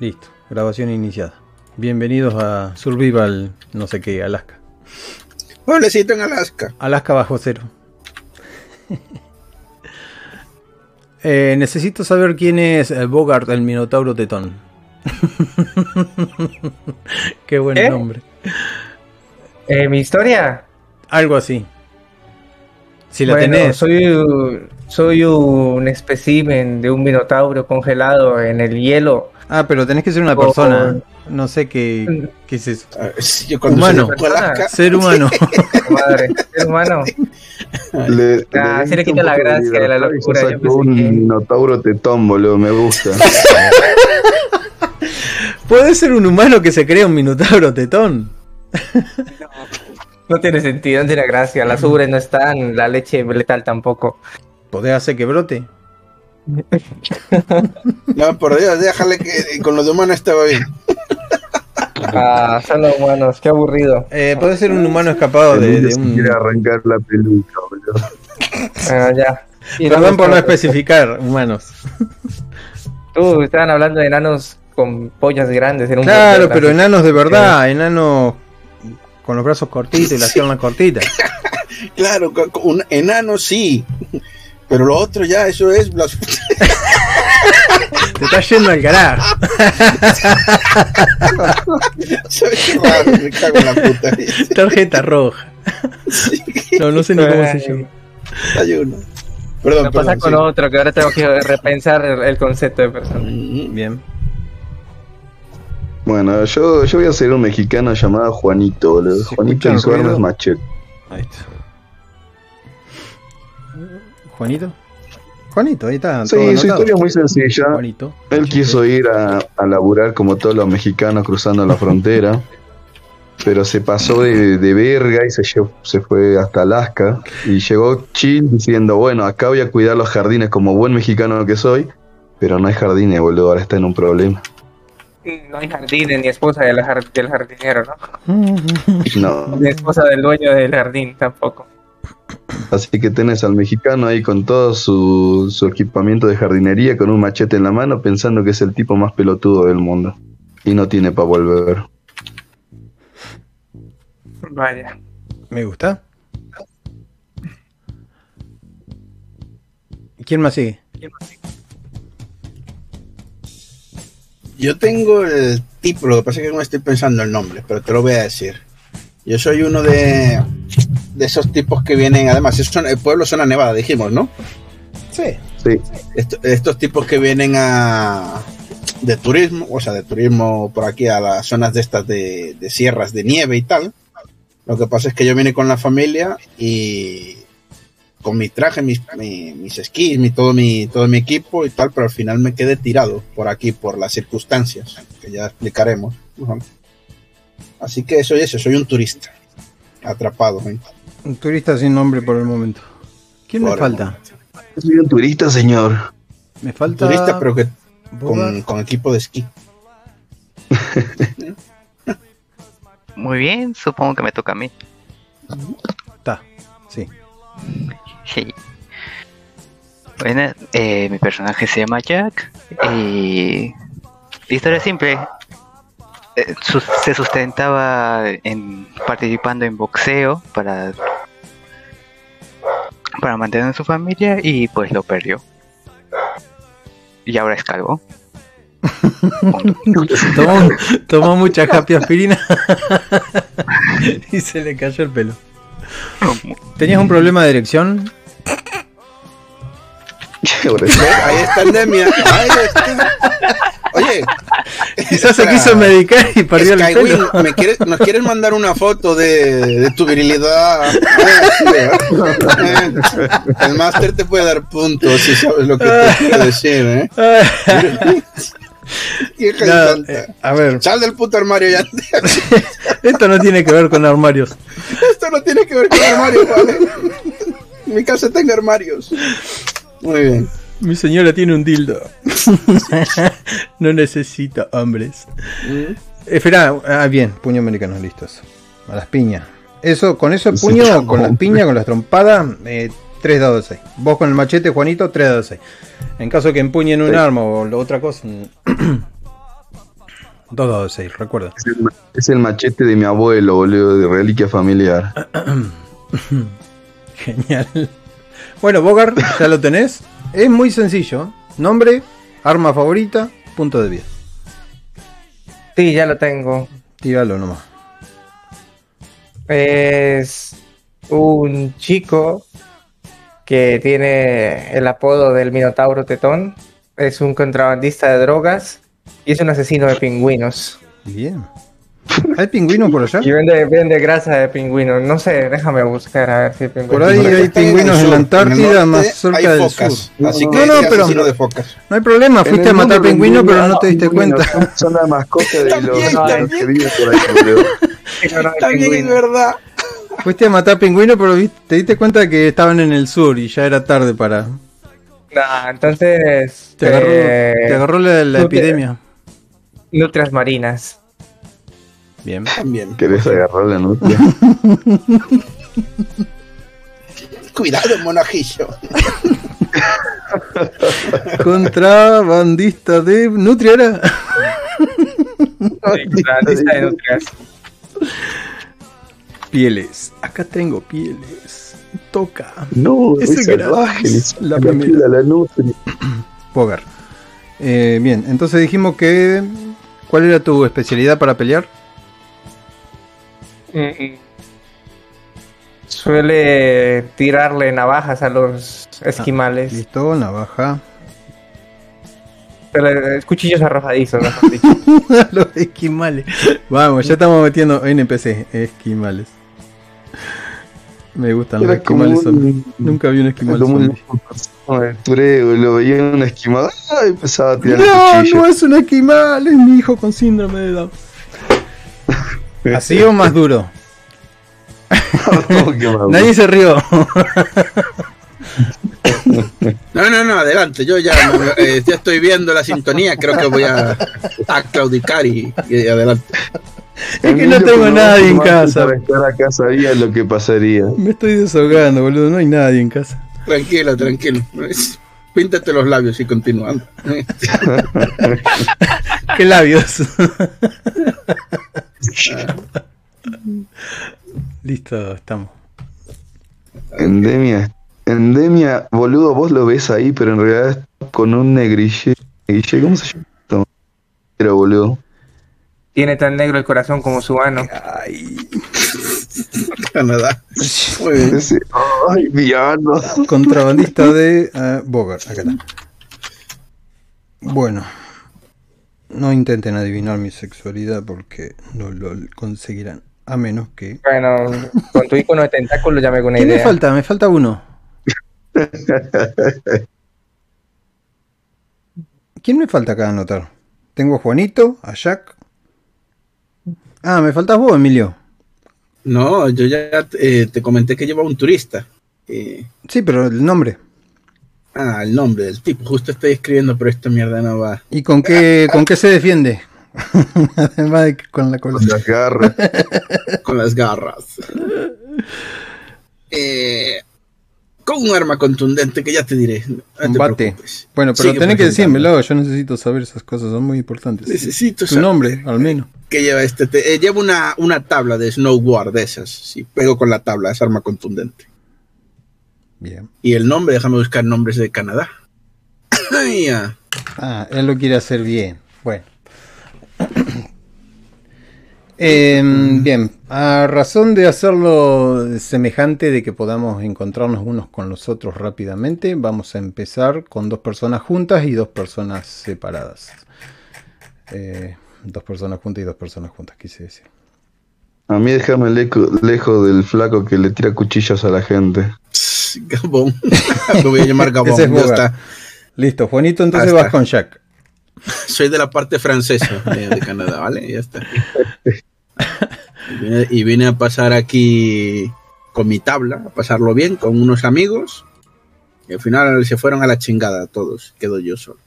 Listo, grabación iniciada. Bienvenidos a Survival, no sé qué, Alaska. Pueblecito en Alaska. Alaska bajo cero. Eh, necesito saber quién es eh, Bogart, el Minotauro Tetón. qué buen ¿Eh? nombre. Eh, ¿Mi historia? Algo así. Si la Bueno, tenés. Soy, un- soy un espécimen de un minotauro congelado en el hielo. Ah, pero tenés que ser una persona. No sé qué, qué es eso. A ver, sí, Yo cuando Humano. se Ser humano. Madre, ser humano. Le, Ah, le sí le diste quita la gracia de la locura, se yo sacó pensé un que- minotauro tetón, boludo, me gusta. Puede ser un humano que se crea un Minotauro Tetón. No tiene sentido, no tiene gracia. Las ubres no están, la leche letal tampoco. ¿Podés hacer que brote? no, por Dios, déjale que con los de humano estaba bien. Ah, solo humanos, qué aburrido. Eh, puede ser un humano escapado de, de un. quiere arrancar la peluca, boludo. Ah, ya. Y Perdón por no especificar, humanos. Tú, estaban hablando de enanos con pollas grandes en un Claro, pero enanos de verdad, enanos con los brazos cortitos y las piernas cortitas. Claro, un enano sí. Pero lo otro ya, eso es blas- Te estás yendo al carajo. Es raro, me cago en la puta. Tarjeta roja. No, no sé ni cómo se llama. Hay uno. Perdón, Me pasa perdón. con sí. otro, que ahora tengo que repensar el, el concepto de persona. Mm, Bien. Bueno, yo, yo voy a ser un mexicano llamado Juanito, boludo. ¿Se Juanito y su arma es machete. Ahí está. ¿Juanito? Juanito, ahí está. todo Sí, su historia es muy sencilla. Juanito. Él quiso ir a, a laburar como todos los mexicanos cruzando la frontera, pero se pasó de, de verga y se, se fue hasta Alaska y llegó chill diciendo, bueno, acá voy a cuidar los jardines como buen mexicano que soy, pero no hay jardines, boludo, ahora está en un problema. No hay jardines ni esposa del, del jardinero, ¿no? No, Ni esposa del dueño del jardín tampoco. Así que tenés al mexicano ahí con todo su, su equipamiento de jardinería, con un machete en la mano, pensando que es el tipo más pelotudo del mundo. Y no tiene para volver. Vaya. Me gusta. ¿Quién más sigue? Yo tengo el tipo, lo que pasa es que no estoy pensando el nombre, pero te lo voy a decir. Yo soy uno de, de esos tipos que vienen, además, es zona- el pueblo zona nevada, dijimos, ¿no? Sí. Sí, Esto- estos tipos que vienen a de turismo, o sea, de turismo por aquí a las zonas de estas de, de sierras de nieve y tal. Lo que pasa es que yo vine con la familia y con mi traje, mis, mi- mis esquís, mi, todo, mi, todo mi equipo y tal, pero al final me quedé tirado por aquí por las circunstancias que ya explicaremos. Así que soy eso, soy un turista atrapado. ¿eh? Un turista sin nombre por el momento. ¿Quién me Por falta? soy un turista, señor. Me falta. Turista, pero que con equipo de esquí. Muy bien, supongo que me toca a mí. Está. Sí. Sí. Bueno, eh, mi personaje se llama Jack y historia simple. Eh, su- se sustentaba en participando en boxeo para para mantener a su familia y pues lo perdió. Y ahora es calvo. Tomó, tomó mucha happy aspirina y se le cayó el pelo. ¿Tenías un problema de sí. Ahí está el Demia. Ahí está. Oye, Quizás se quiso medicar y perdió el pelo. ¿me quieres, ¿nos quieres mandar una foto de, de tu virilidad? El máster te puede dar puntos si sabes lo que te quiero decir, ¿eh? Hija No, eh, a ver, Sal del puto armario ya. esto no tiene que ver con armarios. Esto no tiene que ver con armarios, ¿vale? Mi casa tengo armarios. Muy bien. Mi señora tiene un dildo. no necesito hombres. Espera, ah, bien, puño americano, listos. A las piñas. Eso, con eso, puño, con las piñas, con las trompadas, eh, 3 dados de 6. Vos con el machete, Juanito, 3 dados de 6. En caso que empuñen un Sí. arma o otra cosa. mm, Dos dados de 6, recuerda. Es el, es el machete de mi abuelo, boludo, de reliquia familiar. Genial. Bueno, Bogart, ya lo tenés. Es muy sencillo. Nombre, arma favorita, punto de vida. Sí, ya lo tengo. Tíralo nomás. Es un chico que tiene el apodo del Minotauro Tetón. Es un contrabandista de drogas y es un asesino de pingüinos. Bien. ¿Hay pingüinos por allá? Y vende, vende grasa de pingüinos. No sé, déjame buscar a ver si hay pingüinos. Por ahí hay pingüinos en la Antártida, más cerca hay del sur. Así No, que no, es pero asesino de focas. no hay problema. Fuiste a matar pingüinos, pero no te diste cuenta. Son, son la mascota de los También, de los también. que viven por ahí, no, no También es verdad. Fuiste a matar pingüinos, pero viste- te diste cuenta que estaban en el sur y ya era tarde para. Nah, entonces. Te agarró, eh, te agarró la, la epidemia. Nutrias marinas. Bien. También. ¿Querés agarrar la nutria? Cuidado, monajillo. Contrabandista de Nutria era. Contrabandista de nutrias. Pieles. Acá tengo pieles. Toca. No, Ese es era salvaje. la saca primera. piel a la nutria. Pogar. Eh, bien, entonces dijimos que. ¿Cuál era tu especialidad para pelear? Mm, mm. Suele tirarle navajas a los esquimales. Listo, navaja. Suele- cuchillos arrojadizos, mejor dicho. Los esquimales. Vamos, ya estamos metiendo NPC, esquimales. Me gustan los Era esquimales un, Nunca vi un esquimal como un lo veía en una esquimada y empezaba a tirar No, no es un esquimal, es mi hijo con síndrome de Down. ¿Así o más duro? Nadie se rió. No, no, no, adelante. Yo ya, eh, ya estoy viendo la sintonía. Creo que voy a, a claudicar y, y adelante. Es que no tengo nadie en casa. Estar acá sabía lo que pasaría. Me estoy desahogando, boludo. No hay nadie en casa. Tranquilo, tranquilo. Píntate los labios y continuando. ¿Qué labios? Listo, estamos. Endemia. Endemia, boludo, vos lo ves ahí, pero en realidad es con un negrille. negrille ¿Cómo se llama? esto? Pero, boludo. Tiene tan negro el corazón como su ano. Ay, Canadá. Muy bien. Ese- ay, Viano. contrabandista de eh, Bogart. Acá está. Bueno, no intenten adivinar mi sexualidad porque no lo conseguirán. A menos que. Bueno, con tu icono de tentáculo ya me hago una ¿Qué me idea. falta? Me falta uno. ¿Quién me falta acá anotar? Tengo a Juanito, a Jack. Ah, me faltas vos, Emilio. No, yo ya eh, te comenté que lleva un turista. Eh, Sí, pero el nombre. ah, el nombre del tipo. Justo estoy escribiendo, pero esta mierda no va. ¿Y con qué, con qué se defiende? Además de que con la cola. Con las garras. con las garras. Eh, con un arma contundente que ya te diré. No Combate. Bueno, pero Sigue tenés que decírmelo. Yo necesito saber esas cosas, son muy importantes. Necesito Tu saber nombre, al menos. Que lleva este. te- eh, lleva una, una tabla de snowboard de esas. Sí, pego con la tabla, es arma contundente. Bien. Y el nombre, déjame buscar nombres de Canadá. Ah, él lo quiere hacer bien. Bueno. Em, bien, a razón de hacerlo semejante de que podamos encontrarnos unos con los otros rápidamente, vamos a empezar con dos personas juntas y dos personas separadas. Eh, dos personas juntas y dos personas juntas, quise decir. A mí déjame lejos del flaco que le tira cuchillos a la gente. Gabón. Lo voy a llamar Gabón. Ese es ya Bogart. está. Listo, Juanito, entonces vas con Jack. Soy de la parte francesa de, de Canadá, ¿vale? Ya está. Y vine, y vine a pasar aquí con mi tabla, a pasarlo bien con unos amigos. Y al final se fueron a la chingada todos. Quedo yo solo.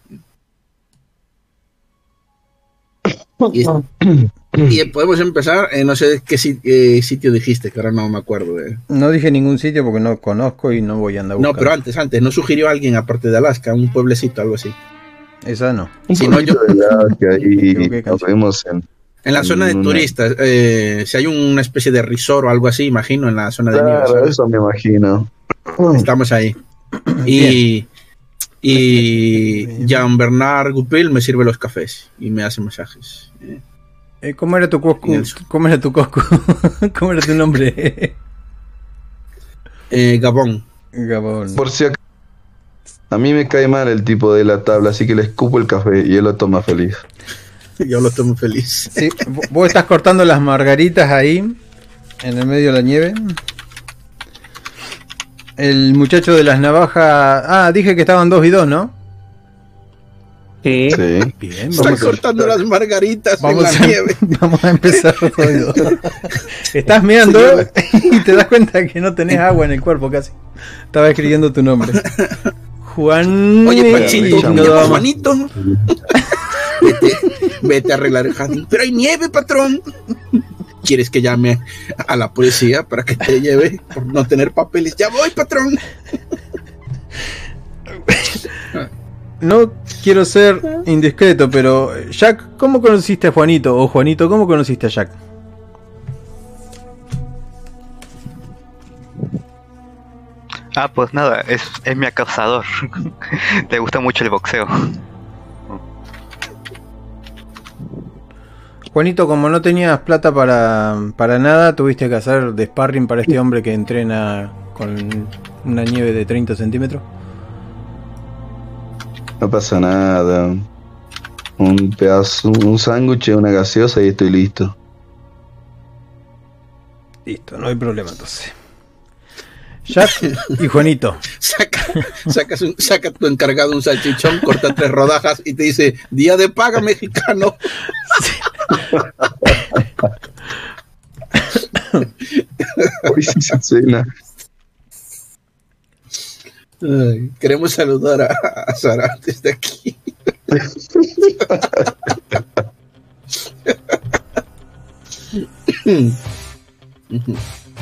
Y, y podemos empezar, eh, no sé qué si- eh, sitio dijiste, que ahora no me acuerdo. eh. No dije ningún sitio porque no conozco y no voy a andar No, buscando. pero antes, antes, ¿no sugirió alguien aparte de Alaska? Un pueblecito, algo así. Esa no. Si no, yo- de Alaska y Creo que nos vemos en... En la zona de Una- turistas, eh, si hay una especie de resort o algo así, imagino, en la zona de nieve. Claro, ¿sabes? eso me imagino. Estamos ahí. Y, y Jean Bernard Goupil me sirve los cafés y me hace masajes. Eh, ¿Cómo era tu coscu? Nelson. ¿Cómo era tu coscu? ¿Cómo era tu nombre? eh, Gabón. Gabón. Por si acaso, a mí me cae mal el tipo de la tabla, así que le escupo el café y él lo toma feliz. Yo lo muy feliz. Sí, vos estás cortando las margaritas ahí, en el medio de la nieve. El muchacho de las navajas. Ah, dije que estaban dos y dos, ¿no? Sí. Sí. Bien, Está vamos, a- cortando las margaritas vamos en la a, nieve. vamos a empezar dos y dos. Estás meando y te das cuenta que no tenés agua en el cuerpo casi. Estaba escribiendo tu nombre. Juan. Oye, y Panchito, no. Juanito. Vete, vete a arreglar el jardín. Pero hay nieve, patrón. ¿Quieres que llame a la policía para que te lleve por no tener papeles? Ya voy, patrón. No quiero ser indiscreto, pero Jack, ¿cómo conociste a Juanito? O Juanito, ¿cómo conociste a Jack? Ah, pues nada, es, es mi acosador. Le gusta mucho el boxeo. Juanito, como no tenías plata para, para nada, tuviste que hacer de sparring para este hombre que entrena con una nieve de 30 centímetros. No pasa nada. Un pedazo, un sándwich, una gaseosa y estoy listo. Listo, no hay problema entonces. Jack y Juanito. Saca, sacas un- saca tu encargado un salchichón, corta tres rodajas y te dice, día de paga mexicano. Hoy sí se cena. Ay, queremos saludar a, a Sara desde aquí.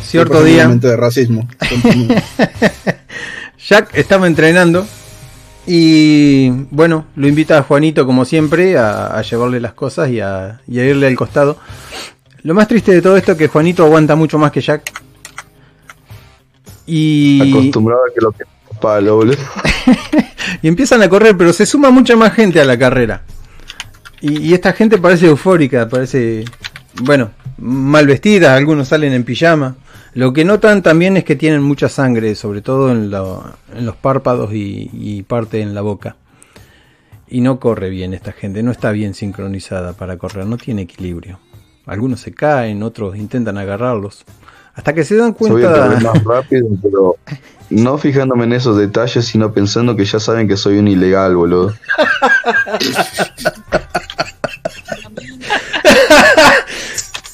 Cierto Pasando un día, momento de racismo. Jack estaba entrenando y bueno, lo invita a Juanito como siempre a, a llevarle las cosas y a, y a irle al costado. Lo más triste de todo esto es que Juanito aguanta mucho más que Jack. Y, Acostumbrado a que lo que palo, boludo. y empiezan a correr, pero se suma mucha más gente a la carrera. Y, y esta gente parece eufórica, parece, bueno, mal vestida, algunos salen en pijama. Lo que notan también es que tienen mucha sangre, sobre todo en, lo- en los párpados y, y parte en la boca. Y no corre bien esta gente, no está bien sincronizada para correr, no tiene equilibrio. Algunos se caen, otros intentan agarrarlos. Hasta que se dan cuenta... más rápido, pero no fijándome en esos detalles, sino pensando que ya saben que soy un ilegal, boludo.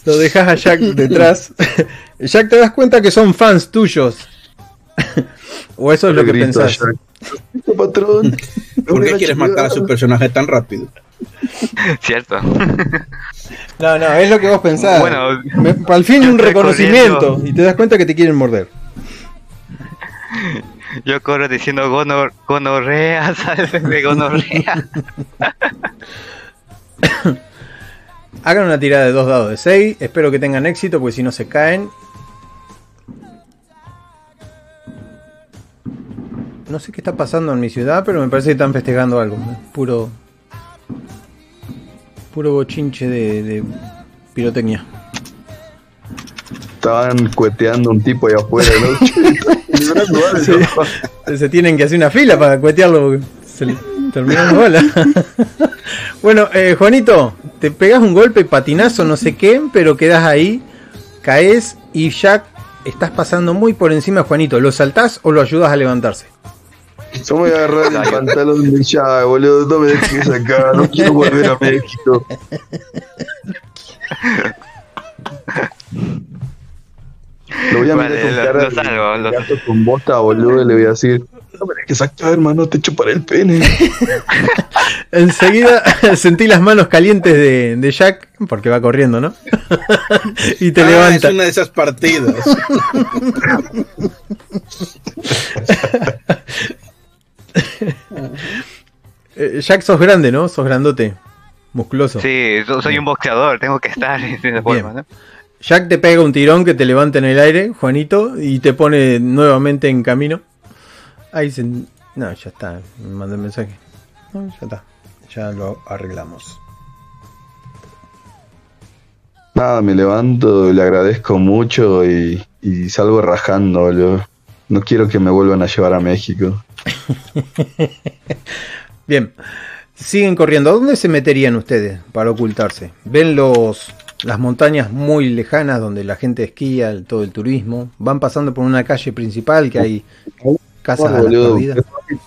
Lo dejas a Jack detrás. Jack, te das cuenta que son fans tuyos. o eso es lo que pensás. Jack, "Listo, patrón. ¿Por qué quieres matar a su personaje tan rápido? Cierto. No, no, es lo que vos pensás. Bueno, Me- al fin un reconocimiento. corriendo. Y te das cuenta que te quieren morder. Yo corro diciendo gonor, gonorrea, ¿sabes? De gonorrea. Hagan una tirada de dos dados de 6. Espero que tengan éxito, porque si no se caen. No sé qué está pasando en mi ciudad, pero me parece que están festejando algo. Puro. Puro bochinche de, de pirotecnia. Estaban cueteando un tipo ahí afuera, ¿no? Sí. Se tienen que hacer una fila para cuetearlo se le terminó la bola. bueno, eh, Juanito, te pegas un golpe, patinazo, no sé qué, pero quedas ahí, caes y Jack estás pasando muy por encima de Juanito. ¿Lo saltás o lo ayudas a levantarse? Yo me voy a agarrar el pantalón de ya, boludo. No me dejes acá, no quiero volver a México. Lo voy a Vale, con lo- cara lo salvo, lo con bota, boludo, y le voy a decir, no me dejes acá, hermano, te chuparé el pene. Enseguida sentí las manos calientes de, de Jack, porque va corriendo, ¿no? y te Ah, levanta. Es una de esas partidas. Eh, Jack, sos grande, ¿no? Sos grandote. Musculoso. Sí, yo soy un boxeador, tengo que estar en esa forma, ¿no? Jack te pega un tirón que te levanta en el aire, Juanito, y te pone nuevamente en camino. Ahí se... No, ya está. Me mandé un mensaje. No, ya está. Ya lo arreglamos. Nada, me levanto, le agradezco mucho y, y salgo rajando, boludo. No quiero que me vuelvan a llevar a México. Bien. Siguen corriendo. ¿A dónde se meterían ustedes para ocultarse? ¿Ven los las montañas muy lejanas donde la gente esquía, el- todo el turismo? ¿Van pasando por una calle principal que hay casas a las Boludo, perdidas? es fácil-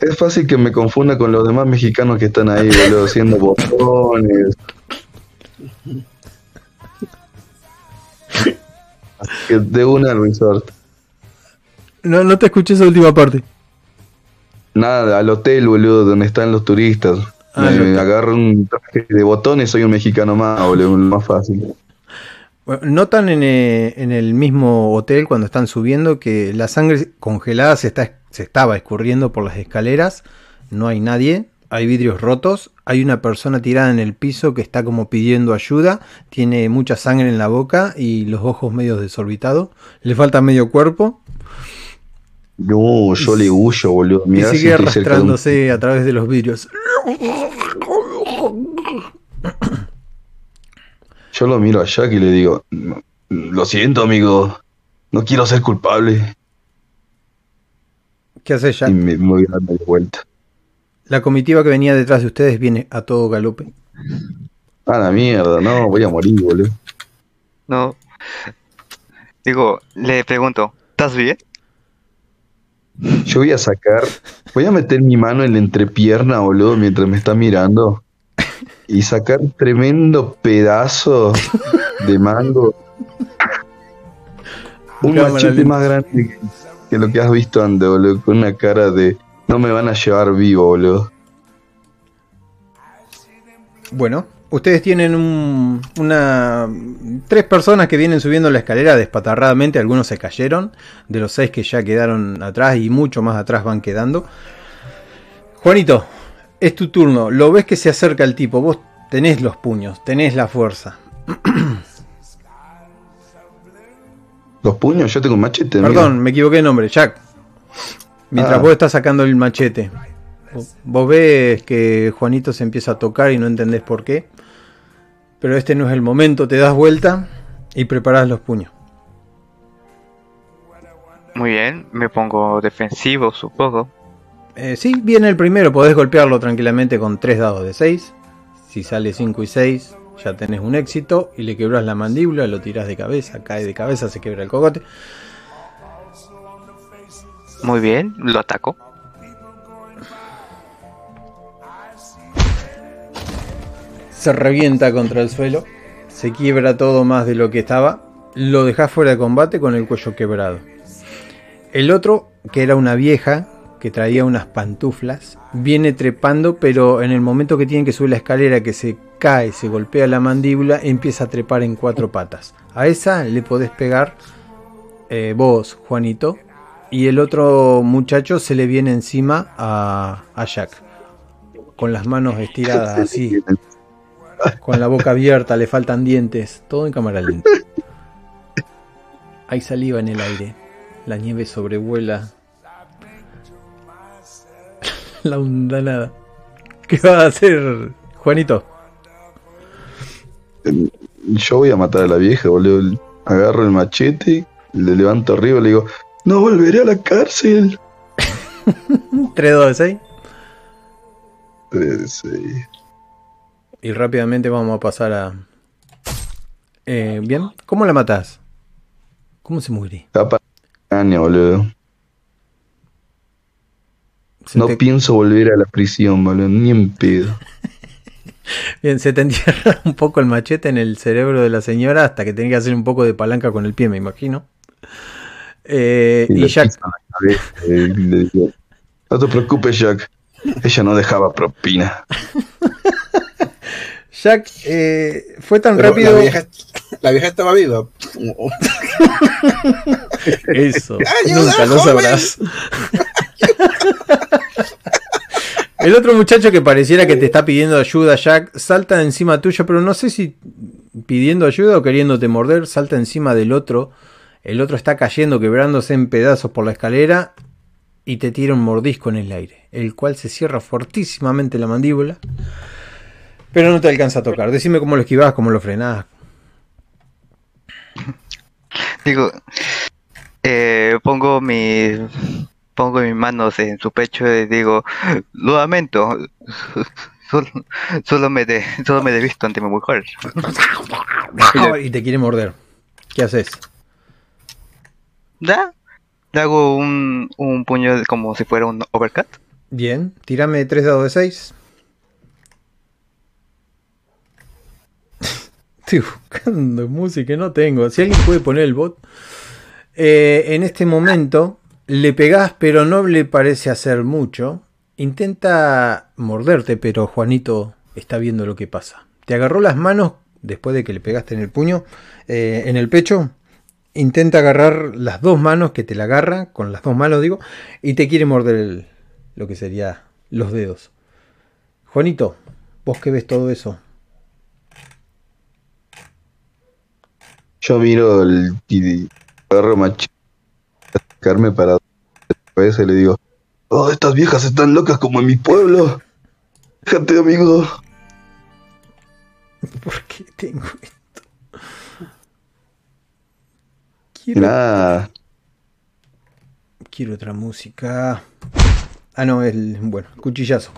Es fácil que me confunda con los demás mexicanos que están ahí, boludo, haciendo botones. Que de una resort. No, no te escuché esa última parte. Nada, al hotel, boludo, donde están los turistas. Ah, me agarro un traje de botones, soy un mexicano más, boludo, más fácil. Bueno, Notan en, eh, en el mismo hotel cuando están subiendo que la sangre congelada se, está, se estaba escurriendo por las escaleras. No hay nadie. Hay vidrios rotos. Hay una persona tirada en el piso que está como pidiendo ayuda. Tiene mucha sangre en la boca y los ojos medio desorbitados. Le falta medio cuerpo. No, yo le huyo, boludo. Y Mirá sigue un- arrastrándose a través de los vidrios. Yo lo miro a Jack y le digo, "No, lo siento, amigo. No quiero ser culpable. ¿Qué hace Jack? Y me, me voy a vuelta. La comitiva que venía detrás de ustedes viene a todo galope. A la mierda, no, voy a morir, boludo. No. Digo, le pregunto, ¿estás bien? Yo voy a sacar, voy a meter mi mano en la entrepierna, boludo, mientras me está mirando. Y sacar un tremendo pedazo de mango. Un Cámara machete más grande que, que lo que has visto antes, boludo. Con una cara de no me van a llevar vivo, boludo. Bueno, ustedes tienen un- una tres personas que vienen subiendo la escalera despatarradamente, algunos se cayeron, de los seis que ya quedaron atrás y mucho más atrás van quedando. Juanito, es tu turno, lo ves que se acerca el tipo, vos tenés los puños, tenés la fuerza. Los puños, yo tengo un machete. amigo. Perdón, me equivoqué de nombre, Jack. Mientras Ah. vos estás sacando el machete. Vos ves que Juanito se empieza a tocar y no entendés por qué. Pero este no es el momento, te das vuelta y preparás los puños. Muy bien, me pongo defensivo, supongo. Eh, sí, viene el primero, podés golpearlo tranquilamente con 3 dados de 6. Si sale 5 y 6, ya tenés un éxito. Y le quebrás la mandíbula, lo tirás de cabeza, cae de cabeza, se quiebra el cogote. Muy bien, lo ataco. Se revienta contra el suelo, se quiebra todo más de lo que estaba, lo dejas fuera de combate con el cuello quebrado. El otro, que era una vieja, que traía unas pantuflas, viene trepando, pero en el momento que tiene que subir la escalera, que se cae, se golpea la mandíbula, empieza a trepar en cuatro patas. A esa le podés pegar eh, vos, Juanito, y el otro muchacho se le viene encima a, a Jack, con las manos estiradas así, con la boca abierta, le faltan dientes, todo en cámara lenta. Hay saliva en el aire, la nieve sobrevuela la hundanada. ¿Qué va a hacer, Juanito? Yo voy a matar a la vieja, boludo. Agarro el machete, le levanto arriba y le digo, no volveré a la cárcel. 3, 2 de 6. Eh, sí. Y rápidamente vamos a pasar a... Eh, Bien, ¿cómo la matás? ¿Cómo se muere? Capa caña, boludo. Se No te- pienso volver a la prisión, boludo, ni en pedo. Bien, se te entierra un poco el machete en el cerebro de la señora hasta que tenía que hacer un poco de palanca con el pie, me imagino. Eh, y Jack, eh, no te preocupes, Jack. Ella no dejaba propina. Jack eh, fue tan Pero rápido. La vieja, la vieja estaba viva. Eso, ¡Ayuda, nunca lo joven! sabrás. El otro muchacho que pareciera que te está pidiendo ayuda, Jack, salta encima tuyo, pero no sé si pidiendo ayuda o queriéndote morder, salta encima del otro. El otro está cayendo, quebrándose en pedazos por la escalera y te tira un mordisco en el aire, el cual se cierra fortísimamente la mandíbula, pero no te alcanza a tocar. Decime cómo lo esquivás, cómo lo frenás. Digo, eh, pongo mi pongo mis manos en su pecho y digo, lo lamento, solo, solo me de, solo me he visto ante mi mujer. y te quiere morder. ¿Qué haces? ¿Da? Le hago un, un puño como si fuera un overcut. Bien, tírame 3 dados de 6. Estoy buscando música, no tengo. Si alguien puede poner el bot. Eh, en este momento le pegás, pero no le parece hacer mucho. Intenta morderte, pero Juanito está viendo lo que pasa. Te agarró las manos después de que le pegaste en el puño, eh, en el pecho. Intenta agarrar las dos manos que te la agarra, con las dos manos digo, y te quiere morder lo que sería los dedos. Juanito, vos que ves todo eso. Yo miro el y agarro macho acercarme para la cabeza y le digo, oh, estas viejas están locas como en mi pueblo. Déjate, amigo. ¿Por qué tengo esto? Quiero, nada, quiero otra música. Ah, no, el. Bueno, cuchillazo.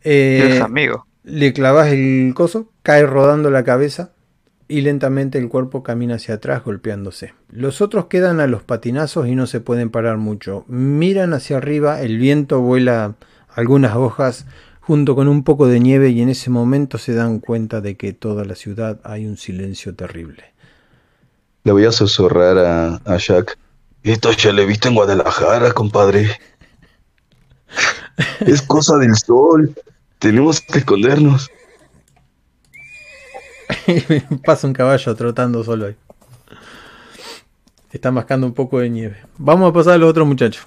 Eh, Dios amigo. le clavas el coso, cae rodando la cabeza y lentamente el cuerpo camina hacia atrás golpeándose. Los otros quedan a los patinazos y no se pueden parar mucho. Miran hacia arriba, el viento vuela algunas hojas junto con un poco de nieve y en ese momento se dan cuenta de que toda la ciudad hay un silencio terrible. le voy a susurrar a, a Jack. Esto ya lo he visto en Guadalajara, compadre. Es cosa del sol. Tenemos que escondernos. Pasa un caballo trotando solo ahí. Está mascando un poco de nieve. Vamos a pasar a los otros muchachos.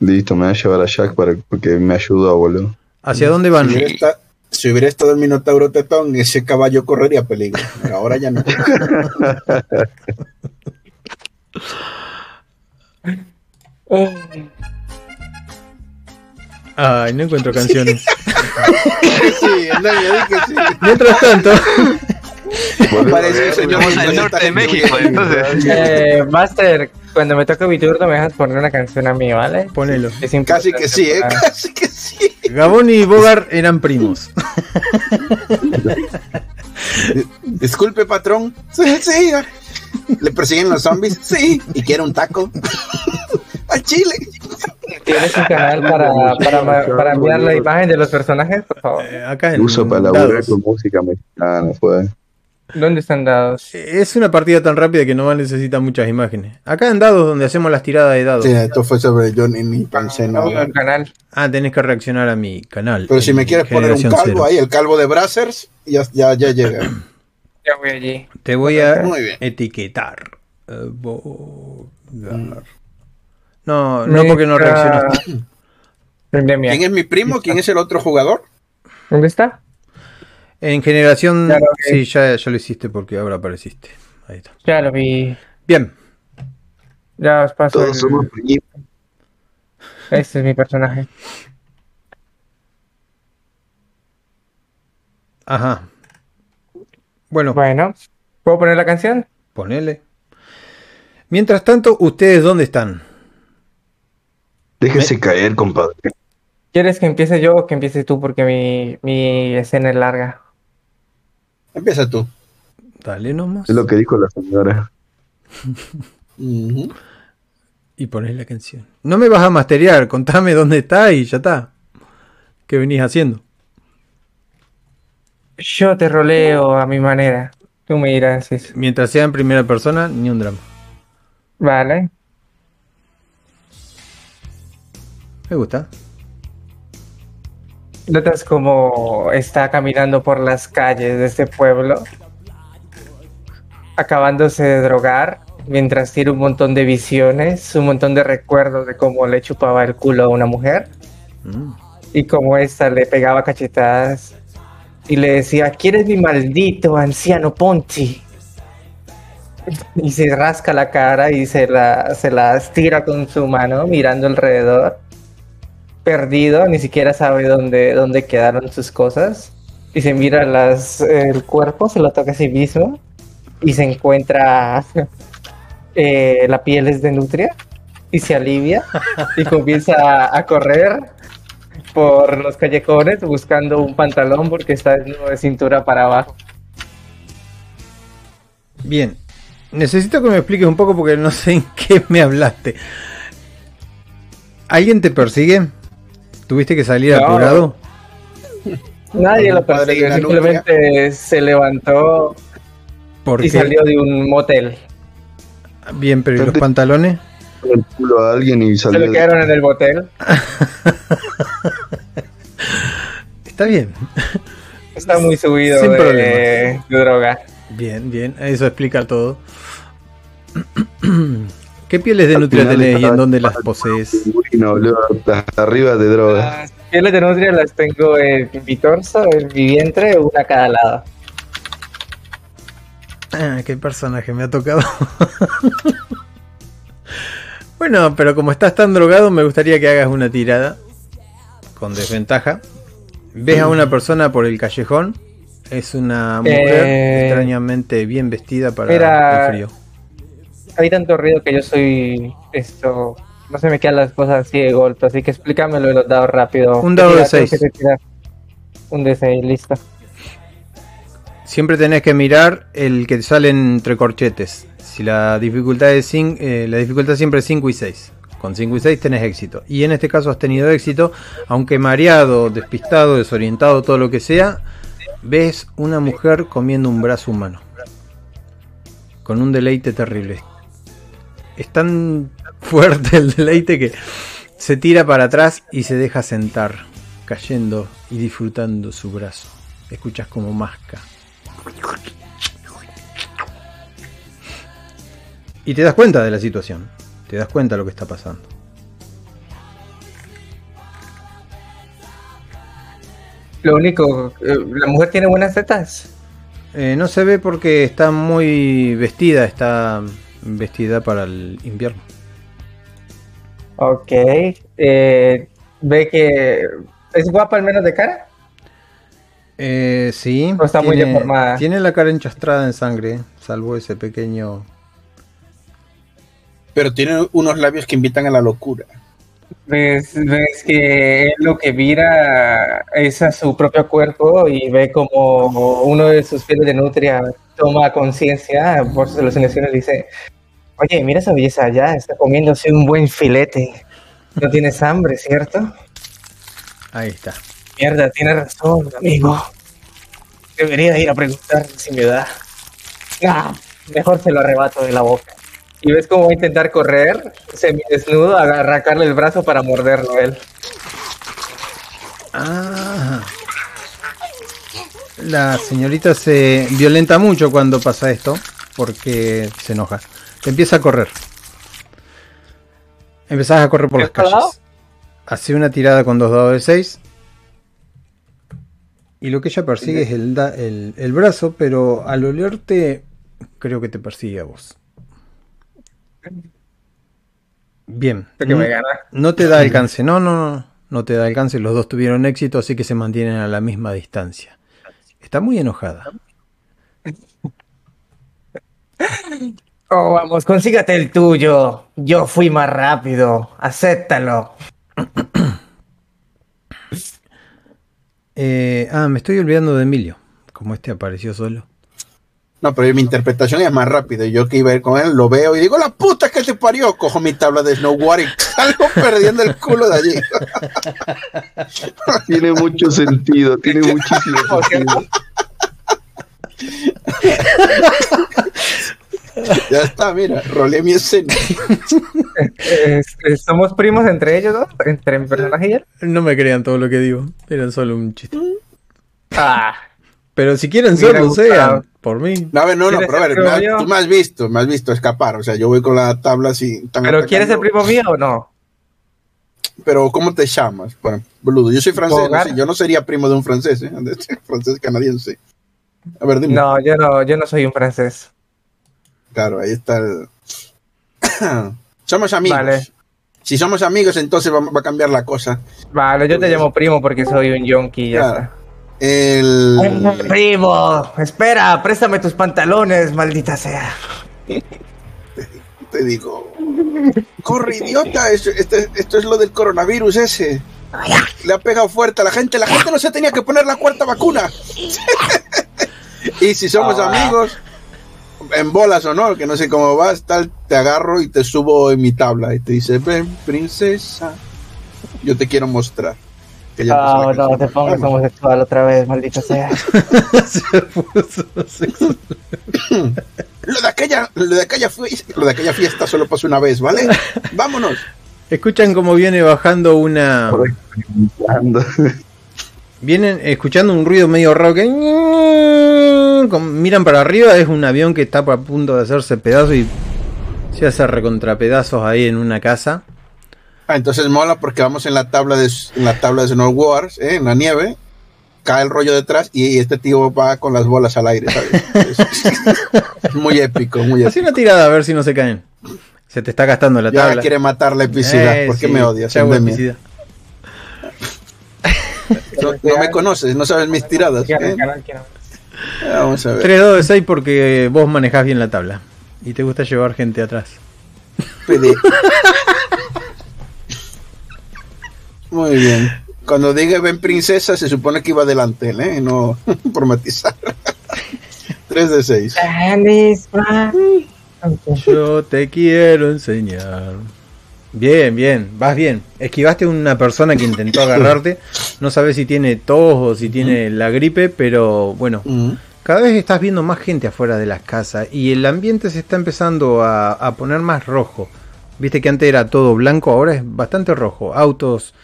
Listo, me voy a llevar a Jack para, porque me ayudó, boludo. ¿Hacia dónde van? Si hubiera, esta- si hubiera estado el Minotauro Tetón, ese caballo correría peligro. Ahora ya no. Ay, no encuentro canciones. sí, dije sí. Mientras tanto, Parece un señor que norte de México, entonces. Eh, Master, cuando me toque mi turno me dejas poner una canción a mí, ¿vale? ponelo. Es Casi que sí, ¿eh? Casi que sí. Gabón y Bogart eran primos. Disculpe, patrón. Sí, sí. ¿Le persiguen los zombies? Sí. ¿Y quiere un taco? Al chile. ¿Tienes un canal para, para, para enviar la imagen de los personajes, por favor? Eh, Acá en Uso para laburar dados. con música mexicana, fue. ¿Dónde están dados? Es una partida tan rápida que no necesita muchas imágenes. Acá en dados donde hacemos las tiradas de dados. Sí, esto fue sobre Johnny el canal. Ah, tenés que reaccionar a mi canal. Pero si me quieres poner un calvo Cero. ahí, el calvo de Brazzers, ya, ya, ya llega. Ya voy allí. Te voy a etiquetar. Eh, Bogart. No, no porque no reaccionaste. ¿Quién es mi primo? ¿Quién es el otro jugador? ¿Dónde está? En generación. Ya Sí, ya, ya lo hiciste porque ahora apareciste. Ahí está. Ya lo vi. Bien. Ya os paso. Todos el- somos primos. Este es mi personaje. Ajá. Bueno, Bueno, ¿puedo poner la canción? ponele. Mientras tanto, ¿ustedes dónde están? Déjese caer, compadre. ¿Quieres que empiece yo o que empiece tú? Porque mi, mi escena es larga. Empieza tú. Dale nomás. Es lo que dijo la señora. Y pones la canción. No me vas a masterear, contame dónde está y ya está. ¿Qué venís haciendo? Yo te roleo a mi manera. Tú me dirás si es- Mientras sea en primera persona, ni un drama. Vale. Me gusta. Notas como está caminando por las calles de este pueblo, acabándose de drogar, mientras tiene un montón de visiones, un montón de recuerdos de cómo le chupaba el culo a una mujer. Mm. y como esta le pegaba cachetadas y le decía, ¿quieres mi maldito anciano Ponchi? Y se rasca la cara y se la, se la estira con su mano mirando alrededor. Perdido, ni siquiera sabe dónde, dónde quedaron sus cosas. Y se mira las, el cuerpo, se lo toca a sí mismo. Y se encuentra eh, la piel es de nutria. Y se alivia. Y comienza a, correr por los callejones buscando un pantalón porque está de cintura para abajo. Bien. Necesito que me expliques un poco porque no sé en qué me hablaste. ¿Alguien te persigue? ¿Tuviste que salir No. apurado? Nadie lo la simplemente se levantó Porque y salió de un motel. bien, pero ¿y los pantalones? el culo a alguien y Se salió. le quedaron en el motel. Está bien. Está muy subido Sin de, de droga. Bien, bien, eso explica todo. ¿Qué pieles de nutria tenés y en dónde las posees? Hasta arriba de droga. Las pieles de nutria las tengo en mi torso, en mi vientre, una a cada lado. Ah, qué personaje me ha tocado. bueno, pero como estás tan drogado, me gustaría que hagas una tirada con desventaja. Ves a una persona por el callejón. Es una mujer Eh, extrañamente bien vestida para era- el frío. Hay tanto ruido que yo soy esto. No se me quedan las cosas así de golpe, así que explícamelo de los dados rápido. Un dado de Mira, tengo seis. que tirar. Un de 6, listo. Siempre tenés que mirar el que sale entre corchetes. Si la dificultad es cin- eh, la dificultad siempre es 5 y 6. Con 5 y 6 tenés éxito. Y en este caso has tenido éxito, aunque mareado, despistado, desorientado, todo lo que sea, ves una mujer comiendo un brazo humano. Con un deleite terrible. Es tan fuerte el deleite que se tira para atrás y se deja sentar, cayendo y disfrutando su brazo. Escuchas como masca. Y te das cuenta de la situación. Te das cuenta de lo que está pasando. Lo único, eh, la mujer tiene buenas tetas. Eh, no se ve porque está muy vestida, está vestida para el invierno. Ok. Eh, ve que es guapa al menos de cara. Eh, sí. No está muy deformada. Tiene la cara enchastrada en sangre, salvo ese pequeño... Pero tiene unos labios que invitan a la locura. Ves, ves que él lo que mira es a su propio cuerpo y ve como uno de sus pieles de nutria toma conciencia por sus alucinaciones y dice, oye, mira esa belleza allá, está comiéndose un buen filete. No tienes hambre, ¿cierto? Ahí está. Mierda, tienes razón, amigo. Debería ir a preguntar si me da. Ah, mejor se lo arrebato de la boca. Y ves cómo va a intentar correr, semidesnudo, agarrarle el brazo para morderlo él. Ah. La señorita se violenta mucho cuando pasa esto, porque se enoja. Empieza a correr. Empezás a correr por las ¿Este lado? calles. Hace una tirada con dos dados de 6. Y lo que ella persigue es el, da- el, el brazo, pero al olerte creo que te persigue a vos. Bien. No- no te da alcance, no, no, no, no te da alcance. Los dos tuvieron éxito, así que se mantienen a la misma distancia. Está muy enojada. Oh, vamos, consígate el tuyo. Yo fui más rápido. Acéptalo. Eh, ah, me estoy olvidando de Emilio. Como este apareció solo. No, pero mi interpretación es más rápida. Yo que iba a ir con él, lo veo y digo, la puta que te parió. Cojo mi tabla de snowboard y salgo perdiendo el culo de allí. Tiene mucho sentido, tiene muchísimo sentido. Ya está, mira, rolé mi escena. Este, ¿Somos primos entre ellos dos? ¿Entre mi personaje y él? No me crean todo lo que digo. Era solo un chiste. Ah, Pero si quieren serlo, sean. Por mí. No, a ver, no, no, ¿Quieres pero a ver, me tú me has visto, me has visto escapar. O sea, yo voy con la tabla así. tan ¿Pero quieres ser primo mío o no? pero ¿cómo te llamas? Bueno, boludo, yo soy francés, no Bogart. sé, yo no sería primo de un francés, ¿eh? De este francés canadiense. A ver, dime. No, yo no, yo no soy un francés. Claro, ahí está el... somos amigos. Vale. Si somos amigos, entonces va, va a cambiar la cosa. Vale, yo te llamo primo porque soy un yonki ya Claro. está. El... Primo, espera, préstame tus pantalones, maldita sea. Te digo... Corre, idiota, esto, esto es lo del coronavirus ese. Le ha pegado fuerte a la gente. La gente no se tenía que poner la cuarta vacuna. y si somos amigos, en bolas o no, que no sé cómo vas, tal, te agarro y te subo en mi tabla y te dice, ven, princesa, yo te quiero mostrar. Que ya empezó No, no, te pongas homosexual otra vez, maldita sea. Se puso sexo. Lo de aquella, lo de aquella fiesta, lo de aquella fiesta solo pasó una vez, ¿vale? Vámonos. Escuchan cómo viene bajando una. Vienen escuchando un ruido medio raro que. Miran para arriba, es un avión que está a punto de hacerse pedazo y se hace recontrapedazos ahí en una casa. Ah, entonces mola porque vamos en la tabla de en la tabla de Snow Wars, ¿eh? en la nieve, cae el rollo detrás y este tío va con las bolas al aire, ¿sabes? Es, muy épico, muy Hace épico. una tirada a ver si no se caen. Se te está gastando la Ya tabla. quiere matar la epicidad, Eh, ¿por qué sí, me odias? No, no me conoces, no sabes mis tiradas. ¿eh? Vamos a ver. 3, 2 de 6 porque vos manejás bien la tabla. Y te gusta llevar gente atrás. Muy bien. Cuando diga ven princesa, se supone que iba adelante, ¿eh? No por matizar. 3 de 6. Yo te quiero enseñar. Bien, bien, vas bien. Esquivaste una persona que intentó agarrarte. No sabes si tiene tos o si tiene la gripe, pero bueno, cada vez estás viendo más gente afuera de las casas y el ambiente se está empezando a, a poner más rojo. Viste que antes era todo blanco, ahora es bastante rojo. Autos,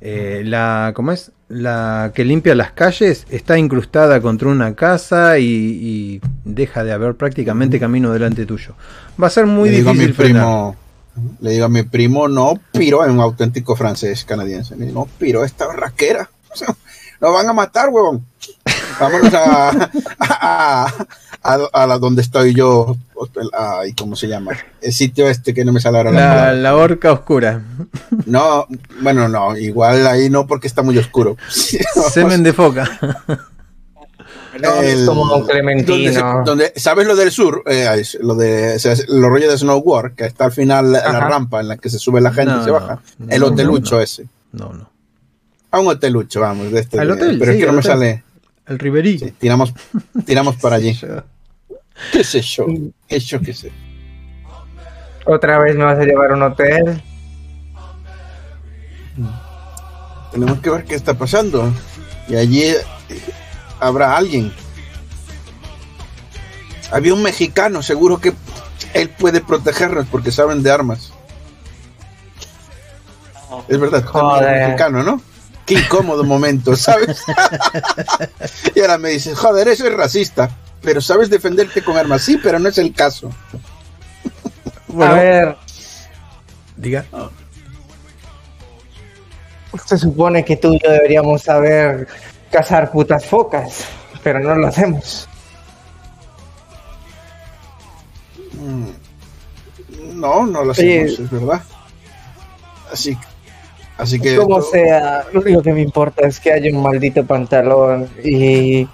eh, la, ¿cómo es? La que limpia las calles está incrustada contra una casa y, y deja de haber prácticamente camino delante tuyo. Va a ser muy le digo a mi difícil frenar. primo, le digo a mi primo, no piro, es un auténtico francés canadiense. Le digo, no piro esta raquera. Nos van a matar, huevón. Vámonos a, a, a, a donde estoy yo. Ay, ¿Cómo se llama? El sitio este que no me sale ahora la la horca oscura. No, bueno, no, igual ahí no porque está muy oscuro. Semen de foca. es como un clementino. Donde, ¿Sabes lo del sur? Eh, lo de o sea, es los rollos de Snowboard, que está al final la, rampa en la que se sube la gente No, y se baja. no, el hotelucho ese. No, no. A un hotelucho, vamos, de este. Al hotel, pero sí, es que no me hotel. sale. El Riverí. Sí, tiramos, tiramos para allí. ¿Qué sé yo? ¿Qué yo qué sé? Otra vez me vas a llevar a un hotel. Tenemos que ver qué está pasando. Y allí habrá alguien. Había un mexicano, seguro que él puede protegernos porque saben de armas. Es verdad, también es Joder. mexicano, ¿no? Qué incómodo momento, ¿sabes? y ahora me dices, joder, eso es racista. Pero sabes defenderte con armas, sí, pero no es el caso. Bueno, A ver, diga. se supone que tú y yo deberíamos saber cazar putas focas, pero no lo hacemos. No, no lo hacemos, es verdad. Así, así que... Como sea, lo único que me importa es que haya un maldito pantalón y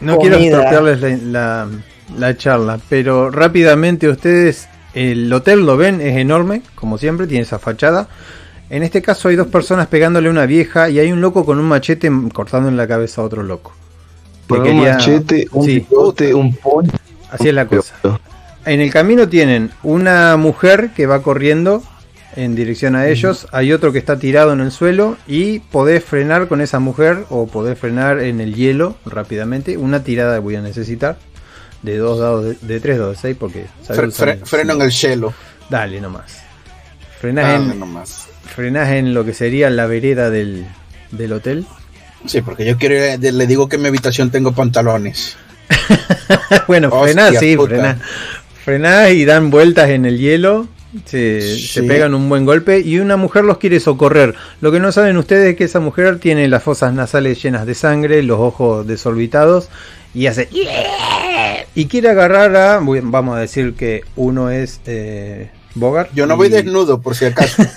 No Comida. quiero estropearles la, la, la charla, pero rápidamente ustedes, el hotel lo ven, es enorme, como siempre, tiene esa fachada. En este caso hay dos personas pegándole a una vieja y hay un loco con un machete cortando en la cabeza a otro loco. Que Con un quería- machete, un Sí. bigote, un pollo. Así es la cosa. En el camino tienen una mujer que va corriendo en dirección a ellos, hay otro que está tirado en el suelo y podés frenar con esa mujer o podés frenar en el hielo rápidamente. Una tirada voy a necesitar de dos dados de, de tres dados de seis porque Fre- fre- freno en el cielo. Dale nomás. Frenás, Dale en, nomás. Frenás en lo que sería la vereda del, del hotel. Sí, porque yo quiero, ir- le digo que en mi habitación tengo pantalones. bueno, Hostia frenás, sí, puta. frenás. Frenás y dan vueltas en el hielo Se, se pegan un buen golpe y una mujer los quiere socorrer. Lo que no saben ustedes es que esa mujer tiene las fosas nasales llenas de sangre, los ojos desorbitados y hace... Y quiere agarrar a... Vamos a decir que uno es eh, Bogart. Yo no voy desnudo, por si acaso.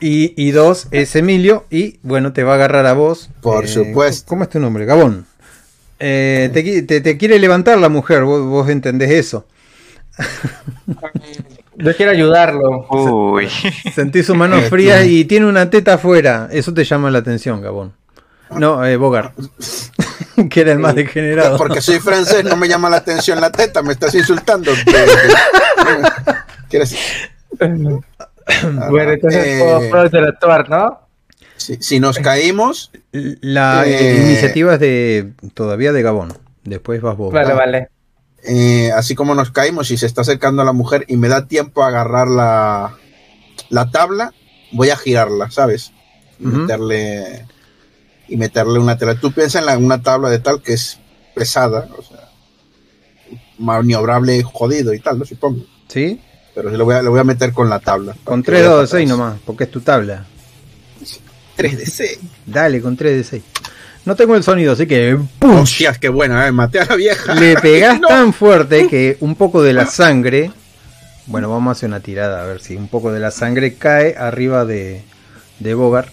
Y, y dos es Emilio. Y bueno, te va a agarrar a vos. Por supuesto. ¿Cómo es tu nombre? Gabón. Eh, te, te- te quiere levantar la mujer, vos, vos entendés eso. Yo quiero ayudarlo. Uy. Sentís sus manos Eh, frías y tiene una teta afuera. Eso te llama la atención, Gabón. No, eh, Bogart. que era el más degenerado. Porque soy francés, no me llama la atención la teta, me estás insultando. ¿Quieres? Bueno, entonces Eh, puedo, interactuar, ¿no? Si, si nos caímos, La Eh. iniciativa es de todavía de Gabón. Después vas vos. Vale, vale. eh, así como nos caímos y se está acercando a la mujer y me da tiempo a agarrar la, la tabla, voy a girarla, ¿sabes? Y meterle y meterle una tela. Tú piensas en la- una tabla de tal que es pesada, o sea, maniobrable, jodido y tal, ¿no? Supongo. ¿Sí? Pero lo voy a, lo voy a meter con la tabla. Con Para que 3 vaya dados de para 6 atrás. nomás, porque es tu tabla. 3 de 6. Dale, con 3 de 6. No tengo el sonido, así que ¡pum! Hostias, qué buena, eh. Maté a la vieja. Le pegás No. tan fuerte que un poco de la sangre. Bueno, vamos a hacer una tirada a ver si un poco de la sangre cae arriba de, de Bogart.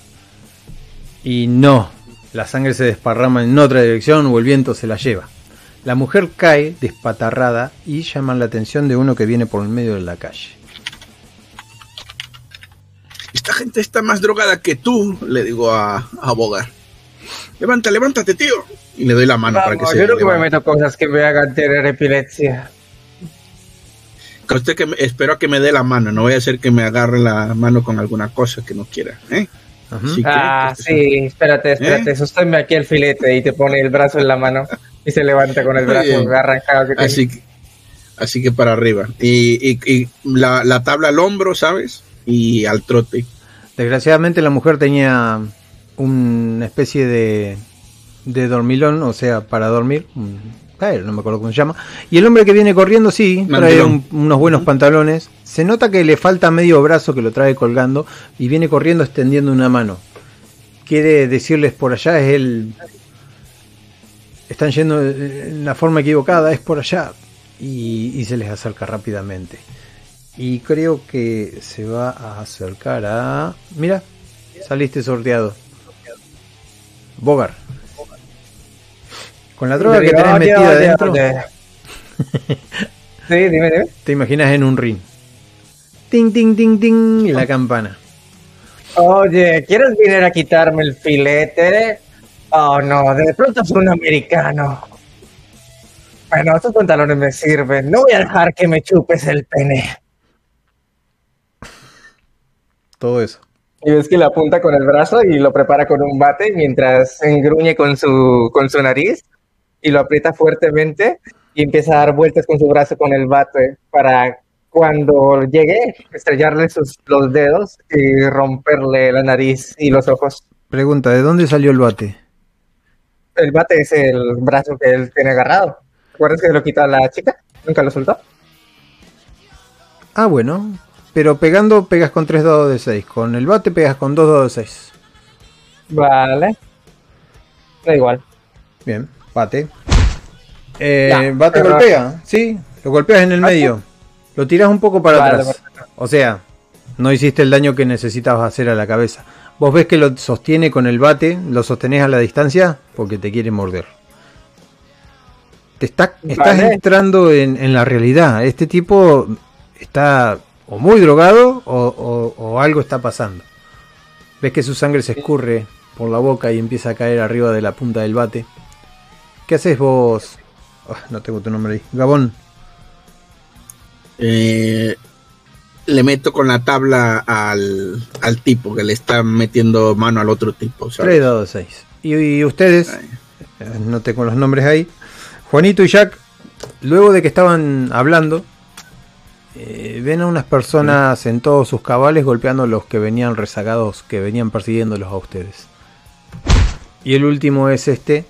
Y no, la sangre se desparrama en otra dirección o el viento se la lleva. La mujer cae despatarrada y llaman la atención de uno que viene por el medio de la calle. Esta gente está más drogada que tú, le digo a, a Bogart. Levanta, levántate, tío. Y le doy la mano para que Vamos, se yo creo que me levante. meto cosas que me hagan tener epilepsia. Que usted que me- espero a que me dé la mano, no voy a hacer que me agarre la mano con alguna cosa que no quiera. ¿eh? Sí. Ah, ¿Qué? sí, espérate, espérate, ¿Eh? sosténme aquí el filete y te pone el brazo en la mano y se levanta con el Muy brazo bien. arrancado que. Así que, así que para arriba. Y, y- y la, la tabla al hombro, ¿sabes? Y al trote. Desgraciadamente la mujer tenía una especie de, de dormilón, o sea, para dormir, un caer, no me acuerdo cómo se llama. Y el hombre que viene corriendo, sí, trae un- unos buenos pantalones. Se nota que le falta medio brazo que lo trae colgando y viene corriendo extendiendo una mano. Quiere decirles por allá es el... Están yendo en la forma equivocada, es por allá. Y, y se les acerca rápidamente. Y creo que se va a acercar a... Mira, saliste sorteado. Bogar. Con la droga que tenés oye, metida adentro. Sí, dime, dime. te imaginas en un ring. Ting, ting, ting, ting, y la campana. Oye, ¿quieres venir a quitarme el filete? Oh, no, de pronto es un americano. Bueno, estos pantalones me sirven. No voy a dejar que me chupes el pene. Todo eso. Y ves que le apunta con el brazo y lo prepara con un bate mientras engruñe con su, con su nariz y lo aprieta fuertemente y empieza a dar vueltas con su brazo con el bate para cuando llegue estrellarle sus, los dedos y romperle la nariz y los ojos. Pregunta, ¿de dónde salió el bate? El bate es el brazo que él tiene agarrado. ¿Recuerdas que lo quitó a la chica? ¿Nunca lo soltó? Ah, bueno. Pero pegando pegas con 3 dados de 6. Con el bate pegas con 2 dados de 6. Vale. Da igual. Bien, bate. Eh, Ya, bate golpea, sí. Lo golpeas en el medio. Lo tiras un poco para Vale, atrás. O sea, no hiciste el daño que necesitabas hacer a la cabeza. Vos ves que lo sostiene con el bate, lo sostenés a la distancia porque te quiere morder. Te está, estás Vale. entrando en, en la realidad. Este tipo está o muy drogado o, o- o algo está pasando. Ves que su sangre se escurre por la boca y empieza a caer arriba de la punta del bate. ¿Qué haces vos? Ah, no tengo tu nombre ahí. Gabón. Eh, le meto con la tabla al, al tipo que le está metiendo mano al otro tipo. ¿sabes? 3 dados 6. Y, y ustedes, eh, no tengo los nombres ahí. Juanito y Jack, luego de que estaban hablando, eh, ven a unas personas en todos sus cabales golpeando a los que venían rezagados, que venían persiguiéndolos a ustedes. Y el último es este,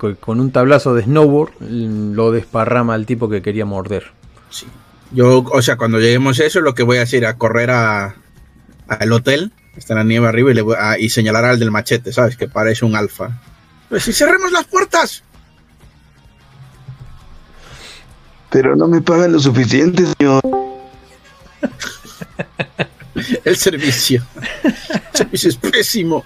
que con un tablazo de snowboard lo desparrama al tipo que quería morder. Sí. Yo, o sea, cuando lleguemos a eso, lo que voy a hacer es a correr a al hotel, está en la nieve arriba, y, le voy a- y señalar al del machete, ¿sabes? Que parece un alfa. Pues si cerremos las puertas. Pero no me pagan lo suficiente, señor. El servicio. El servicio es pésimo.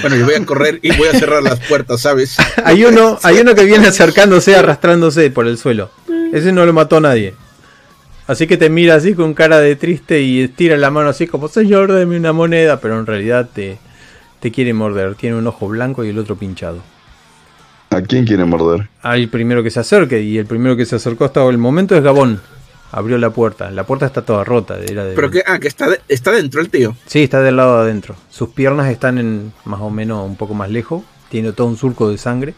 Bueno, yo voy a correr y voy a cerrar las puertas, ¿sabes? Hay uno, hay uno que viene acercándose, arrastrándose por el suelo. Ese no lo mató nadie. Así que te mira así con cara de triste y estira la mano así como, señor, deme una moneda, pero en realidad te, te quiere morder. Tiene un ojo blanco y el otro pinchado. ¿A quién quiere morder? Al primero que se acerque, y el primero que se acercó hasta el momento es Gabón. Abrió la puerta. La puerta está toda rota. Era de... Pero que, ah, que está, de- está dentro el tío. Sí, está del lado de adentro. Sus piernas están en más o menos un poco más lejos. Tiene todo un surco de sangre.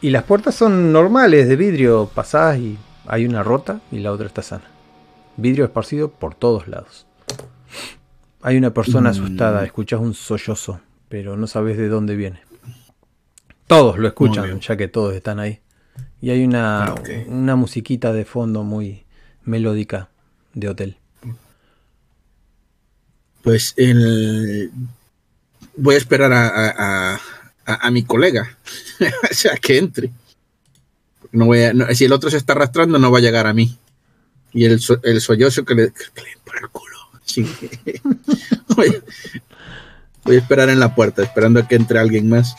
Y las puertas son normales, de vidrio, pasadas y hay una rota y la otra está sana. Vidrio esparcido por todos lados. Hay una persona asustada, escuchas un sollozo, pero no sabes de dónde viene. Todos lo escuchan, ya que todos están ahí. Y hay una, Ah, una musiquita de fondo muy melódica de hotel. Pues el... voy a esperar a, a, a- a- a mi colega. o sea, que entre. No voy a- no, si el otro se está arrastrando, no va a llegar a mí. Y el, so- el sollozo que le, que le den por el culo. Sí. voy, voy a esperar en la puerta, esperando a que entre alguien más.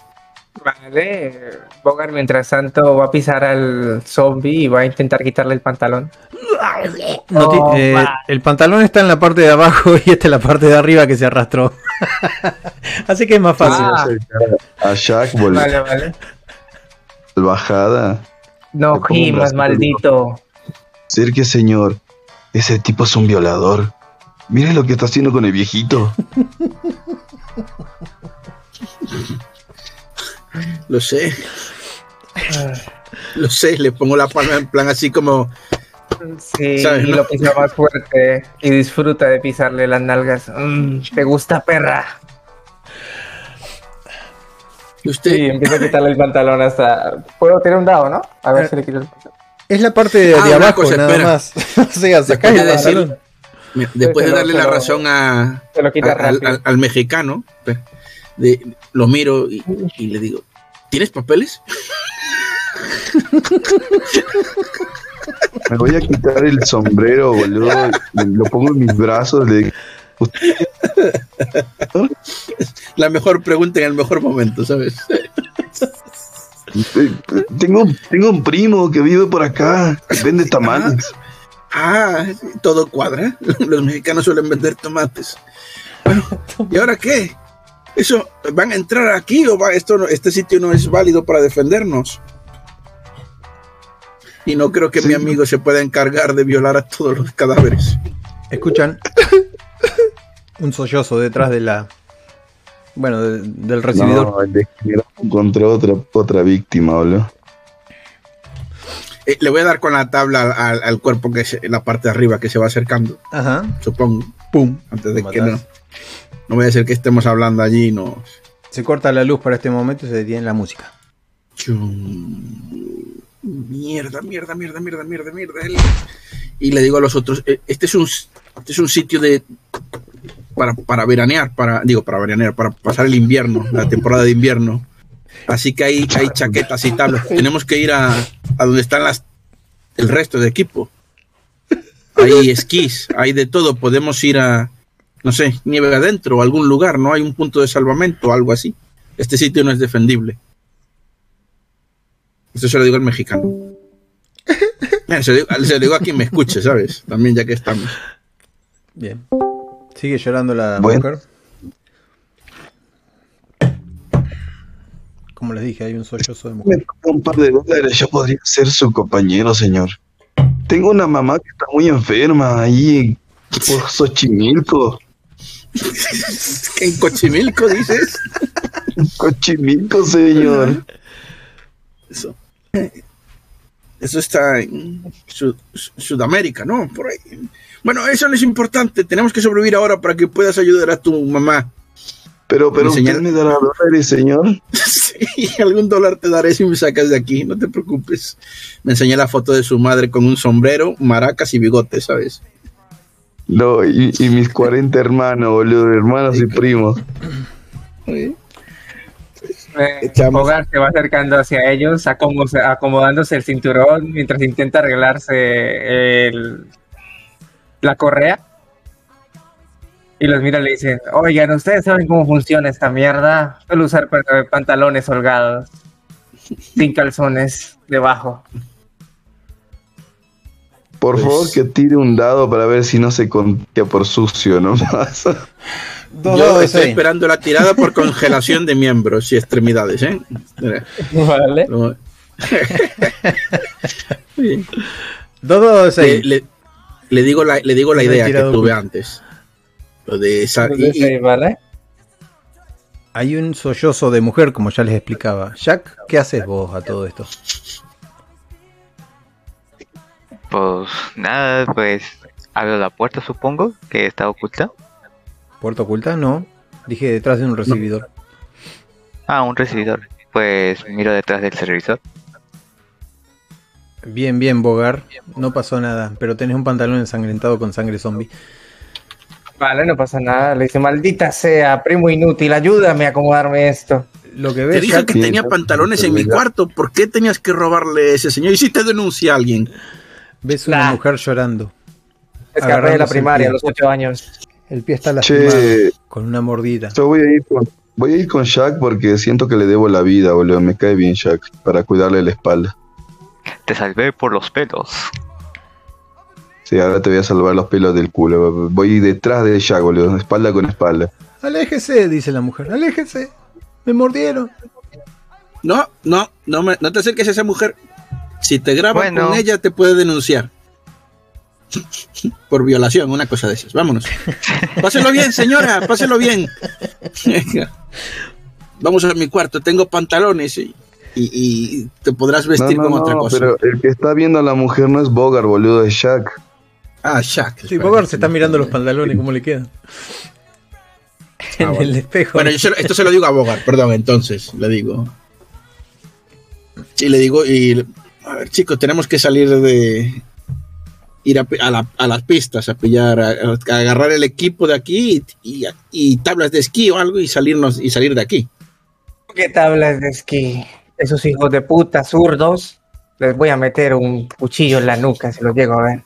Vale, Bogart mientras tanto va a pisar al zombie y va a intentar quitarle el pantalón. No Oh, eh, el pantalón está en la parte de abajo y esta en la parte de arriba que se arrastró. Así que es más fácil. Ah. A Jack, Vale, vale. bajada. No gimas, maldito. Cerque, señor. Ese tipo es un violador. Mire lo que está haciendo con el viejito. Lo sé. Lo sé, le pongo la palma en plan así como Sí, ¿Sabes, y no? lo pisa más fuerte y disfruta de pisarle las nalgas. Mm, ¿Te gusta, perra? Usted Sí, empieza a quitarle el pantalón hasta. Puedo tirar un dado, ¿no? A ver si le quito el pantalón. Es la parte de, Ah, de abajo cosa, nada espera. más. o sea, Después el de decir- después de darle la lo- razón a, Se lo quita al, al- rápido. al- al mexicano, de- lo miro y, y le digo, ¿tienes papeles? Me voy a quitar el sombrero, boludo. Lo pongo en mis brazos. Le digo, La mejor pregunta en el mejor momento, ¿sabes? "Eh, tengo, tengo un primo que vive por acá. Vende tamales. Ah, todo cuadra. Los mexicanos suelen vender tomates. Bueno, ¿y ahora qué? ¿Eso van a entrar aquí o va, esto no- este sitio no es válido para defendernos? Y no creo que Sí. mi amigo se pueda encargar de violar a todos los cadáveres. Escuchan un sollozo detrás de la. Bueno, de- del recibidor. No, el encontré otra, otra víctima, boludo. Eh, le voy a dar con la tabla al, al- al cuerpo que es en la parte de arriba que se va acercando, Ajá. supongo, Pum. antes de que no. No voy a decir que estemos hablando allí, no. Se corta la luz para este momento y se detiene la música. Chum. Mierda, mierda, mierda, mierda, mierda, mierda. El- Y le digo a los otros, eh, este es un, este es un sitio de para, para veranear, para, digo, para veranear, para pasar el invierno, la temporada de invierno. Así que hay, hay chaquetas y tablas. Tenemos que ir a, a donde están las el resto de equipo. Hay esquís, hay de todo. Podemos ir a, no sé, nieve adentro o algún lugar, ¿no? Hay un punto de salvamento o algo así. Este sitio no es defendible. Esto se lo digo al mexicano. Mira, Se lo digo, se lo digo a quien me escuche, ¿sabes? También ya que estamos. Bien. Sigue llorando la Bueno. mujer. Como les dije, hay un sollozo de mujer. un par de dólares, yo podría ser su compañero, señor. Tengo una mamá que está muy enferma ahí por Xochimilco. En Cochimilco dices. Xochimilco, señor. Eso. Eso está en Sud- Sudamérica, ¿no? Por ahí. Bueno, eso no es importante. Tenemos que sobrevivir ahora para que puedas ayudar a tu mamá. Pero, pero usted me dará dólares, señor. Sí, algún dólar te daré si me sacas de aquí, no te preocupes. Me enseñé la foto de su madre con un sombrero, maracas y bigote, ¿sabes? No, y, y mis 40 hermanos, boludo, hermanos y primos. Sí. Eh. Hogar se va acercando hacia ellos, acomo- acomodándose el cinturón mientras intenta arreglarse el- la correa. Y los mira y le dicen, oigan, ¿ustedes saben cómo funciona esta mierda? Suelo usar pa- pantalones holgados, sin calzones debajo. Por Pues- favor, que tire un dado para ver si no se contagia por sucio nomás. Dos Yo estoy esperando la tirada por congelación de miembros y extremidades, ¿eh? Vale. Sí. Dos le, ahí. le- le digo la, le digo la idea que tuve antes. Lo de esa, y- ¿vale? Hay un sollozo de mujer, como ya les explicaba. Jack, ¿qué haces vos a todo esto? Pues nada, pues abro la puerta, supongo, que está oculta. ¿Puerta oculta? No. Dije detrás de un recibidor. Ah, un recibidor. Pues miro detrás del televisor. Bien, bien, Bogar. No pasó nada, pero tenés un pantalón ensangrentado con sangre zombie. Vale, no pasa nada. Le dice, maldita sea, primo inútil, ayúdame a acomodarme esto. Lo que te dije que sí, tenía pantalones en mi cuarto. ¿Por qué tenías que robarle a ese señor? ¿Y si te denuncia alguien? ves una Nah. mujer llorando. Escapé de la primaria a los ocho años. El pie está lastimado, Che, con una mordida. yo voy a ir con, voy a ir con Jack porque siento que le debo la vida, boludo. Me cae bien Jack, para cuidarle la espalda. Te salvé por los pelos. Sí, ahora te voy a salvar los pelos del culo. Voy detrás de Jack, boludo, espalda con espalda. Aléjese, dice la mujer. Aléjese. Me mordieron. No, no, no, me- no te acerques a esa mujer. Si te graban Bueno. con ella, te puede denunciar. Por violación, una cosa de esas. Vámonos. Páselo bien, señora, páselo bien. Vamos a mi cuarto, tengo pantalones y, y- y te podrás vestir no, con otra no, cosa. pero el que está viendo a la mujer no es Bogart, boludo, es Jack. Ah, Shaq. Sí. Bogart se está mirando los pantalones, cómo le quedan. en Ah, bueno. el espejo. Bueno, yo se lo- esto se lo digo a Bogart, perdón, entonces, le digo. Sí, le digo, y a ver, chicos, tenemos que salir de. Ir a, a la- a las pistas, a pillar, a, a agarrar el equipo de aquí y, y- y tablas de esquí o algo y salirnos y salir de aquí. ¿Qué tablas de esquí? Esos hijos de puta zurdos. Les voy a meter un cuchillo en la nuca si los llego a ver.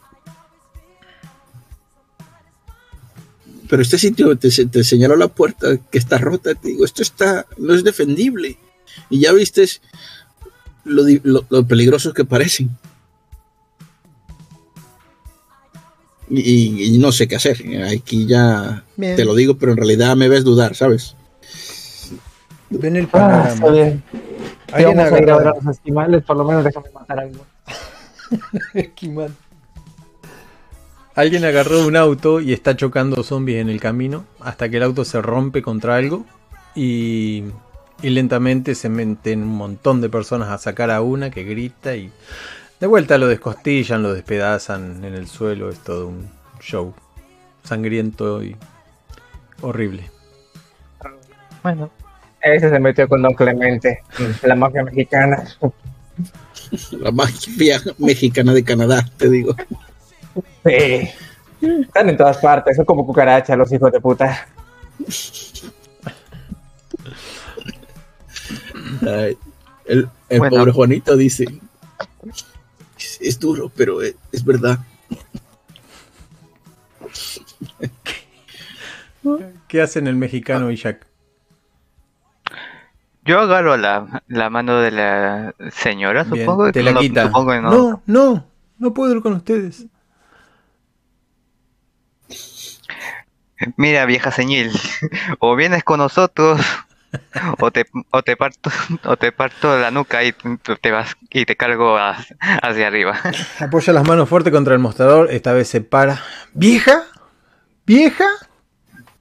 Pero este sitio te, te señaló la puerta que está rota. Te digo, esto está, no es defendible. Y ya viste lo- lo peligrosos que parecen. Y, no sé qué hacer. Aquí ya Bien. te lo digo, pero en realidad me ves dudar, ¿sabes? Ven el Ah, está bien. Si Alguien vamos a ir a ver a agarra- los esquimales, por lo menos déjame matar algo. Esquimal. Alguien agarró un auto y está chocando zombies en el camino hasta que el auto se rompe contra algo y, y lentamente se meten un montón de personas a sacar a una que grita y de vuelta lo descostillan, lo despedazan en el suelo. Es todo un show sangriento y horrible. Bueno, Ese se metió con Don Clemente, la mafia mexicana. La mafia mexicana de Canadá, te digo. Sí. Están en todas partes, son como cucarachas los hijos de puta. Ay, el el Bueno. pobre Juanito dice: es, es duro, pero es, es verdad. ¿Qué hacen el mexicano y Jack? yo agarro la, la mano de la señora, Bien, supongo. te la No, quita. supongo que no. no, no, no puedo ir con ustedes. Mira, vieja señil, o vienes con nosotros, o te, o te parto, o te parto la nuca y te vas y te cargo a- hacia arriba. Apoya las manos fuerte contra el mostrador. Esta vez se para. ¿Vieja? ¿Vieja?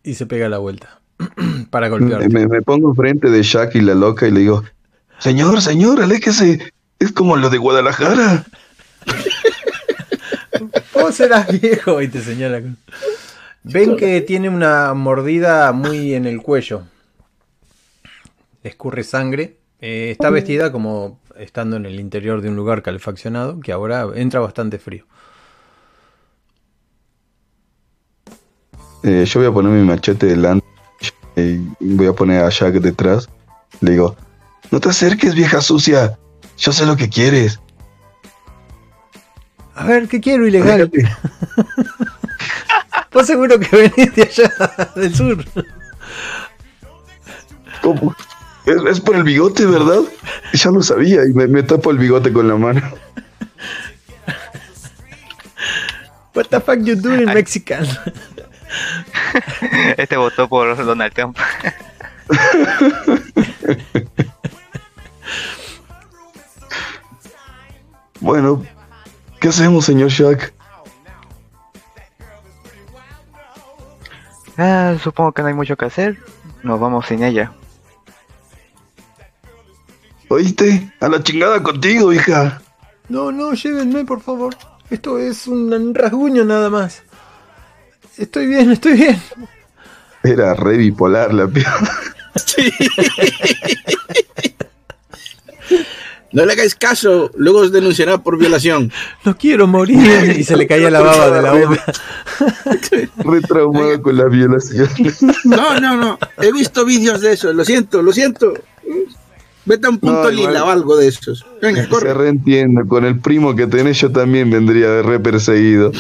Y se pega la vuelta. para golpearte. Me, me pongo enfrente de Jack y la loca y le digo, señor, señor, aléjese. Es como lo de Guadalajara. Vos serás viejo. Y te señala. Ven que tiene una mordida muy en el cuello. Escurre sangre. Eh, está vestida como estando en el interior de un lugar calefaccionado, que ahora entra bastante frío. Eh, yo voy a poner mi machete delante y voy a poner a Jack detrás. Le digo, no te acerques, vieja sucia. Yo sé lo que quieres. A ver, ¿qué quiero ilegal? Vos seguro que venís de allá del sur. ¿Cómo? Es, es por el bigote, ¿verdad? Ya lo sabía y me, me tapo el bigote con la mano. What the fuck you doing Mexican? Este votó por Donald Trump. Bueno, ¿qué hacemos, señor Jack? Ah, supongo que no hay mucho que hacer. Nos vamos sin ella. ¿Oíste? A la chingada contigo, hija. No, no, llévenme, por favor. Esto es un rasguño nada más. Estoy bien, estoy bien. Era re bipolar la piba. No le hagáis caso, luego os denunciará por violación. No quiero morir. Y se le caía la baba de la boca. Re traumado con la violación. No, no, no. He visto vídeos de eso. Lo siento, lo siento. Vete a un punto No, lila o algo de esos. Venga, Se corre. reentiende. Con el primo que tenés yo también vendría de re perseguido.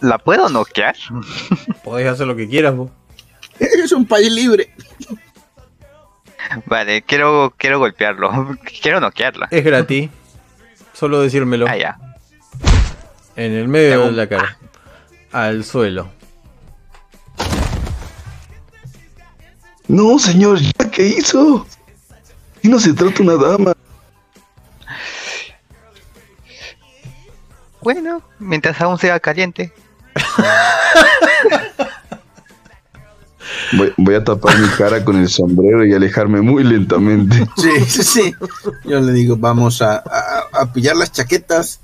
¿La puedo noquear? Podés hacer lo que quieras, vos. Es un país libre. Vale, quiero, quiero golpearlo. Quiero noquearla. Es gratis. Solo decírmelo. Ah, ya. En el medio Tengo de la cara. Al suelo. No, señor Jack, ¿qué hizo? Y no se trata una dama. Bueno, mientras aún sea caliente. Voy, voy a tapar mi cara con el sombrero y alejarme muy lentamente. Sí, sí, sí. Yo le digo, vamos a, a, a pillar las chaquetas.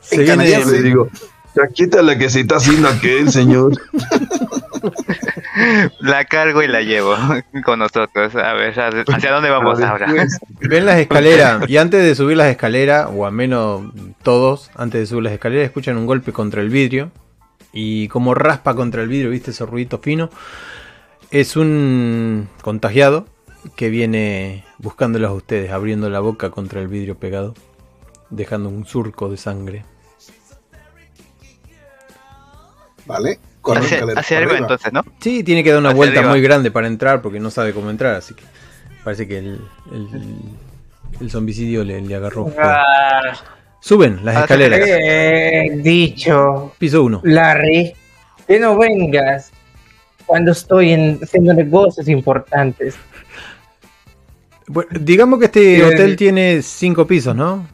Se En viene. Le digo, chaqueta la que se está haciendo aquel, señor. La cargo y la llevo con nosotros. A ver, ¿hacia dónde vamos ahora? después- ven las escaleras. Y antes de subir las escaleras, o al menos todos, antes de subir las escaleras, escuchan un golpe contra el vidrio. Y como raspa contra el vidrio, ¿viste? Ese ruidito fino. Es un contagiado que viene buscándolos a ustedes, abriendo la boca contra el vidrio pegado, dejando un surco de sangre. Vale. Hacia para arriba entonces, ¿no? Sí, tiene que dar una Hacia vuelta arriba. muy grande para entrar porque no sabe cómo entrar, así que parece que el, el, el zombicidio le, le agarró. Ah, Suben las Ah, escaleras. dicho, Piso 1. Larry, que no vengas cuando estoy en, haciendo negocios importantes. Bueno, digamos que este hotel tiene cinco pisos, ¿no?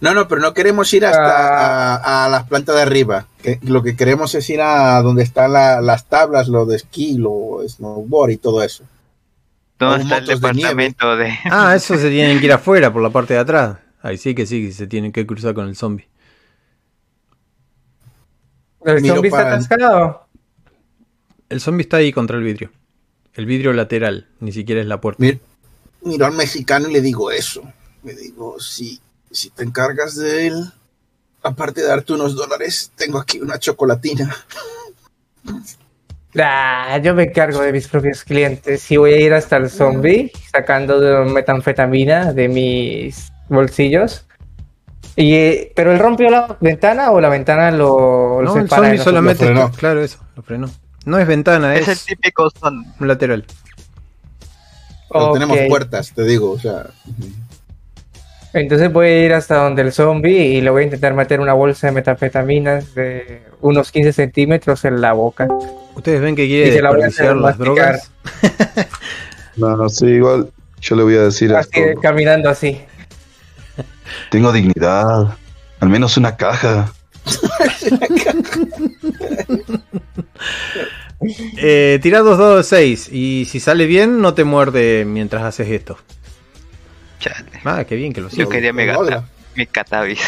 No, no, pero no queremos ir hasta Ah. a, a las plantas de arriba. Que lo que queremos es ir a donde están la- las tablas, lo de esquí, lo snowboard y todo eso. ¿Dónde está el de departamento de, Ah, eso se tienen que ir afuera por la parte de atrás. Ahí sí que sí, se tienen que cruzar con el zombie. ¿El zombie está atascado? El zombie está ahí contra el vidrio. El vidrio lateral, ni siquiera es la puerta. Mir- miro al mexicano y le digo eso. Le digo, si, si te encargas de él, aparte de darte unos dólares, tengo aquí una chocolatina. Ah, yo me encargo de mis propios clientes y voy a ir hasta el zombie sacando de metanfetamina de mis bolsillos. Y, eh, ¿Pero él rompió la ventana o la ventana lo, lo No, el separa de zombie solamente. Lo frenó. claro, eso, lo frenó. No es ventana, Es es, el típico son. un lateral. Tenemos puertas, te digo. O sea, Entonces voy a ir hasta donde el zombie y le voy a intentar meter una bolsa de metanfetaminas de unos 15 centímetros en la boca. Ustedes ven que Y quiere se la voy a hacer desperdiciar las drogas. No, no sé, igual yo le voy a decir Así, esto. caminando así. Tengo dignidad. Al menos una caja. Eh, tira dos dados de 6 y si sale bien no te muerde mientras haces esto. Chale. Ah, qué bien que lo Yo sé. quería gata, mi catavis.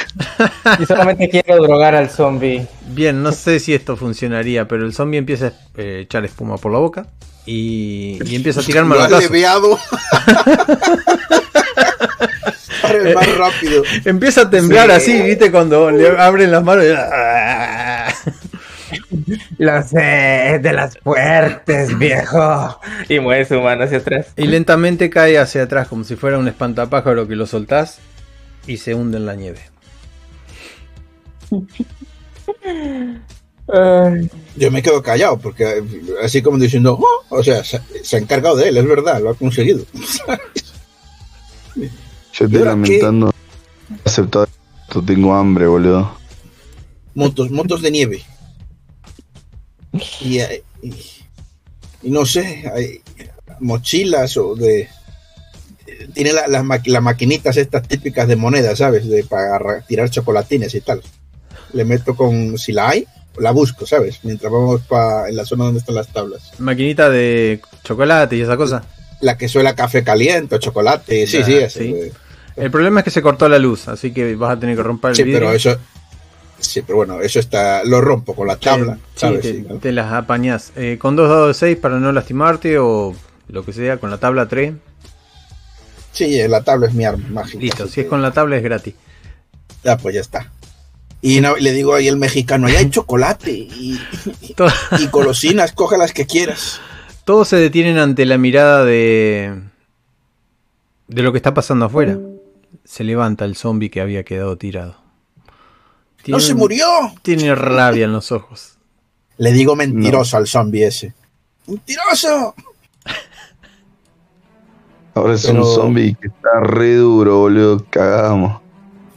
Y solamente quiero drogar al zombie. Bien, no sé si esto funcionaría, pero el zombie empieza a eh, echar espuma por la boca y, y empieza a tirar Lo ha manotazos. leveado. Para el más rápido. Empieza a temblar Sí. así, ¿viste? Cuando le abren las manos. y- Lo sé, de las fuertes, viejo. Y mueve su mano hacia atrás. Y lentamente cae hacia atrás como si fuera un espantapájaro que lo soltás y se hunde en la nieve. Ay, Yo me quedo callado porque eh, así como diciendo, "Oh", o sea, se, se ha encargado de él, es verdad, lo ha conseguido. Yo estoy lamentando aceptar esto, tengo hambre, boludo. Motos, motos de nieve. Y, eh, y, y no sé, hay mochilas o de... Tiene la- las ma- las maquinitas estas típicas de moneda, ¿sabes? De para ra- tirar chocolatines y tal. Le meto con, si la hay, la busco, ¿sabes? Mientras vamos pa, en la zona donde están las tablas. Maquinita de chocolate y esa cosa. La que suela café caliente o chocolate, sí, Ah, sí, eso, sí. eh. El problema es que se cortó la luz, así que vas a tener que romper el Sí, vidrio. pero eso. Sí, pero bueno, eso está. Lo rompo con la tabla, Sí, ¿sabes? te, Sí, ¿no? te las apañás. Eh, con dos dados de 6 para no lastimarte o lo que sea, con la tabla 3. Sí, la tabla es mi arma mágica. Listo, si es con la tabla es gratis. Ah, pues ya está. Y no- le digo ahí el mexicano, ahí hay chocolate y, Todo- y golosinas, coge las que quieras. Todos se detienen ante la mirada de. de lo que está pasando afuera. Se levanta el zombie que había quedado tirado. ¡No se murió! Tiene rabia en los ojos. Le digo mentiroso al zombie ese. ¡Mentiroso! Ahora es Pero- un zombie que está re duro, boludo. Cagamos.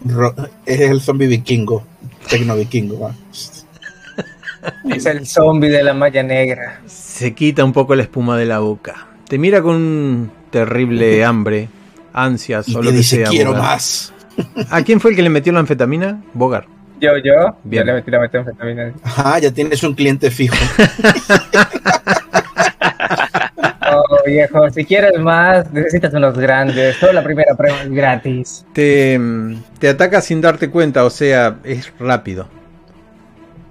Ro- es el zombie vikingo. Tecno vikingo, va. Es el zombie de la malla negra. Se quita un poco la espuma de la boca. Te mira con un terrible hambre, ansias Y o te lo que dice, sea. quiero Bogart. más. ¿A quién fue el que le metió la anfetamina? Bogar. Yo, yo, Bien. yo le metí la metanfetamina. Ajá, ya tienes un cliente fijo. Oh, viejo, si quieres más, necesitas unos grandes. Solo la primera prueba es gratis. Te, te ataca sin darte cuenta, o sea, es rápido.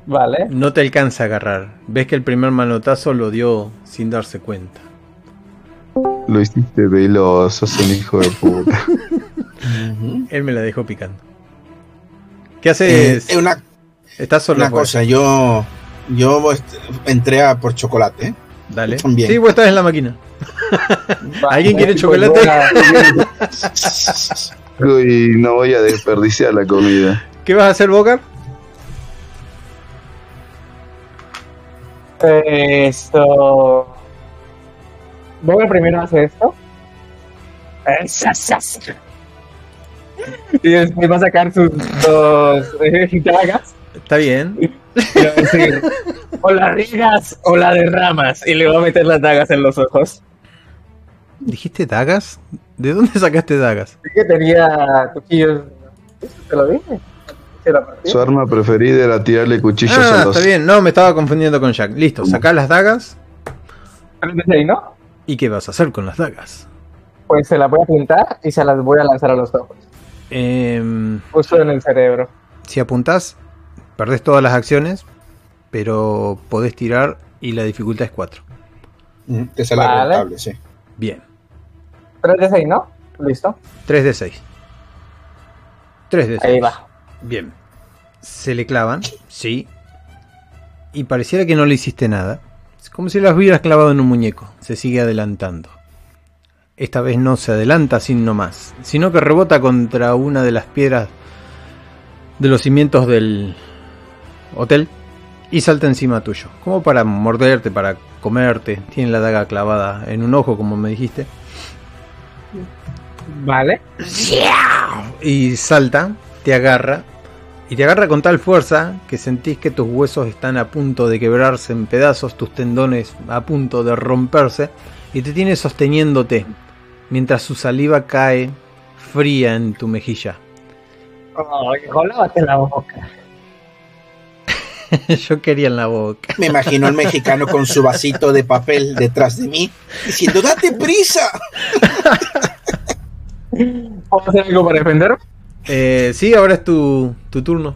Vale. No te alcanza a agarrar. Ves que el primer manotazo lo dio sin darse cuenta. Lo hiciste veloz, sos un hijo de puta. Él me la dejó picando. ¿Qué Eh, haces? eh, una, Estás solo una afuera. cosa, yo, yo entré a por chocolate. ¿eh? Dale. También. Sí, vos estás en la máquina. ¿Alguien quiere pues chocolate? voy a- Y no voy a desperdiciar la comida. ¿Qué vas a hacer, Bocar? Esto. Boga primero hace esto. Y después va a sacar sus dos eh, dagas. Está bien. Y va a decir: O la riegas o la derramas. Y le va a meter las dagas en los ojos. ¿Dijiste dagas? ¿De dónde sacaste dagas? Sí que tenía cuchillos. ¿Te lo dije? Su arma preferida era tirarle cuchillos Ah, a los. está bien. No, me estaba confundiendo con Jack. Listo, sacá las dagas. Seis, ¿no? ¿Y qué vas a hacer con las dagas? Pues se las voy a apuntar y se las voy a lanzar a los ojos. Em, Justo en el cerebro. si apuntás, perdés todas las acciones, pero podés tirar y la dificultad es 4. Ujú, Te sale Vale. rentable, sí. Bien. 3 de 6, ¿no? Listo. 3 de 6. 3 de 6. Ahí va. Bien. Se le clavan, sí. Y pareciera que no le hiciste nada. Es como si las hubieras clavado en un muñeco. Se sigue adelantando. Esta vez no se adelanta sin no más, sino que rebota contra una de las piedras de los cimientos del hotel y salta encima tuyo. Como para morderte, para comerte. Tiene la daga clavada en un ojo, como me dijiste. Vale. y salta, te agarra y te agarra con tal fuerza que sentís que tus huesos están a punto de quebrarse en pedazos, tus tendones a punto de romperse y te tiene sosteniéndote mientras su saliva cae fría en tu mejilla. Oh, hijo, lávate la boca. Yo quería en la boca. Me imagino al mexicano con su vasito de papel detrás de mí, diciendo, date prisa. ¿Puedo hacer algo para defender? Eh, sí, ahora es tu, tu turno.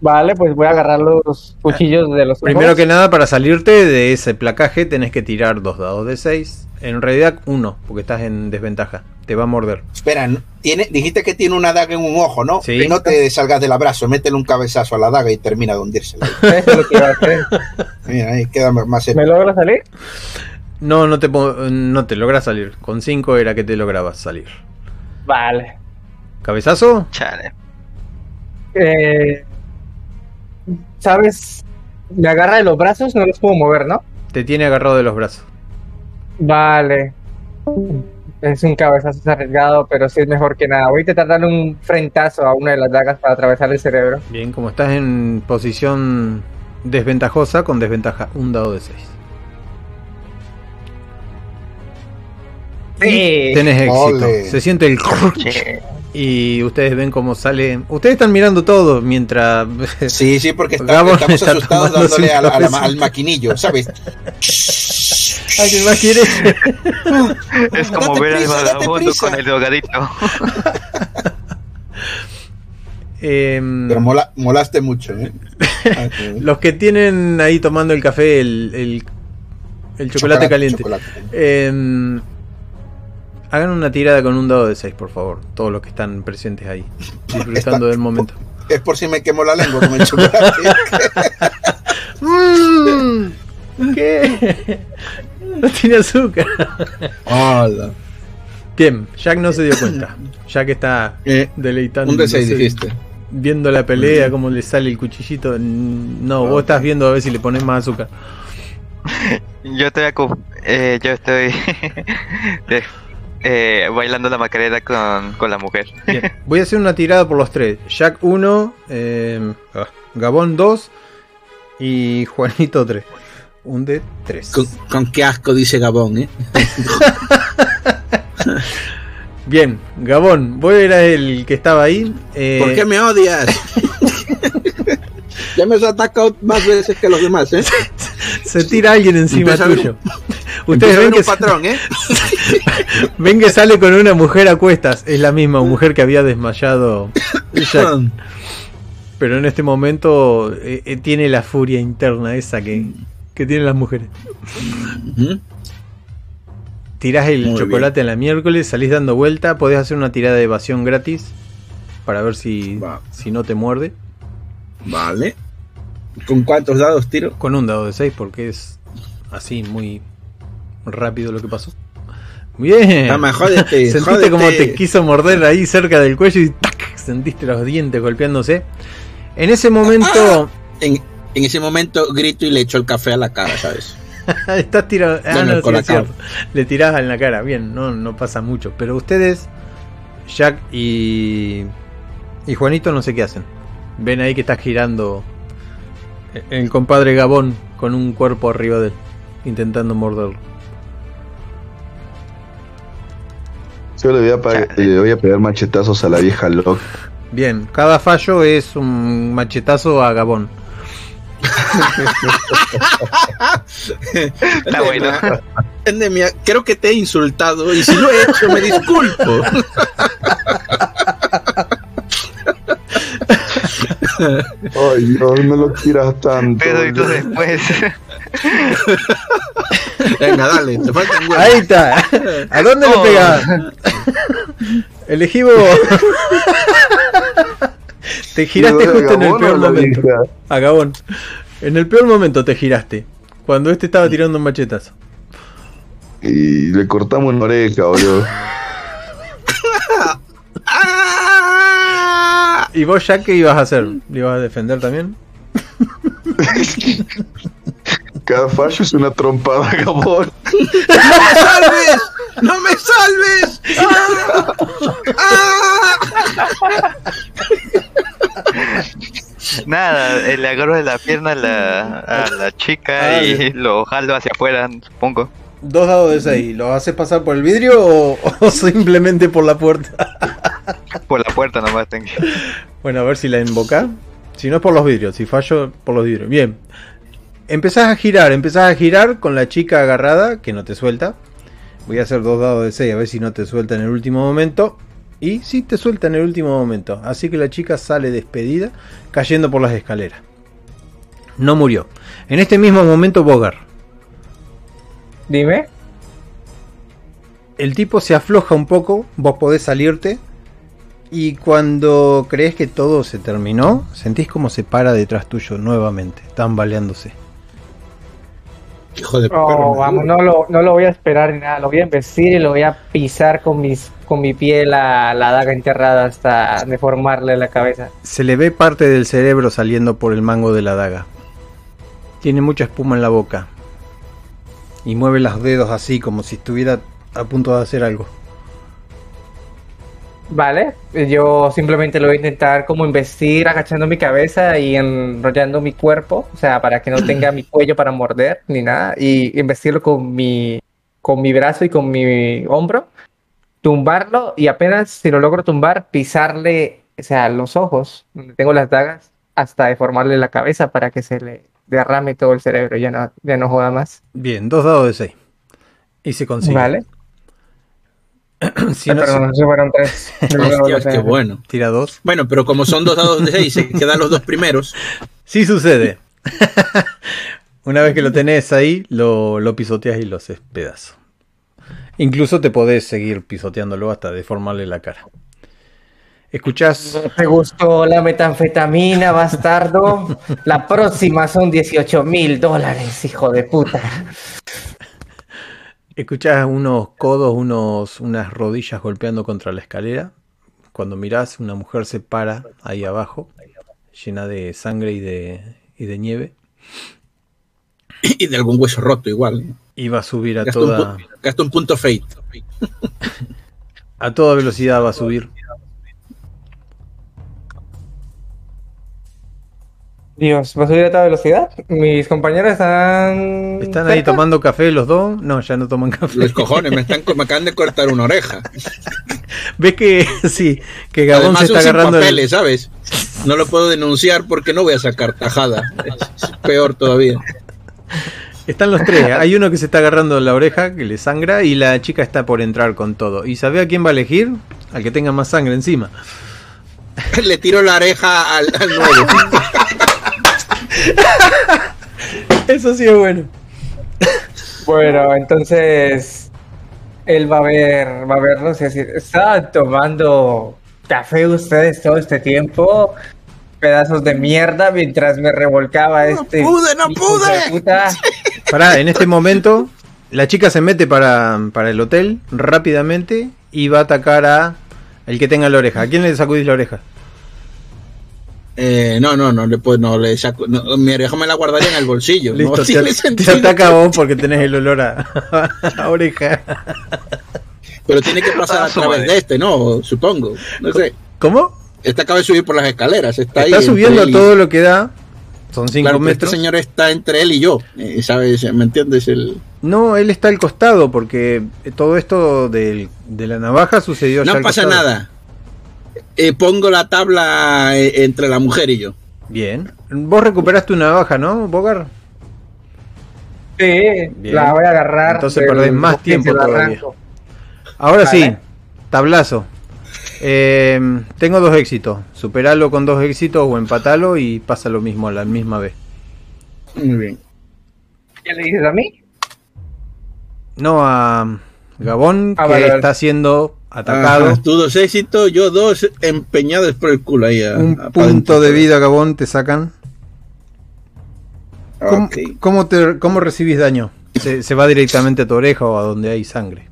Vale, pues voy a agarrar los cuchillos de los Primero ojos. que nada, para salirte de ese placaje tenés que tirar dos dados de 6. En realidad uno, porque estás en desventaja. Te va a morder. Espera, tiene, dijiste que tiene una daga en un ojo, ¿no? Sí. Que no te salgas del abrazo, métele un cabezazo a la daga y termina de hundírsela. Eso es lo que iba a hacer. Mira, ahí queda más ¿Me logra salir? No, no te, no te logras salir. Con 5 era que te lograbas salir. Vale. ¿Cabezazo? Chale. Eh, ¿Sabes? Me agarra de los brazos, no los puedo mover, ¿no? Te tiene agarrado de los brazos. Vale. Es un cabezazo arriesgado, pero sí es mejor que nada. Voy a intentar darle un frentazo a una de las dagas para atravesar el cerebro. Bien, como estás en posición desventajosa, con desventaja, un dado de 6. Sí. Tenés éxito. Ole. Se siente el y ustedes ven cómo sale. Ustedes están mirando todo mientras. Sí, sí, porque está- estamos está asustados dándole un a la- a la- cafecito. al maquinillo, ¿sabes? ¿Alguien más quiere? Es como Date ver al prisa, date vagabundo con el drogadito. Em, Pero mola- molaste mucho, ¿eh? Ah, los que tienen ahí tomando el café, el, el, el chocolate, caliente. chocolate. Em, hagan una tirada con un dado de 6, por favor. Todos los que están presentes ahí. Disfrutando Está- del momento. Es por si me quemo la lengua con el chocolate. Mm, ¿Qué? No tiene azúcar. Hola. Bien, Jack no se dio cuenta. Jack está Eh, deleitando. un D6 dijiste. Viendo la pelea, cómo le sale el cuchillito. No, vos estás viendo a ver si le pones más azúcar. Yo estoy, acu- eh, yo estoy eh, eh, bailando la macarena con, con la mujer. Bien, voy a hacer una tirada por los tres. Jack 1, Gabón 2 y Juanito 3. Un de 3. Con, con qué asco dice Gabón, ¿eh? Bien, Gabón, vos eras el que estaba ahí. eh, ¿Por qué me odias? ya me has atacado más veces que los demás, ¿eh? Se tira alguien encima Empieza a ver tuyo. Ustedes ven que, un patrón, ¿eh? ven que sale con una mujer a cuestas. Es la misma mujer que había desmayado Jack. Pero en este momento eh, eh, tiene la furia interna esa que, que tienen las mujeres. Tirás el Muy chocolate en la miércoles, salís dando vuelta, podés hacer una tirada de evasión gratis para ver si, Va. si no te muerde. Vale. ¿Con cuántos dados tiro? Con un dado de 6 porque es así muy rápido lo que pasó. Bien. Dame, jódete, Sentiste jódete. como te quiso morder ahí cerca del cuello y ¡tac! sentiste los dientes golpeándose. En ese momento En, en ese momento grito y le echo el café a la cara, ¿sabes? estás tirado. Ah, no, el sí, es colacao. cierto. Le tirás en la cara. Bien, no, no pasa mucho. Pero ustedes, Jack y, y Juanito, no sé qué hacen. Ven ahí que está girando el compadre Gabón con un cuerpo arriba de él, intentando morderlo. Yo le voy a, pa- le voy a pegar machetazos a la vieja loca. Bien, cada fallo es un machetazo a Gabón. Está bueno. Endemia, creo que te he insultado y si lo he hecho me disculpo. Ay, Dios, no lo quieras tanto. Pero y tú después. Venga, dale, te falta un huevo. Ahí está. ¿A dónde le Oh. pegás? Elegí vos. Te giraste ¿Le justo en el peor momento. A Gabón. En el peor momento te giraste. Cuando este estaba tirando un machetazo. Y le cortamos una oreja, boludo. ¡Ah! ¿Y vos, Jack, qué ibas a hacer? ¿Le ibas a defender también? Cada fallo es una trompada, Gabón. ¡No me salves! ¡No me salves! ¡Ah! Nada, eh, le agarro de la pierna a la, a la chica Ah, y bien. lo jalo hacia afuera, supongo. Dos dados de 6. ¿Los haces pasar por el vidrio o, o simplemente por la puerta? Por la puerta nomás tengo. Bueno, a ver si la invoca. Si no es por los vidrios, si fallo, por los vidrios. Bien. Empezás a girar, empezás a girar con la chica agarrada, que no te suelta. Voy a hacer dos dados de 6 a ver si no te suelta en el último momento. Y sí te suelta en el último momento. Así que la chica sale despedida cayendo por las escaleras. No murió. En este mismo momento Bogar. Dime. El tipo se afloja un poco, vos podés salirte. Y cuando crees que todo se terminó, sentís como se para detrás tuyo nuevamente, tambaleándose. Hijo de perro, vamos, no lo, no lo voy a esperar ni nada. Lo voy a embestir y lo voy a pisar con, mis, con mi pie la, la daga enterrada hasta deformarle la cabeza. Se le ve parte del cerebro saliendo por el mango de la daga. Tiene mucha espuma en la boca. Y mueve los dedos así como si estuviera a punto de hacer algo. Vale, yo simplemente lo voy a intentar como investir agachando mi cabeza y enrollando mi cuerpo, o sea, para que no tenga mi cuello para morder ni nada, y investirlo con mi, con mi brazo y con mi hombro, tumbarlo y apenas si lo logro tumbar, pisarle, o sea, los ojos, donde tengo las dagas, hasta deformarle la cabeza para que se le derrame todo el cerebro, ya no, ya no joda más. Bien, dos dados de 6. Y se consigue. Vale. Si no, Pero no se fueron tres. Hostias, qué bueno. tira dos. Bueno, pero como son dos dados de seis, se quedan los dos primeros. Sí sucede. Una vez que lo tenés ahí, lo, lo pisoteas y lo haces pedazo. Incluso te podés seguir pisoteándolo hasta deformarle la cara. Escuchás, ¿No te gustó la metanfetamina, bastardo? La próxima son 18 mil dólares, hijo de puta. escuchás unos codos, unos, unas rodillas golpeando contra la escalera. Cuando mirás, una mujer se para ahí abajo, llena de sangre y de, y de nieve. Y de algún hueso roto igual. Y va a subir a Gasta un, toda, pu- gasta un punto fate. a toda velocidad, va a subir. Dios, ¿va a subir a toda velocidad? Mis compañeros están. ¿Están ahí cerca? tomando café los dos? No, ya no toman café. Los cojones, me, están, me acaban de cortar una oreja. ¿Ves que sí? Que Gabón Además, se está agarrando el- papeles, ¿sabes? No lo puedo denunciar porque no voy a sacar tajada. Es peor todavía. Están los tres. Hay uno que se está agarrando la oreja, que le sangra, y la chica está por entrar con todo. ¿Y sabe a quién va a elegir? Al que tenga más sangre encima. Le tiro la oreja al, al nuevo. Eso sí es bueno. Bueno, entonces. Él va a ver, va a ver, no sé si. Estaban tomando café ustedes todo este tiempo. Pedazos de mierda mientras me revolcaba No este. pude, no hijo de pude. puta. Pará, en este momento, la chica se mete para, para el hotel rápidamente y va a atacar a el que tenga la oreja. ¿A quién le sacudís la oreja? Eh, no, no, no le puedo, no le saco. no, mi oreja me la guardaría en el bolsillo. Listo, no te, tiene te sentido. ataca a vos porque tenés el olor a, a oreja. Pero tiene que pasar a través de este, ¿no? Supongo. No sé. ¿Cómo? Este acaba de subir por las escaleras. Está, ahí Está subiendo y- todo lo que da. Son 5 Claro, este metros. señor está entre él y yo. eh, ¿Sabes? ¿Me entiendes? El... No, él está al costado porque todo esto del- de la navaja sucedió No pasa costado. nada. Eh, pongo la tabla eh, entre la mujer y yo. Bien. Vos recuperaste una navaja, ¿no, Bogar? Sí, Bien. la voy a agarrar. Entonces perdés más tiempo todavía. Ahora sí, tablazo. Eh, tengo dos éxitos. Superalo con dos éxitos o empatalo y pasa lo mismo a la misma vez. Muy bien. ¿Qué le dices a mí? No a Gabón, Ah, que vale, vale. está siendo atacado. Ajá, tú dos éxitos, yo dos empeñados por el culo ahí. a- Un a- punto de vida, Gabón, te sacan. ¿Cómo, cómo te, cómo recibís daño? Se, se va directamente a tu oreja o a donde hay sangre.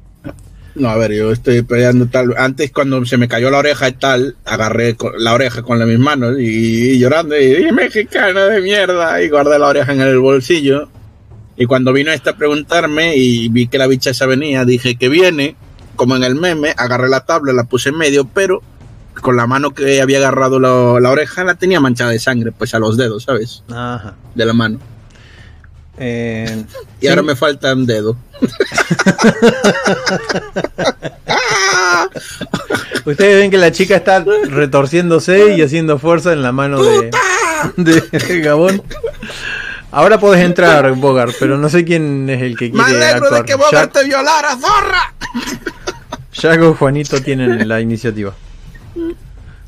No, a ver, yo estoy peleando tal. Antes, cuando se me cayó la oreja y tal, agarré la oreja con las mis manos y, y llorando y dije, mexicano de mierda, y guardé la oreja en el bolsillo. Y cuando vino esta a preguntarme y vi que la bicha esa venía, dije que viene, como en el meme, agarré la tabla, la puse en medio, pero con la mano que había agarrado la, la oreja la tenía manchada de sangre, pues a los dedos, ¿sabes? Ajá. De la mano. Eh, Y ahora me falta un dedo. Ustedes ven que la chica está retorciéndose y haciendo fuerza en la mano de, de Gabón. Ahora podés entrar, Bogart, pero no sé quién es el que ¡Me quiere alegro actuar. de que Bogart te violara, zorra! Yago y Juanito tienen la iniciativa.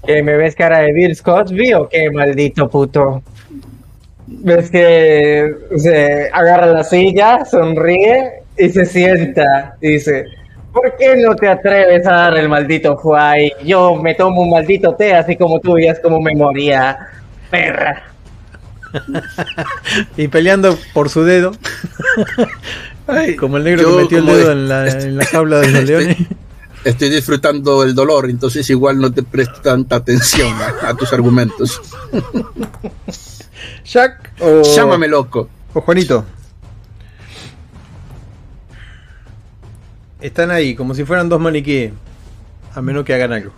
¿Que me ves cara de Bill Cosby o qué maldito puto? ¿Ves que se agarra la silla, sonríe y se sienta? Y dice, ¿por qué no te atreves a dar el maldito Huay? Yo me tomo un maldito té así como tú veías como me moría, perra. Y peleando por su dedo, Ay, como el negro yo que metió el dedo de- en la, en la jaula de los leones. Estoy disfrutando el dolor, entonces igual no te presto tanta atención a, a tus argumentos. Jack o, Llámame loco. o Juanito. Están ahí, como si fueran dos maniquíes. A menos que hagan algo.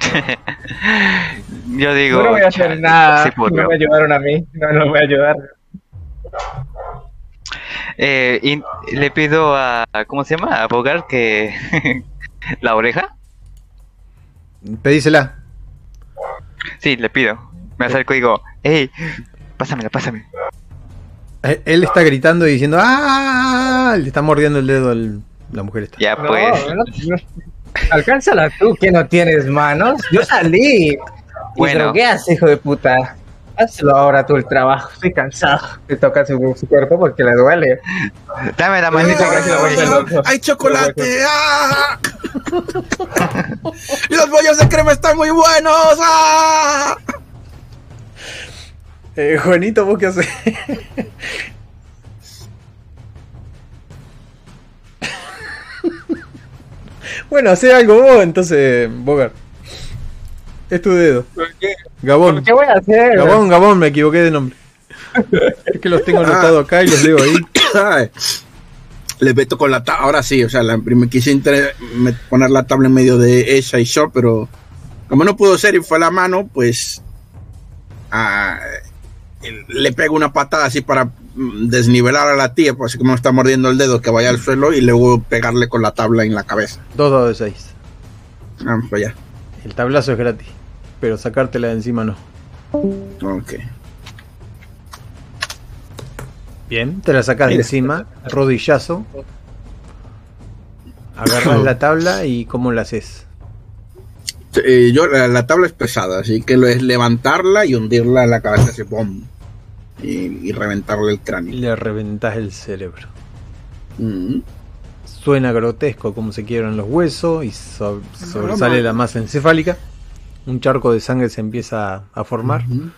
Yo digo. No voy a hacer nada, no me ayudaron a mí, no, no voy a ayudar. Eh, y le pido a. ¿Cómo se llama? A Bogart que. la oreja. Pedísela. Sí, le pido. Me acerco y digo, hey, pásamela, pásame. Eh, Él está gritando y diciendo ¡Ah! Le está mordiendo el dedo al- la mujer. Ya pues. no, no. Alcánzala tú, que no tienes manos. Yo salí. Bueno. Y drogueas, hijo de puta. Hazlo ahora tú el trabajo. Estoy cansado. Te toca su, su cuerpo porque le duele. Dame la Maldita manita. gracia, vuelve loco. ¡Hay chocolate! ¡Ah! ¡Los bollos de crema están muy buenos! ¡Ah! Eh, Juanito, ¿vos qué haces? bueno, hace algo vos, entonces, Bogart. Es tu dedo. Gabón. ¿Qué voy a hacer? Gabón, Gabón, me equivoqué de nombre. Es que los tengo anotados acá y los leo ahí. Le meto con la tabla. Ahora sí, o sea, la, me quise inter- me- poner la tabla en medio de ella y yo, pero como no pudo ser y fue la mano, pues ah, le pego una patada así para mm, desnivelar a la tía, pues así como está mordiendo el dedo, que vaya al suelo y luego pegarle con la tabla en la cabeza. Dos dados de seis. Ah, pues ya. El tablazo es gratis, pero sacártela de encima no. Ok. Bien, te la sacas de encima, rodillazo. Agarras la tabla y ¿cómo la haces? Eh, yo, la, la tabla es pesada, así que lo es levantarla y hundirla en la cabeza, así, ¡pum! Y, y reventarle el cráneo. Le reventás el cerebro. Mm. Suena grotesco como se quiebran los huesos y so- sobresale la masa encefálica. Un charco de sangre se empieza a, a formar. Ujú.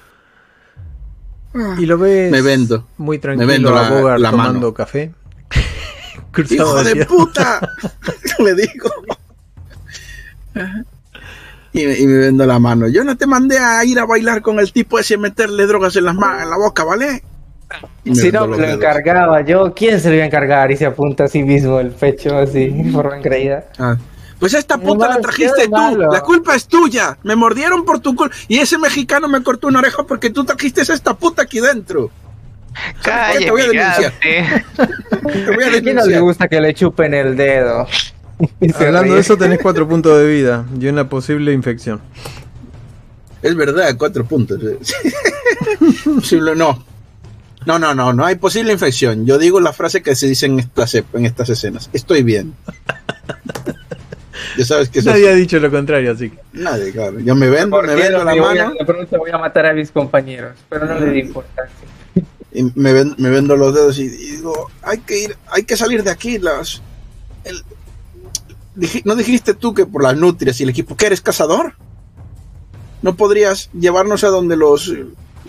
Y lo ves Me vendo. muy Me tranquilo vendo a la- Bogart la tomando mano. café. ¡Hijo de puta! Le digo. Y, me- y me vendo la mano. Yo no te mandé a ir a bailar con el tipo ese y meterle drogas en, las ma- en la boca, ¿vale? Si no, me lo dedos. encargaba yo. ¿Quién se lo iba a encargar? Y se apunta a sí mismo el pecho así, de forma engreída. Ah. Pues esta No puta la trajiste tú. malo. La culpa es tuya. Me mordieron por tu culpa. Y ese mexicano me cortó una oreja porque tú trajiste a esta puta aquí dentro. Calle, Te voy a denunciar. Te voy a ¿A quién no le denunciar. gusta que le chupen el dedo? Hablando de eso, tenés cuatro puntos de vida y una posible infección. Es verdad, cuatro puntos. Posible- no. No, no, no, no hay posible infección. Yo digo la frase que se dice en estas, ep- en estas escenas. Estoy bien. Ya sabes que eso Nadie ha dicho lo contrario, así que. Nadie, claro. Yo me vendo, me vendo la voy a- mano de pronto voy a matar a mis compañeros, pero no le di importancia. y me, ven- me vendo los dedos y, y digo, hay que ir, hay que salir de aquí. Las, el- dij- ¿No dijiste tú que por las nutrias y el equipo que eres cazador? ¿No podrías llevarnos a donde los,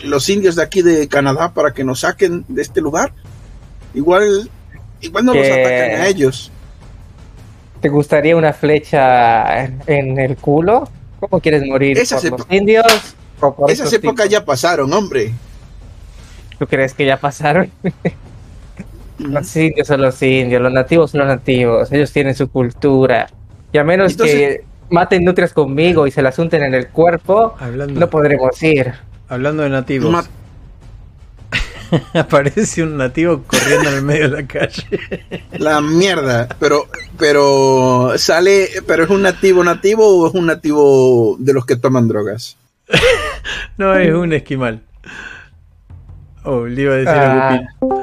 los indios de aquí de Canadá para que nos saquen de este lugar? Igual, igual no los atacan a ellos. ¿Te gustaría una flecha en, en el culo? ¿Cómo quieres morir? Esas ¿Por los indios? ¿O por Esas épocas tipos? ya pasaron, hombre. ¿Tú crees que ya pasaron? Los indios son los indios, los nativos son los nativos, ellos tienen su cultura. Y a menos Entonces- que maten nutrias conmigo y se las unten en el cuerpo, Hablando, no podremos ir. hablando de nativos, Ma- aparece un nativo corriendo en el medio de la calle. La mierda, pero, pero sale, pero es un nativo nativo o es un nativo de los que toman drogas. No, es un esquimal. Oh, le iba a decir a Ah. Gupil.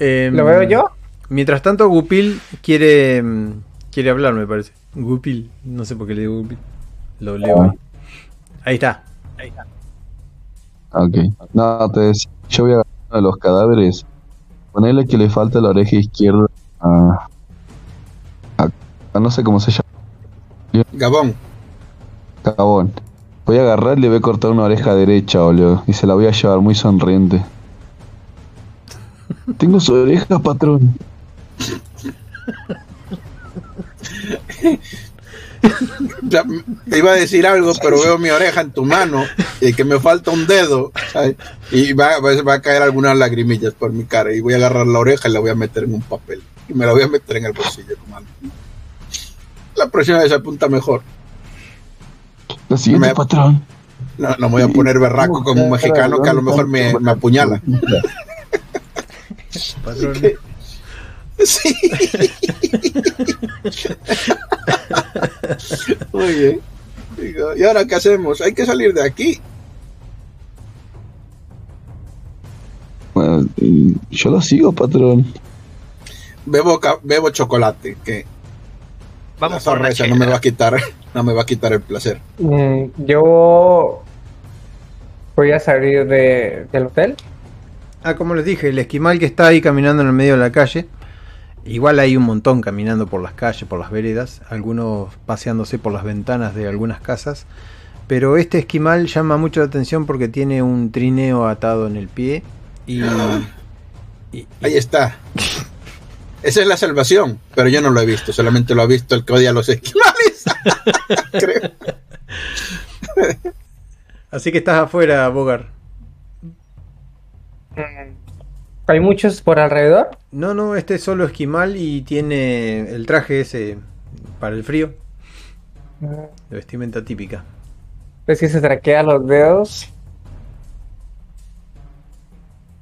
Em, ¿Lo veo yo? Mientras tanto, Gupil quiere mm, Quiere hablar, me parece. Gupil. No sé por qué le digo Gupil. Lo leo ahí. Ahí está. Ok. No, te decía, yo voy a agarrar uno de los cadáveres. Ponele que le falta la oreja izquierda a, a- a no sé cómo se llama, Gabón. Cabón. Voy a agarrar y le voy a cortar una oreja derecha, boludo. Y se la voy a llevar muy sonriente. Tengo su oreja, patrón. Ya, Te iba a decir algo, pero veo mi oreja en tu mano y que me falta un dedo. ¿sabes? Y va, va- va a caer algunas lagrimillas por mi cara. Y voy a agarrar la oreja y la voy a meter en un papel. Y me la voy a meter en el bolsillo, comando. La próxima vez apunta mejor. Lo siguiente, Me- patrón. No, no me voy a poner berraco como un mexicano que a lo mejor me, me apuñala. Patrón. Sí. Muy bien. Digo, ¿y ahora qué hacemos? Hay que salir de aquí. Bueno, yo lo sigo, patrón. Bebo, bebo chocolate, que Vamos esa no me va a quitar, no me va a quitar el placer. Mm, yo voy a salir de, del hotel. Ah, como les dije, el esquimal que está ahí caminando en el medio de la calle. Igual hay un montón caminando por las calles, por las veredas, algunos paseándose por las ventanas de algunas casas. Pero este esquimal llama mucho la atención porque tiene un trineo atado en el pie y, y- y- Ahí está. Esa es la salvación, pero yo no lo he visto, solamente lo ha visto el que odia a los esquimales. Creo. así que estás afuera, Bogar. Hay muchos por alrededor. No, no, este es solo esquimal y tiene el traje ese para el frío, de vestimenta típica. Ves que se traquea los dedos.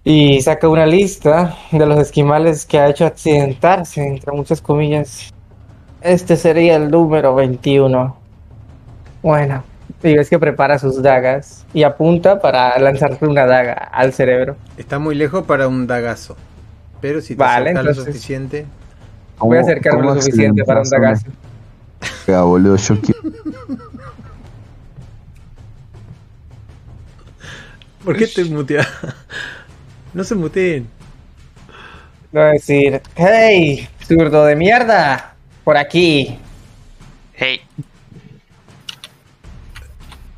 Y saca una lista de los esquimales que ha hecho accidentarse, entre muchas comillas. Este sería el número 21. Bueno, y ves que prepara sus dagas y apunta para lanzarle una daga al cerebro. Está muy lejos para un dagazo, pero si te Vale, acercas lo entonces- suficiente, Voy a ¿Cómo- acercarme lo suficiente para un dagazo. oreja, boludo? Yo quiero- ¿Por qué te muteas? No se muteen. Voy a decir, hey, zurdo de mierda, por aquí. Hey,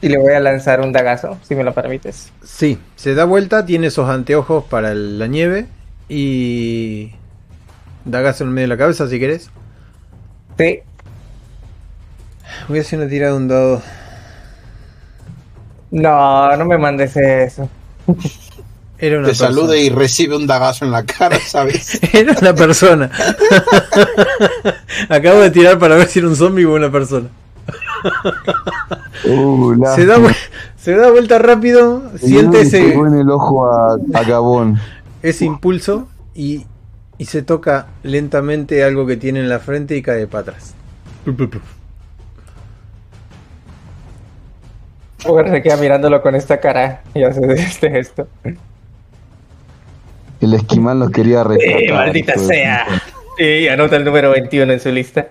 Y le voy a lanzar un dagazo, si me lo permites. Sí, se da vuelta, tiene esos anteojos para el- la nieve y dagazo en el medio de la cabeza si querés. Sí, Voy a hacer una tirada de un dado. no, no me mandes eso. Era una Te persona. saluda y recibe un dagazo en la cara, ¿sabes? Era una persona. Acabo de tirar para ver si era un zombie o una persona. Uh, la- Se da, se da vuelta rápido, siente ese, en el ojo a, a Gabón. ese impulso y, y se toca lentamente algo que tiene en la frente y cae para atrás. Se queda mirándolo con esta cara y hace este gesto. El esquimal los quería rescatar. ¡Eh, maldita de sea! Y anota el número 21 en su lista.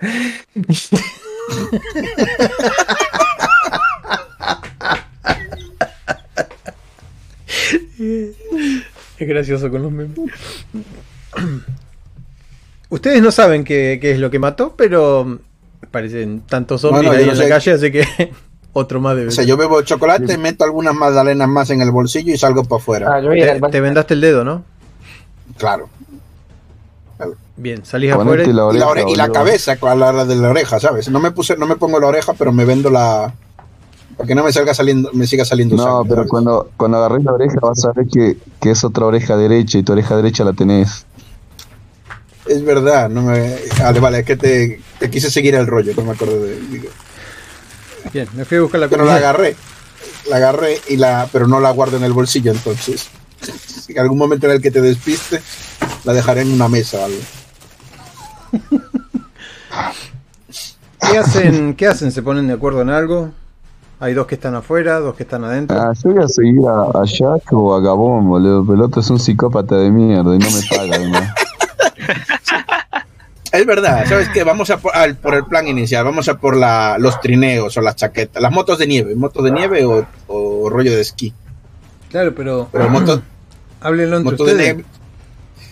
Es gracioso con los memes. Ustedes no saben qué, qué es lo que mató, pero parecen tantos zombies Bueno, ahí no en la sé. calle, así que otro más debe O sea, yo bebo chocolate, meto algunas magdalenas más en el bolsillo y salgo para afuera. Ah, Te, te vendaste el dedo, ¿no? Claro. Bien, salís Ponete afuera. la Y oreja, la, ore- y la cabeza con la, la de la oreja, ¿sabes? No me puse, no me pongo la oreja, pero me vendo la. Para que no me salga saliendo, me siga saliendo No, sangre, pero ¿sabes? cuando, cuando agarres la oreja vas a ver que, que es otra oreja derecha y tu oreja derecha la tenés. Es verdad, no me. Vale, vale, es que te, te quise seguir el rollo, no me acuerdo de. digo. Bien, me fui a buscar la Pero la agarré. La agarré y la. Pero no la guardo en el bolsillo, entonces. Si en algún momento en el que te despiste, la dejaré en una mesa o algo. ¿Qué hacen? ¿Qué hacen? ¿Se ponen de acuerdo en algo? Hay dos que están afuera, dos que están adentro. Ah, yo voy a seguir a, a Jack o a Gabón, boludo. Peloto es un psicópata de mierda y no me paga además. Es verdad, ¿sabes qué? Vamos a por, al- por el plan inicial, vamos a por la, los trineos o las chaquetas, las motos de nieve, motos de nieve o, o rollo de esquí. Claro, pero Pero motos, háblenlo entre motos de ustedes. nieve.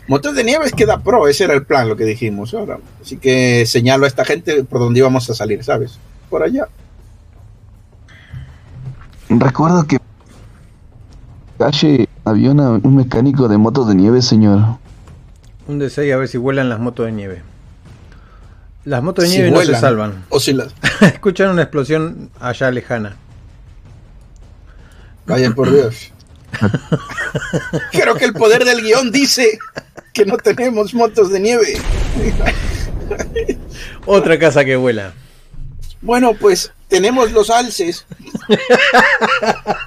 Motos de nieve es que da pro, ese era el plan, lo que dijimos ahora. Así que señalo a esta gente por dónde íbamos a salir, ¿sabes? Por allá. Recuerdo que calle había una- un mecánico de motos de nieve, señor. Un de 6 a ver si vuelan las motos de nieve. Las motos de Si nieve no se salvan. O si las. Escuchan una explosión allá lejana. Vaya por Dios. Creo que el poder del guion dice que no tenemos motos de nieve. Otra casa que vuela. Bueno, pues tenemos los alces.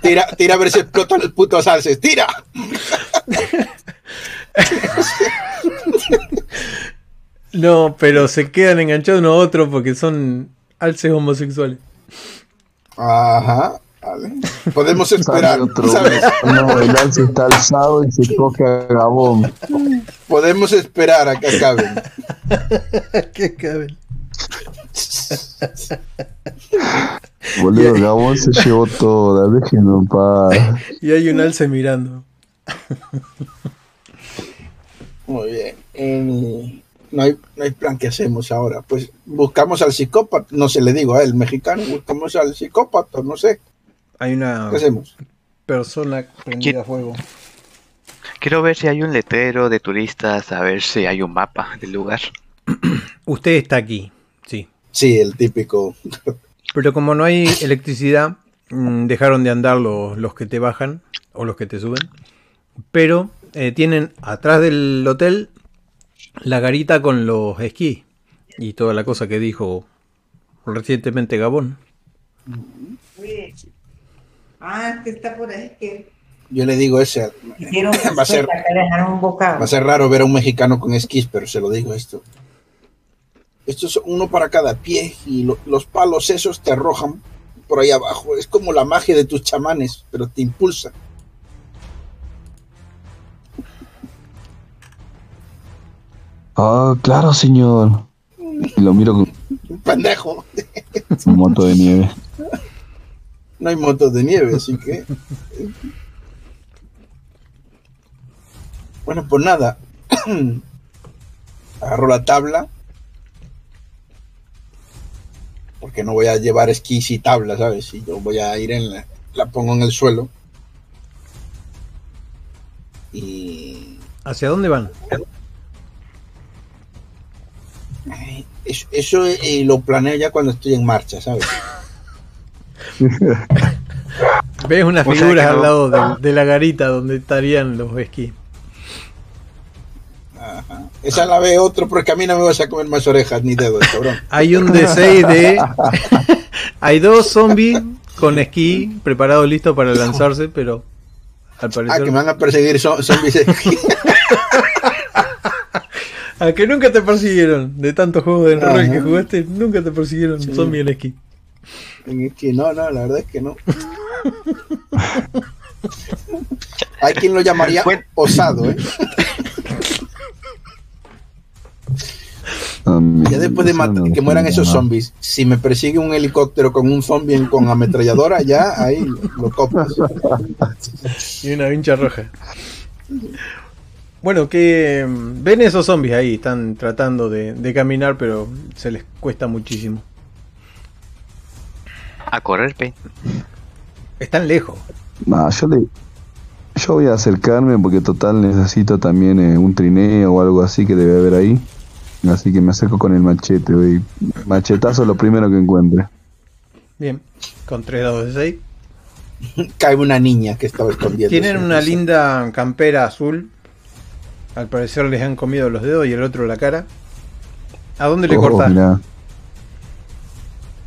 Tira, tira a ver si explotan los putos alces. ¡Tira! No, pero se quedan enganchados uno a otro porque son alces homosexuales. Ajá. Vale. Podemos esperar. ¿sabes? No, el alce está alzado y se coge a Gabón. Podemos esperar a que acaben. Qué caben. Boludo, Gabón se llevó toda, déjenlo en paz. Y hay un alce mirando. Muy bien. Eh, no, hay, no hay plan que hacemos ahora. Pues buscamos al psicópata. No se le digo a él, mexicano. Buscamos al psicópata. No sé. Hay una ¿Qué hacemos? persona prendida a fuego. Quiero ver si hay un letrero de turistas, a ver si hay un mapa del lugar. Usted está aquí, sí. Sí, el típico. Pero como no hay electricidad, mm, dejaron de andar los, los que te bajan o los que te suben. Pero eh, tienen atrás del hotel la garita con los esquí y toda la cosa que dijo recientemente Gabón. Ah, que está por ahí. Que Yo le digo ese. hicieron Va a ser- un. Va a ser raro ver a un mexicano con esquís, pero se lo digo esto. Esto es uno para cada pie y lo- los palos esos te arrojan por ahí abajo. Es como la magia de tus chamanes, pero te impulsa. Ah, claro, señor. Y lo miro con Un pendejo. su moto de nieve. No hay motos de nieve, así que. Bueno, pues nada. Agarro la tabla. Porque no voy a llevar esquís y tabla, ¿sabes? Y yo voy a ir en la. La pongo en el suelo. Y. ¿Hacia dónde van? eso eh, lo planeo ya cuando estoy en marcha, ¿sabes? Ves unas figuras al no- lado de, de la garita donde estarían los esquí. Ajá. Esa la ve otro porque a mí no me vas a comer más orejas ni dedos, cabrón. Hay un D6 de. Hay dos zombies con esquí preparados listos para lanzarse, pero al Ah, parecer. que me van a perseguir zombies. A que nunca te persiguieron. De tantos juegos de rol que jugaste, nunca te persiguieron Sí. zombies en esquí. Es que no, no, la verdad es que no. Hay quien lo llamaría osado, ¿eh? Ya después de que mueran esos zombies, si me persigue un helicóptero con un zombie en- con ametralladora, ya ahí lo copas. Y una vincha roja. Bueno, que mm, ven esos zombies ahí, están tratando de, de caminar, pero se les cuesta muchísimo. A correr, pe. Están lejos. No, yo le. Yo voy a acercarme porque total necesito también eh, un trineo o algo así que debe haber ahí. Así que me acerco con el machete, voy. Machetazo lo primero que encuentre. Bien, con tres dados de 6. Cae una niña que estaba escondiendo. Tienen una linda campera azul. Al parecer les han comido los dedos y el otro la cara. ¿A dónde le Oh.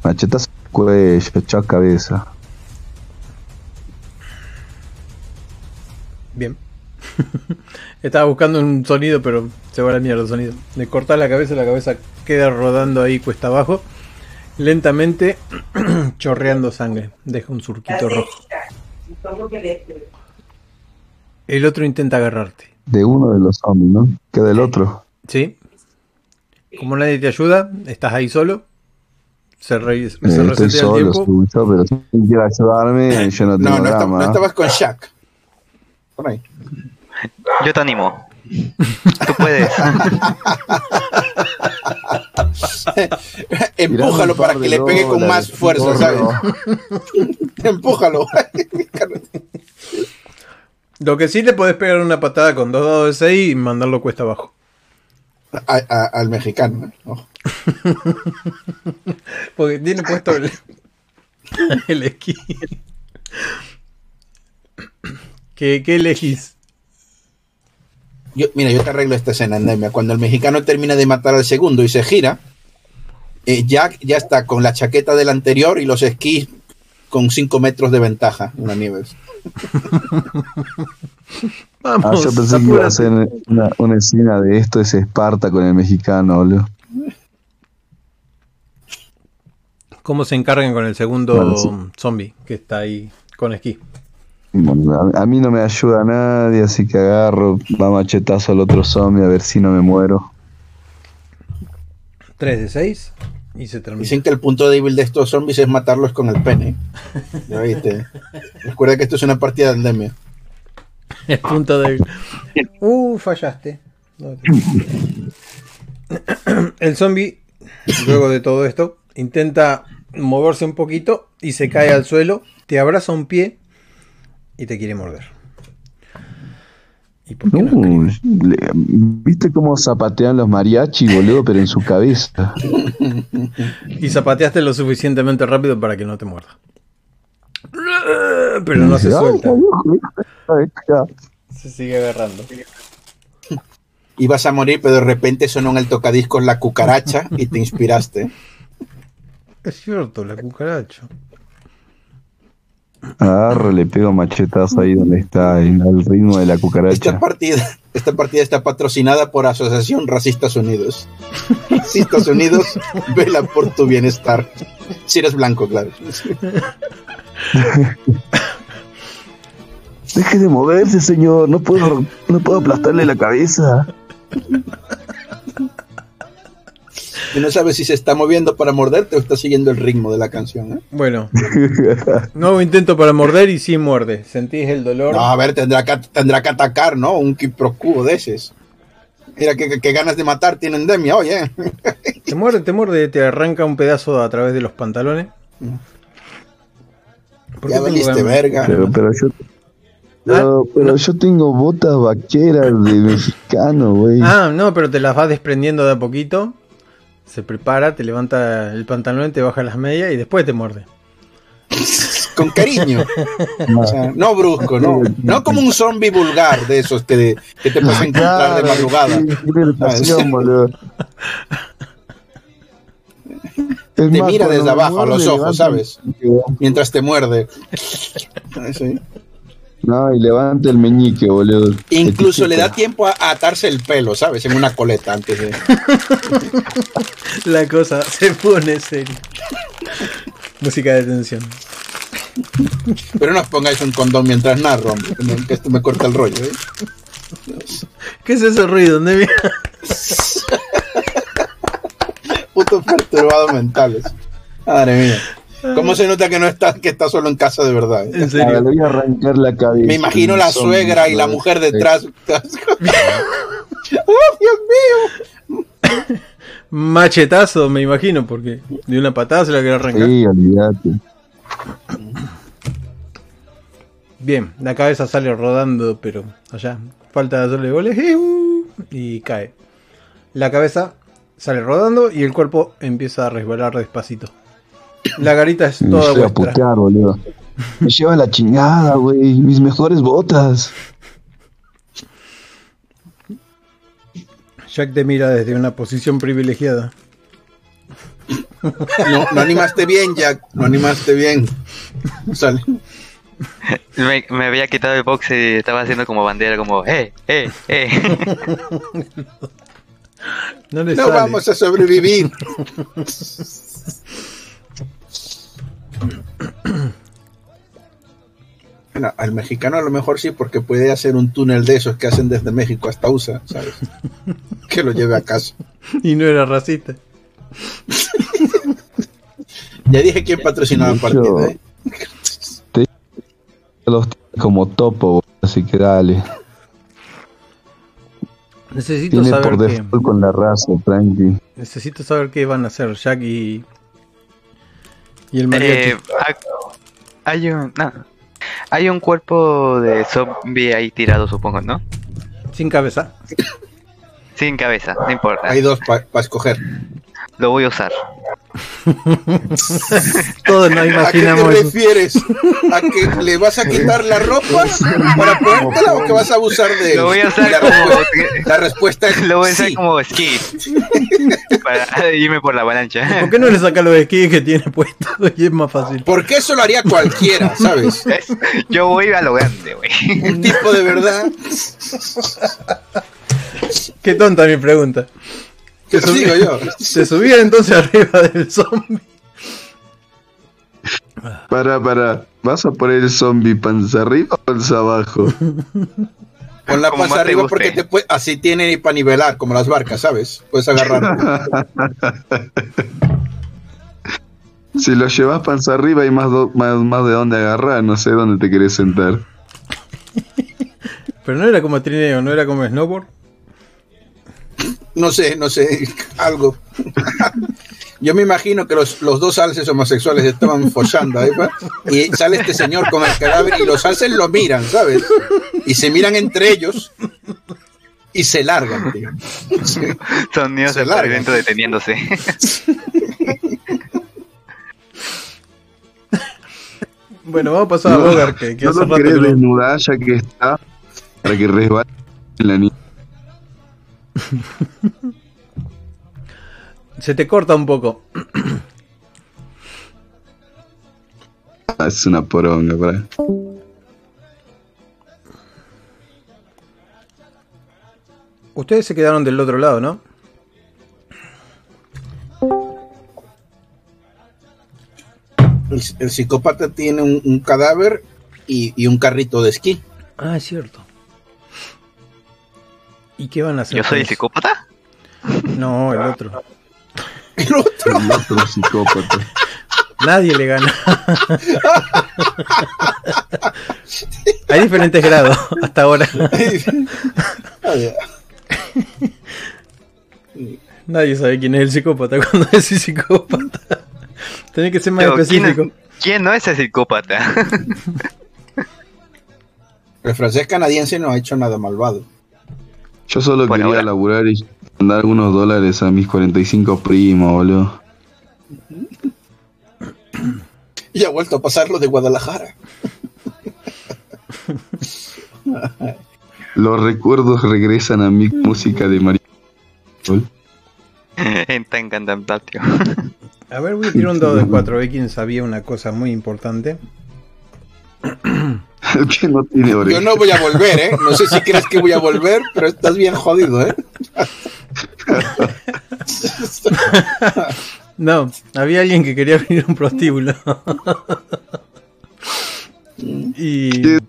Machetazo cuello, chao cabeza. Bien. Estaba buscando un sonido, pero se va a la mierda el sonido. Le cortás la cabeza, la cabeza queda rodando ahí cuesta abajo. Lentamente chorreando sangre. Deja un surquito rojo. Que El otro intenta agarrarte. De uno de los zombies, ¿no? Queda el otro. ¿Sí? Como nadie te ayuda, estás ahí solo. Se, re- se Eh, estoy el solo, tiempo. suyo, pero si quiere ayudarme, yo no tengo No, no, no estabas con Shaq. Por ahí. Yo te animo. Tú puedes. Empújalo para par que le pegue con más fuerza, ¿sabes? Empújalo. Lo que sí le podés pegar una patada con dos dados de 6 y mandarlo cuesta abajo. A- a- al mexicano. ¿eh? Porque tiene puesto el, el esquí. ¿Qué, ¿Qué elegís? Yo, mira, yo te arreglo esta escena, Endemia. Cuando el mexicano termina de matar al segundo y se gira, eh, Jack ya está con la chaqueta del anterior y los esquís con 5 metros de ventaja en la nieve. Ah, yo pensé que iba a una, una escena de esto es Esparta con el mexicano, boludo. ¿Cómo se encargan con el segundo Bueno, sí. zombie que está ahí con esquí? Bueno, a, a mí no me ayuda nadie, así que agarro, va machetazo al otro zombie a ver si no me muero. 3 de 6 y se termina. Dicen que el punto débil de estos zombies es matarlos con el pene. ¿Ya viste? Recuerda que esto es una partida de Endemia. El punto débil. Uh, fallaste. No te- El zombie, luego de todo esto, intenta moverse un poquito y se cae al suelo, te abraza un pie y te quiere morder. ¿Y por qué no le- ¿Viste cómo zapatean los mariachi, boludo? Pero en su cabeza. Y zapateaste lo suficientemente rápido para que no te muerda. Pero no se Dice, "Ay, suelta. Se sigue agarrando. Ibas a morir, pero de repente sonó en el tocadiscos la cucaracha y te inspiraste. Es cierto, la cucaracha. Agarro, le pego machetazo ahí donde está, en el ritmo de la Esta cucaracha. partida, esta partida está patrocinada por Asociación Racistas Unidos. Racistas Unidos, vela por tu bienestar. Si eres blanco, claro. Deje de moverse, señor. No puedo, no puedo aplastarle la cabeza. Y no sabes si se está moviendo para morderte o está siguiendo el ritmo de la canción. ¿eh? Bueno, nuevo intento para morder y sí muerde. ¿Sentís el dolor? No, a ver, tendrá que, tendrá que atacar, ¿no? Un quiprocubo de esos. Mira qué qué ganas de matar tiene Endemia, oye. Te muerde, te muerde, te arranca un pedazo a través de los pantalones. ¿Por Ya valiste ganas? verga. Pero, pero yo. Pero, pero yo tengo botas vaqueras de mexicano, güey. Ah, no, pero te las vas desprendiendo de a poquito. Se prepara, te levanta el pantalón, te baja las medias y después te muerde. Con cariño. O sea, no brusco, no. No como un zombie vulgar de esos que, que te puedes encontrar de madrugada. Es Te más, mira desde abajo a los ojos, ¿sabes? Mientras te muerde. Sí. No, y levanta el meñique, boludo. Incluso le da tiempo a a atarse el pelo, ¿sabes? En una coleta antes de. La cosa se pone seria. Música de tensión. Pero no os pongáis un condón mientras narro, hombre, que me- que esto me corta el rollo, ¿eh? ¿Qué es ese ruido? ¿Dónde Putos perturbados mentales. Madre mía. ¿Cómo se nota que no está, que está solo en casa de verdad? En serio. le voy a arrancar la cabeza. Me imagino la suegra y la mujer detrás. ¡Oh, Dios mío! Machetazo, me imagino, porque de una patada se la quiere arrancar. Sí, olvídate. Bien, la cabeza sale rodando, pero allá falta hacerle goles ¡eh, uh! y cae. La cabeza sale rodando y el cuerpo empieza a resbalar despacito. La garita es Me toda a vuestra. putear, boludo. Me lleva la chingada, güey. Mis mejores botas. Jack te mira desde una posición privilegiada. No, no animaste bien, Jack. No animaste bien. Sale. Me, me había quitado el box y estaba haciendo como bandera, como, eh, eh, eh. No le No sale. vamos a sobrevivir. Bueno, al mexicano a lo mejor sí, porque puede hacer un túnel de esos que hacen desde México hasta USA, ¿sabes? que lo lleve a casa. Y no era racista. Ya dije quién patrocinaba el partido, ¿eh? Los tiene como topo, boludo, así que dale. Necesito Tiene por saber qué. default con la raza, tranqui. Necesito saber qué van a hacer Jack y. Y el mariachi. Eh, ha- hay un. no. Hay un cuerpo de zombie ahí tirado, supongo, ¿no? Sin cabeza. Sin cabeza, no importa. Hay dos para escoger. Lo voy a usar. Todos nos ¿A qué te imaginamos refieres? ¿A que le vas a quitar la ropa para ponértela o que vas a abusar de él? Lo voy a usar la, como. respuesta, la respuesta es Lo voy a usar sí. como skip. para irme por la avalancha. ¿Por qué no le saca los esquís que tiene puesto? Y es más fácil. Porque eso lo haría cualquiera, ¿sabes? Es- Yo voy a lo grande, güey. Un tipo de verdad. Qué tonta mi pregunta. Yo. Se subía entonces arriba del zombie. Para, para. ¿Vas a poner el zombie panza arriba o panza abajo? Con la panza te arriba porque te puede, así tiene para nivelar, como las barcas, ¿sabes? Puedes agarrar. Si lo llevas panza arriba hay más, do- más, más de dónde agarrar, no sé dónde te querés sentar. Pero no era como trineo, no era como snowboard. No sé, no sé, algo. Yo me imagino que los, los dos alces homosexuales estaban follando ahí, ¿va? y sale este señor con el cadáver y los alces lo miran, ¿sabes? Y se miran entre ellos y se largan, tío. Sí. Sonidos Se de larga. dentro deteniéndose. Bueno, vamos a pasar a No, Bogart, que, que no hace lo rato querés que lo- desnudar ya que está para que resbale en la niña. Se te corta un poco. Ah, Es una poronga, para. Ustedes se quedaron del otro lado, ¿no? El, el psicópata tiene un, un cadáver y, y un carrito de esquí. Ah, es cierto. ¿Y qué van a hacer? ¿Yo soy con psicópata? No, el otro. El otro, El otro psicópata. Nadie le gana. Hay diferentes grados hasta ahora. Nadie sabe quién es el psicópata cuando decís psicópata. Tenés que ser más Pero, ¿quién, específico. es- ¿Quién no es el psicópata? el francés canadiense no ha hecho nada malvado. Yo solo quería ahora. laburar y mandar algunos dólares a mis 45 primos, boludo. Y ha vuelto a pasar lo de Guadalajara. Los recuerdos regresan a mi música de María. en tan contemplativo. A ver, voy a tirar un dado de 4. Ve quién sabía una cosa muy importante. El que no tiene Yo no voy a volver, ¿eh? No sé si crees que voy a volver, pero estás bien jodido, ¿eh? No, había alguien que quería venir a un prostíbulo. y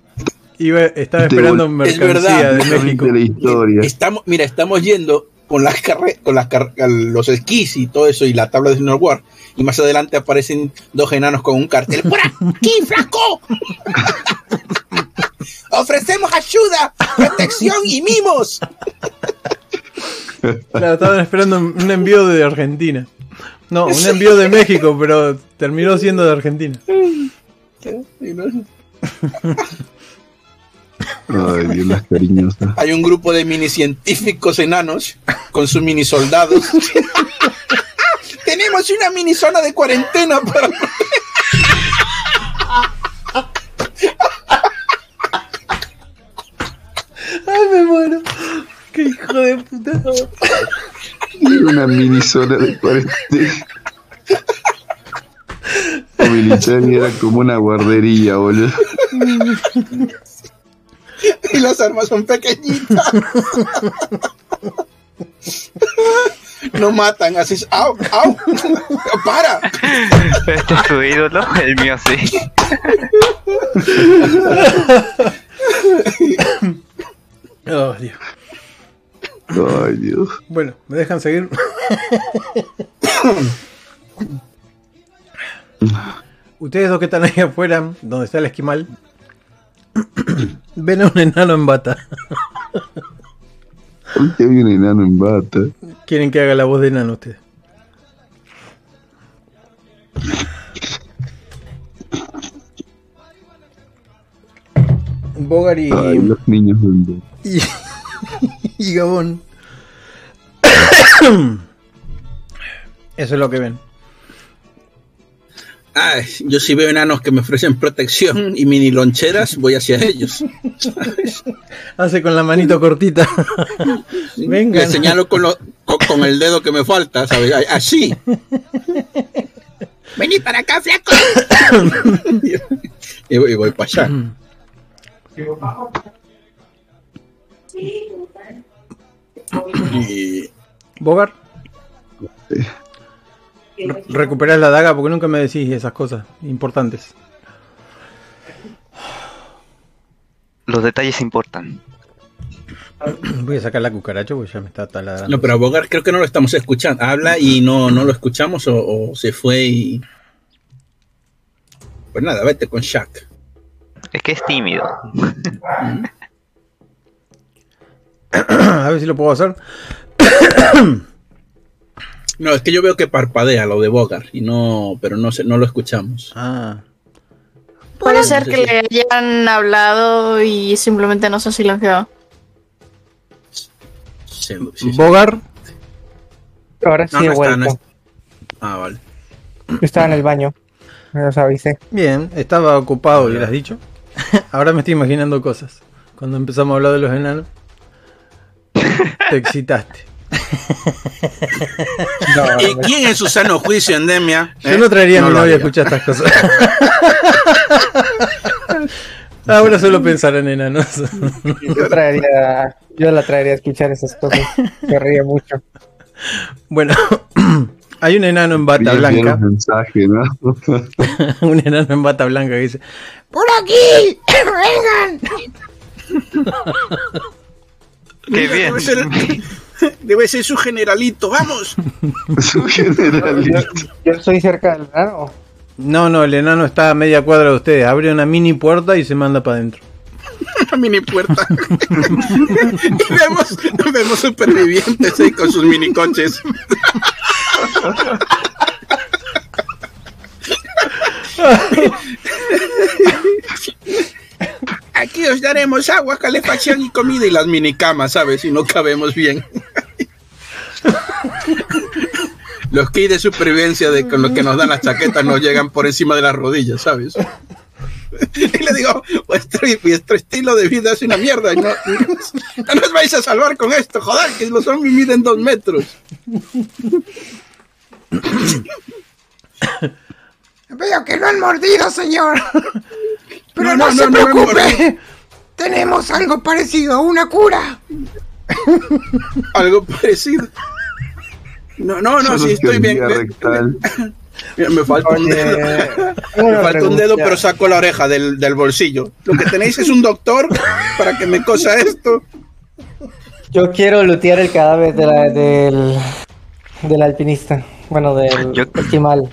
iba, estaba esperando Es mercancía verdad. de México. de la historia. Estamos, mira, estamos yendo con las carre con las car- los esquís y todo eso y la tabla de snowboard. Y más adelante aparecen dos enanos con un cartel. ¡Por aquí, flaco! ¡Ofrecemos ayuda, protección y mimos! Claro, estaban esperando un un envío de Argentina. No, un envío de México, pero terminó siendo de Argentina. Ay, Dios, las cariñosas. Hay un grupo de mini científicos enanos con sus mini soldados. Tenemos una mini zona de cuarentena para. ¡Ay, me muero! ¡Qué hijo de puta! Y una mini zona de cuarentena. Milichani era como una guardería, boludo. y las armas son pequeñitas. no matan, así es, ¡au! ¡au! ¡Para! Este es tu ídolo, el mío sí. Oh, Dios. Ay, Dios. Bueno, ¿me dejan seguir? Ustedes dos que están ahí afuera, donde está el esquimal, ven a un enano en bata. ¿Por qué hay un enano en bata? ¿Quieren que haga la voz de enano ustedes? Bogar y, Ay, los niños del y, y Gabón. Eso es lo que ven. Ay, yo si veo enanos que me ofrecen protección y mini loncheras, voy hacia ellos. Hace con la manito cortita. Le Vengan. señalo con, lo- con, con el dedo que me falta, ¿sabes? Así. Vení para acá, flaco. y, voy, y voy para allá. Y Bogar. Re- Recuperás la daga porque nunca me decís esas cosas importantes. Los detalles importan. Voy a sacar la cucaracha porque ya me está taladrando. No, pero a Bogart creo que no lo estamos escuchando. Habla y no, no lo escuchamos o, o se fue y. Pues nada, vete con Shaq. Es que es tímido. A ver si lo puedo hacer. No, es que yo veo que parpadea lo de Bogart y no, pero no sé, no lo escuchamos. Ah. Puede No ser sé que si- le hayan hablado y simplemente no se silenció. Sí, sí, sí. Bogar. Ahora sí No, no he está, vuelto. no está. Ah, vale. Yo estaba en el baño. Me los avisé. Bien, estaba ocupado, lo has dicho. Ahora me estoy imaginando cosas. Cuando empezamos a hablar de los enanos, te excitaste. No, ¿Y quién en su sano juicio, Endemia? Yo eh? no traería a No mi novia a haría. escuchar estas cosas. Ahora solo pensar en enanos. yo, traería, yo la traería a escuchar esas cosas. Se ríe mucho. Bueno, hay un enano en bata Bien, blanca. un enano en bata blanca que dice: ¡Por aquí! ¡Vengan! Qué bien. Debe ser, su generalito, vamos. Su generalista. Yo estoy cerca del grano. No, no, el enano está a media cuadra de ustedes. Abre una mini puerta y se manda para adentro. Una mini puerta. y vemos, vemos supervivientes ahí con sus mini coches. Aquí os daremos agua, calefacción y comida y las mini camas, ¿sabes? Si no cabemos bien. Los kits de supervivencia de, con los que nos dan las chaquetas nos llegan por encima de las rodillas, ¿sabes? Y le digo, vuestro, estilo de vida es una mierda. y No, no nos vais a salvar con esto, joder, que los zombies miden dos metros. Veo que lo han mordido, señor. Pero No, no, no, se preocupe. Tenemos algo parecido a una cura. Algo parecido. No, no, no, sí estoy bien. Me, falta un dedo. tengo Me una falta un dedo, pregunta. pero saco la oreja del, del bolsillo. Lo que tenéis es un doctor para que me cosa esto. Yo quiero lutear el cadáver de la- del, del alpinista. Bueno, del Yo- esquimal.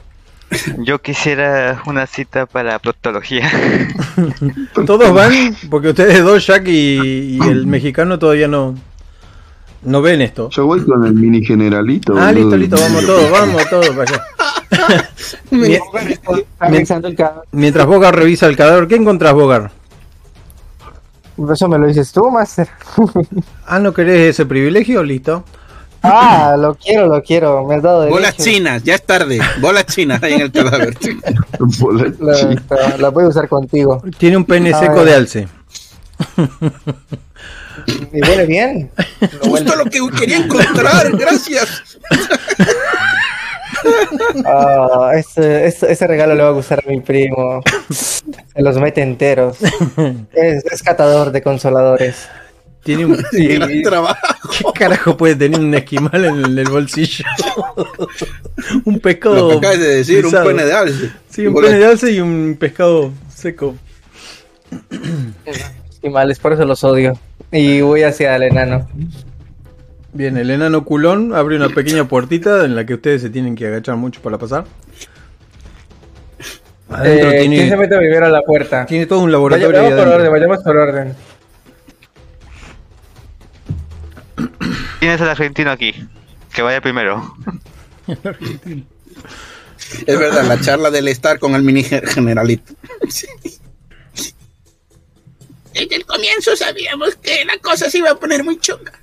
Yo quisiera una cita para proctología. Todos van, porque ustedes dos, Jack y, y el mexicano, todavía no, no ven esto. Yo voy con el mini generalito. Ah, listo, listo, vamos todos, vamos todos para allá. Mientras Bogar revisa el cadáver, ¿qué encontrás, Bogar? Eso me lo dices tú, Master. Ah, ¿no querés ese privilegio? Listo. Ah, lo quiero, lo quiero. Me has dado derecho. Bolas chinas, ya es tarde. Bolas chinas ahí en el cadáver. La, la- voy a usar contigo. Tiene un pene seco de alce. Y huele bien. Lo huele. Justo lo que quería encontrar, gracias. Ah, ese, ese, ese regalo le va a gustar a mi primo. Se los mete enteros. Es, es catador de consoladores. Tiene un. Gran trabajo. ¿Qué carajo puede tener un esquimal en el bolsillo? un Lo pescado. que acabas de decir, un pene de alce. Sí, un pene de alce y un pescado seco. Esquimales, por eso los odio. Y voy hacia el enano. Bien, el enano culón abre una pequeña puertita en la que ustedes se tienen que agachar mucho para pasar. Adentro Eh, ¿Quién se tiene, mete primero a la puerta? tiene todo un Vaya- laboratorio. ahí vayamos por orden, vayamos por orden. ¿Quién es el argentino aquí? Que vaya primero. Es verdad, la charla del estar con el mini ge- generalito. Desde el comienzo sabíamos que la cosa se iba a poner muy chunga.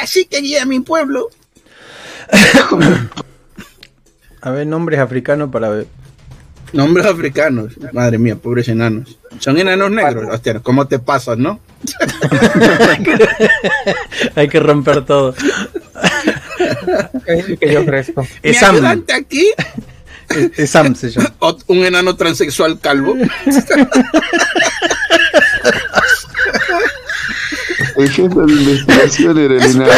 Así que guía a mi pueblo. A ver, nombres africanos para ver. Nombres africanos. Madre mía, pobres enanos. Son enanos negros. Hostia, ¿cómo te pasas, no? Hay que romper todo. Es que yo ofrezco. Mi Es Sam. aquí, Es, es Sam se llama. Un enano transexual calvo. El jefe de investigación era el enano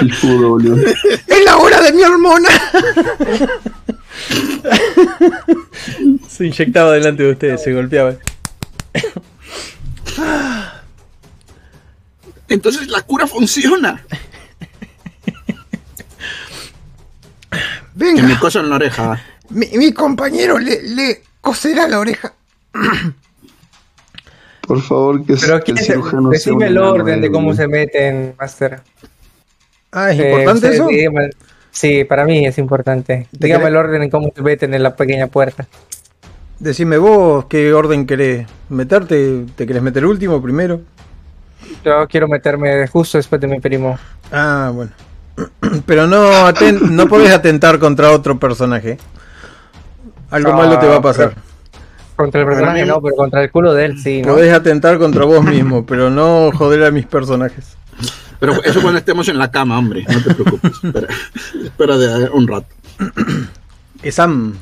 pijudo, boludo. es la hora de mi hormona. Se inyectaba delante de ustedes, se golpeaba. Entonces la cura funciona. Que me Venga, coso en la oreja. mi, mi compañero le, le coserá la oreja. Por favor, que, Pero que ¿quién el se- cirujano un decime el orden de cómo se meten, Master. Ah, ¿es Eh, importante ustedes eso? sí, para mí es importante. Dígame querés- el orden en cómo se meten en la pequeña puerta. Decime vos qué orden querés meterte. ¿Te querés meter último, primero? Yo quiero meterme justo después de mi primo. Ah, bueno. Pero no, aten- no podés atentar contra otro personaje. Algo Ah, malo te va a pasar. Contra el personaje no, pero contra el culo de él sí, ¿no? Podés atentar contra vos mismo, pero no joder a mis personajes. Pero eso cuando estemos en la cama, hombre. No te preocupes. Espera, espera de un rato. Sam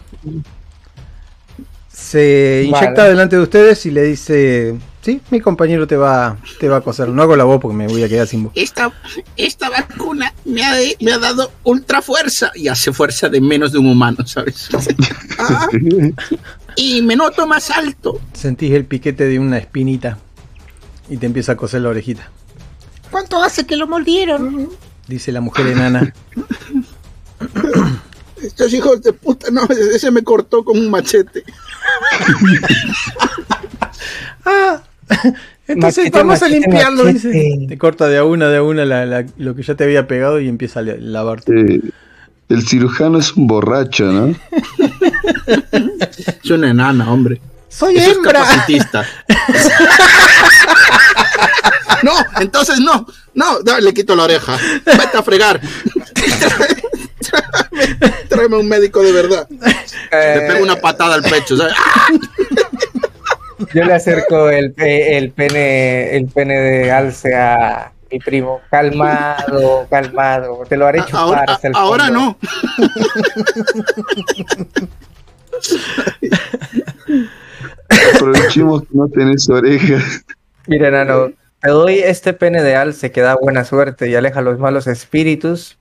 se inyecta Vale. delante de ustedes y le dice: Sí, mi compañero te va, te va a coser. No hago la voz porque me voy a quedar sin voz. Esta, esta vacuna me ha, me ha dado ultra fuerza. Y hace fuerza de menos de un humano, ¿sabes? Ah, y me noto más alto. Sentís el piquete de una espinita y te empieza a coser la orejita. ¿Cuánto hace que lo mordieron? Dice la mujer enana. Estos hijos de puta, no, ese me cortó con un machete. Ah, entonces Machete, vamos a limpiarlo. machete. Dice. Te corta de a una, de a una la- la- lo que ya te había pegado y empieza a la- lavarte. Eh, el cirujano es un borracho, ¿no? Es una enana, hombre. Soy Eso es hembra. capacitista. No, entonces no, no, no, le quito la oreja. Vete a fregar. Tráeme, tráeme un médico de verdad. Le Eh, pego una patada al pecho. ¿sabes? Yo le acerco el, pe- el pene el pene de alce a mi primo. Calmado, calmado. Te lo haré chupar Ahora, hasta el ahora fondo. no. Aprovechemos que no tenés orejas. Mira, enano, te doy este pene de alce que da buena suerte y aleja a los malos espíritus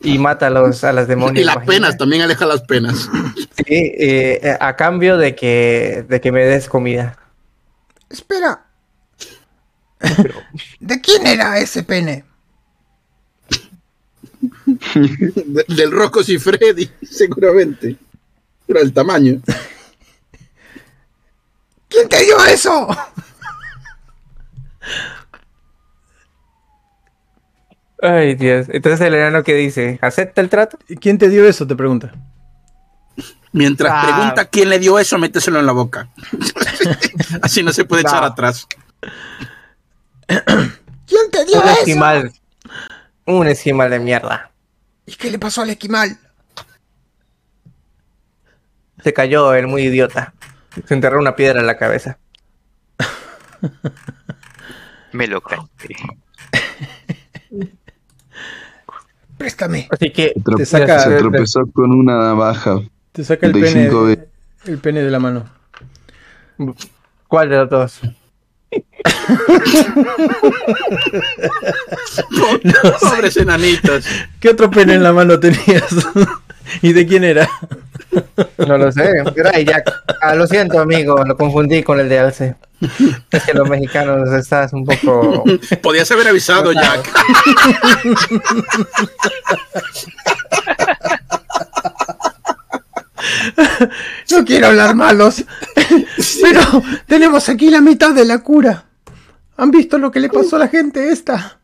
y mata a, los, a las demonios. Y las penas, también aleja las penas. Sí, eh, a cambio de que, de que me des comida. Espera. ¿De quién era ese pene? De- del Rocco y Freddy, seguramente. Pero el tamaño. ¿Quién te dio eso? Ay, Dios. Entonces el enano que dice, ¿acepta el trato? ¿Y ¿Quién te dio eso? Te pregunta. Mientras Ah. pregunta quién le dio eso, méteselo en la boca. Así no se puede echar No. atrás. ¿Quién te dio Un eso? esquimal. Un esquimal de mierda. ¿Y qué le pasó al esquimal? Se cayó el muy idiota. Se enterró una piedra en la cabeza. Me lo caí. Préstame. Así que Te saca- se tropezó con una navaja. Te saca el 35 pene, veces. el pene de la mano. ¿Cuál de los dos? Pobres enanitos. ¿Qué otro pene en la mano tenías? ¿Y de quién era? No lo sé. Jack. Ah, lo siento, amigo. Lo confundí con el de Alce. Es que los mexicanos estás un poco. Podías haber avisado, Jack. No quiero hablar malos, pero tenemos aquí la mitad de la cura. ¿Han visto lo que le pasó a la gente esta?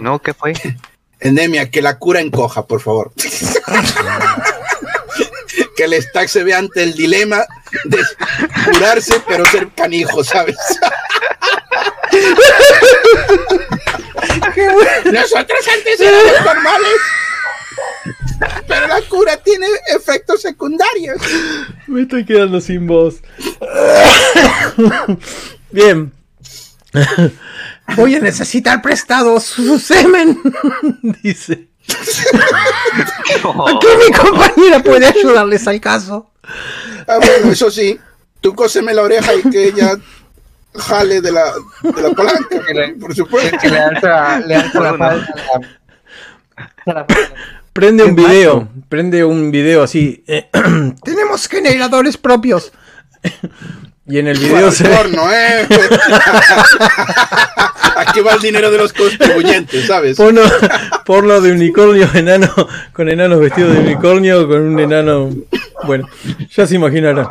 ¿No? ¿Qué fue? Endemia, que la cura encoja, por favor. que el stack se vea ante el dilema de curarse, pero ser canijo, ¿sabes? Nosotros antes éramos normales. Pero la cura tiene efectos secundarios. Me estoy quedando sin voz. Bien. Voy a necesitar prestado su semen, dice. Aquí mi compañera puede ayudarles al caso. Ah, bueno, eso sí. Tú cóseme la oreja y que ella jale de la, de la palanca, por supuesto. Que le alza, le alza la falda a la- la. Prende un macho. video, prende un video así. eh, Tenemos generadores propios. Y en el video se porno, ¿eh? Aquí va el dinero de los contribuyentes, ¿sabes? porno, porno de unicornio enano, con enanos vestidos de unicornio, con un enano. Bueno, ya se imaginarán.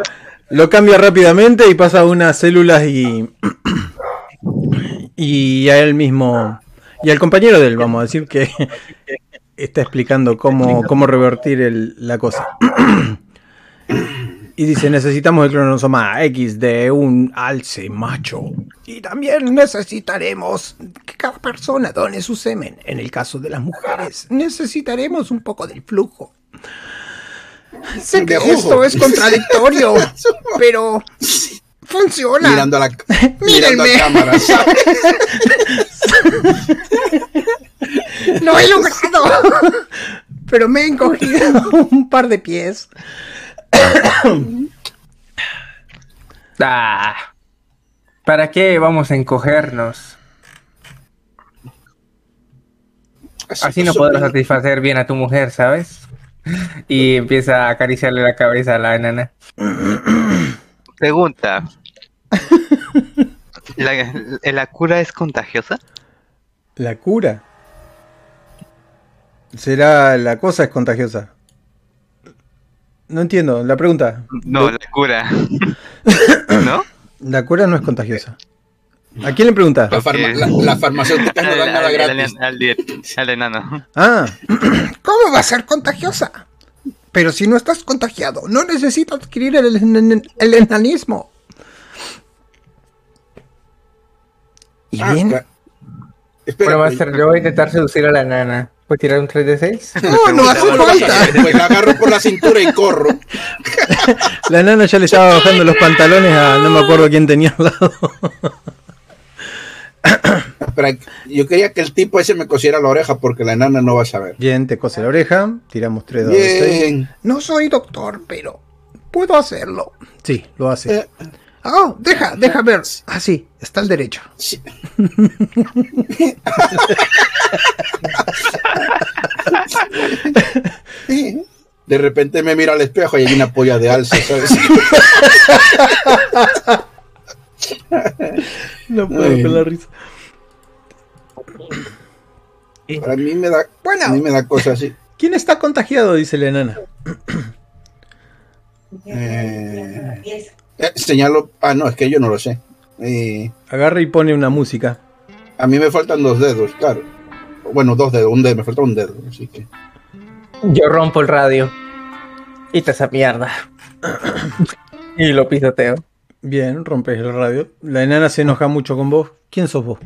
Lo cambia rápidamente y pasa a unas células y. Y a él mismo. Y al compañero de él, vamos a decir que está explicando cómo, cómo revertir el- la cosa. Y dice, necesitamos el cronosoma X de un alce macho. Y también necesitaremos que cada persona done su semen. En el caso de las mujeres, necesitaremos un poco del flujo. Sé que esto es contradictorio, pero funciona. Mirando a la, mirando a Mírenme. cámara, ¿sabes? ¡Lo he logrado! Pero me he encogido un par de pies. Ah, ¿Para qué vamos a encogernos? Así no podrás satisfacer bien a tu mujer, ¿sabes? Y empieza a acariciarle la cabeza a la enana. Pregunta. ¿La, ¿La cura es contagiosa? La cura. Será la cosa es contagiosa. No entiendo la pregunta. No, la cura. ¿No? La cura no es contagiosa. ¿A quién le pregunta? La, farma- la, la farmacéutica no da nada al, gratis. al- al enano. Ah, ¿cómo va a ser contagiosa? Pero si no estás contagiado, no necesitas adquirir el, enan- el enanismo. ¿Y Ah, bien? Espera, Bueno, Master, yo voy a intentar seducir a la enana. ¿Puedo tirar un 3 de 6? No, no hace falta. pues la agarro por la cintura y corro. La nana ya le estaba bajando los pantalones a no me acuerdo quién tenía al lado. Espera, yo quería que el tipo ese me cosiera la oreja porque la enana no va a saber. Bien, te cose la oreja, tiramos 3 dados de seis. Bien. No soy doctor, pero puedo hacerlo. Sí, lo hace. Eh, Oh, deja, deja ver. Ah, sí, está al derecho. sí. De repente me miro al espejo y hay una polla de alza, ¿sabes? No puedo Ay. con la risa. Para mí me da, Bueno. a mí me da cosas así. ¿Quién está contagiado? Dice la enana. Eh, eh, señalo. Ah, no, es que yo no lo sé. Eh, Agarra y pone una música. a mí me faltan dos dedos, claro. Bueno, dos dedos, un dedo, me falta un dedo, así que. Yo rompo el radio. Quita esa mierda. y lo pisoteo. Bien, rompes el radio. La enana se enoja mucho con vos. ¿Quién sos vos?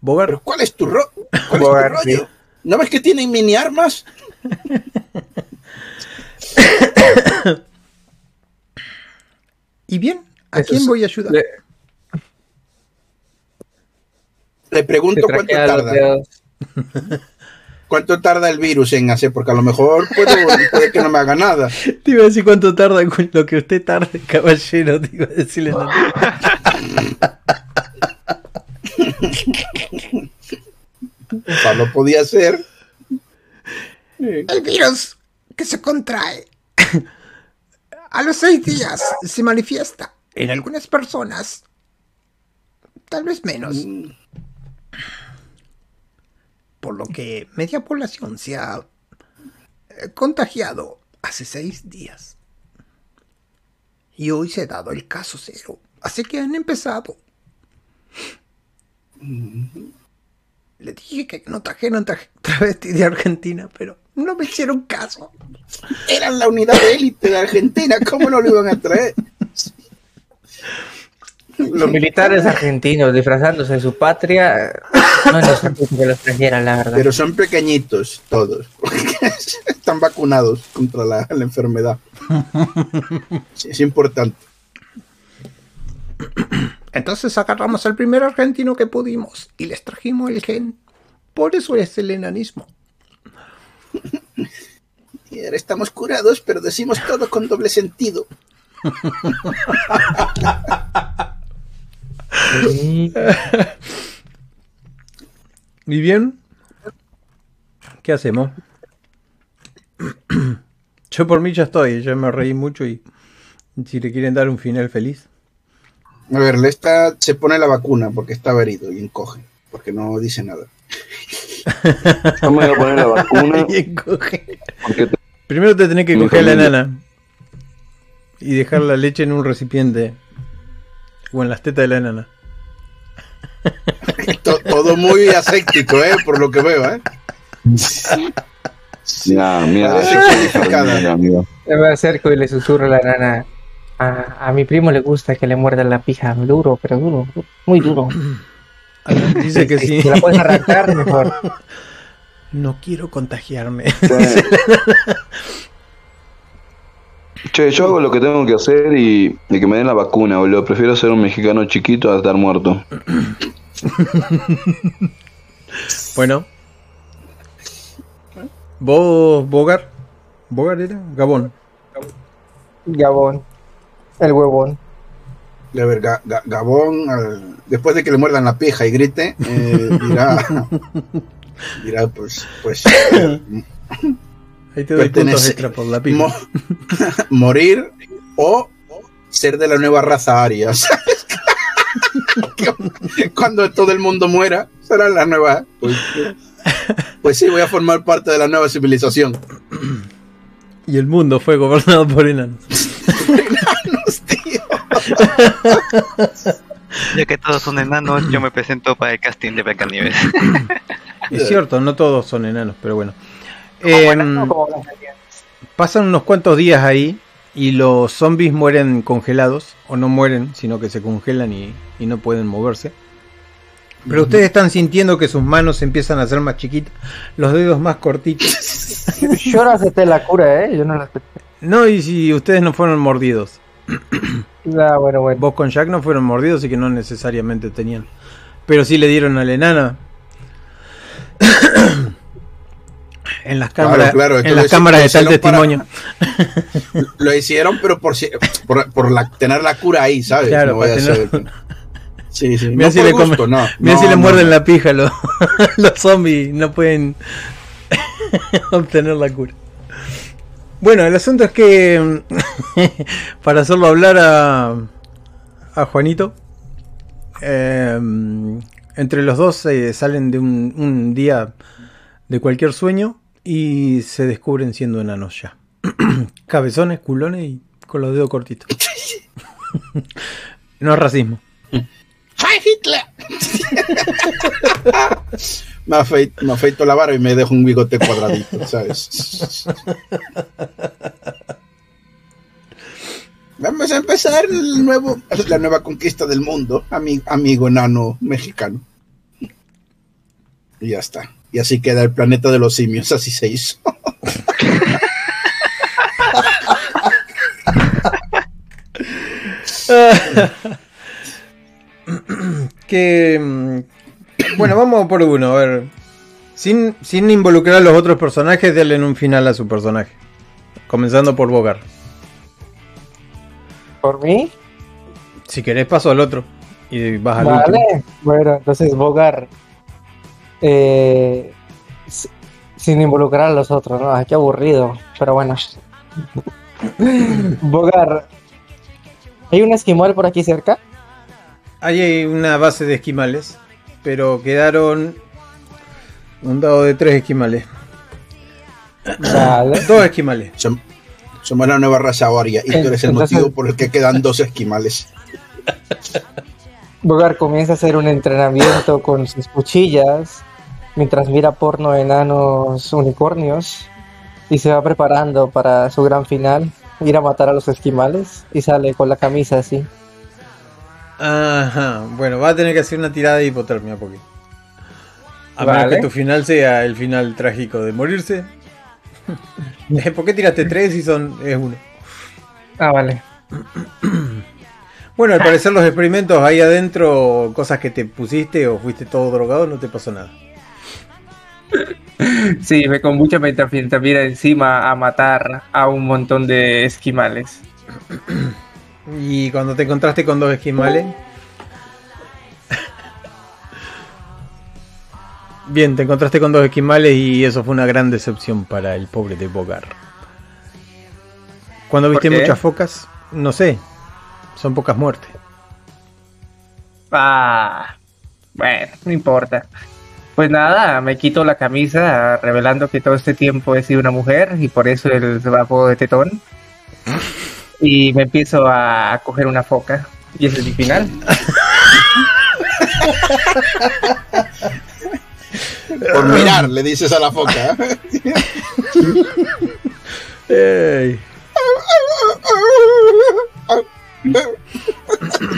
¿Bogar? ¿Pero cuál es tu, ro cuál es tu Bogar, rollo? sí. ¿No ves que tienen mini armas? ¿Y bien? ¿a Eso quién es- voy a ayudar? Le, pregunto cuánto tarda. ¿Cuánto tarda el virus en hacer? Porque a lo mejor puedo, puede que no me haga nada. Te iba a decir cuánto tarda con lo que usted tarde, caballero. Te iba a decirle. no. O sea, lo podía hacer. El virus que se contrae a los seis días se manifiesta en algunas personas, tal vez menos. Por lo que media población se ha eh, contagiado hace seis días. Y hoy se ha dado el caso cero. Así que han empezado. Le dije que no trajeron tra- travesti de Argentina, pero no me hicieron caso. Eran la unidad de élite de Argentina. ¿Cómo no lo iban a traer? Los militares argentinos disfrazándose de su patria, no es que los trajeran, la verdad. Pero son pequeñitos todos. Están vacunados contra la, la enfermedad. Sí, es importante. Entonces agarramos al primer argentino que pudimos y les trajimos el gen. Por eso es el enanismo. Y ahora estamos curados, pero decimos todo con doble sentido. ¿Y bien? ¿Qué hacemos? Yo por mí ya estoy, ya me reí mucho y si le quieren dar un final feliz. A ver, le está, se pone la vacuna porque estaba herido y encoge, porque no dice nada. Yo me voy a poner la vacuna porque te- Primero te tenés que coger a la enana y dejar la leche en un recipiente o en las tetas de la enana. To- todo muy aséptico, ¿eh? Por lo que veo, ¿eh? Mira, mira. Yo me acerco y le susurro a la nana. A, a mi primo le gusta que le muerdan la pija duro, pero duro, du- muy duro. Dice que sí. Si la puedes arrancar, mejor. No quiero contagiarme. Che, yo hago lo que tengo que hacer y, y que me den la vacuna, boludo. Prefiero ser un mexicano chiquito a estar muerto. Bueno. ¿Vos, Bogar? ¿Bogar era? Gabón. Gabón. El huevón. A ver, Ga- Ga- Gabón, al- después de que le muerdan la pija y grite, eh, dirá, dirá, pues, pues, Ahí te doy puntos extra por la pija. mo- morir o ser de la nueva raza aria. ¿sabes? Cuando todo el mundo muera, será la nueva. Pues, pues sí, voy a formar parte de la nueva civilización. Y el mundo fue gobernado por enanos. Ya que todos son enanos, yo me presento para el casting de Blancanieves. Es cierto, no todos son enanos, pero bueno. Blancanieves. pasan unos cuantos días ahí y los zombies mueren congelados, o no mueren, sino que se congelan y, y no pueden moverse. Pero ustedes están sintiendo que sus manos empiezan a ser más chiquitas, los dedos más cortitos. Yo no acepté la cura, ¿eh? Yo no la acepté. No, y si ustedes no fueron mordidos. Ah, bueno, bueno. Vos con Jack no fueron mordidos y que no necesariamente tenían. Pero sí le dieron a la enana. en las cámaras, claro, en lo las cámaras está el para- testimonio. Lo hicieron, pero por, si- por, por la, tener la cura ahí, ¿sabes? Claro, No a Sí, sí. Mira no si le gusto, comen- no. Mira no, si le no, muerden no. la pija los, los zombies, no pueden obtener la cura. Bueno, el asunto es que para hacerlo hablar a, a Juanito, eh, entre los dos eh, salen de un, un día de cualquier sueño y se descubren siendo enanos ya. Cabezones, culones y con los dedos cortitos. no es racismo. ¡Hi, Hitler! Me afeito, me afeito la barba y me dejo un bigote cuadradito, ¿sabes? Vamos a empezar el nuevo, la nueva conquista del mundo, ami- amigo enano mexicano. Y ya está. Y así queda el planeta de los simios, así se hizo. que bueno, vamos por uno, a ver. Sin, sin involucrar a los otros personajes, denle un final a su personaje. Comenzando por Bogar. ¿Por mí? Si querés, paso al otro. Y vas al último. Vale. Bueno, entonces Bogar. eh, sin involucrar a los otros, ¿no? Ay, qué aburrido. Pero bueno. Bogar. ¿Hay un esquimal por aquí cerca? Ahí hay una base de esquimales, pero quedaron un dado de tres esquimales. Vale. Dos esquimales. Som- Somos la nueva raza aria y tú eres el Entonces- motivo por el que quedan dos esquimales. Bogar comienza a hacer un entrenamiento con sus cuchillas mientras mira porno de enanos unicornios y se va preparando para su gran final, ir a matar a los esquimales y sale con la camisa así. Ajá. Bueno, va a tener que hacer una tirada de hipotermia porque. A menos Vale. que tu final sea el final trágico de morirse. ¿Por qué tiraste tres y son es uno? Ah, vale. Bueno, al parecer los experimentos ahí adentro, cosas que te pusiste o fuiste todo drogado, no te pasó nada. Sí, me kombucha mientras mientras mira encima a matar a un montón de esquimales. Y cuando te encontraste con dos esquimales. Bien, te encontraste con dos esquimales y eso fue una gran decepción para el pobre de Bogar. Cuando ¿Por viste muchas focas, no sé, son pocas muertes. Ah, bueno, no importa. Pues nada, me quito la camisa revelando que todo este tiempo he sido una mujer y por eso el apodo de tetón. Y me empiezo a coger una foca. Y ese es mi final. Por mirar, le dices a la foca. Ey,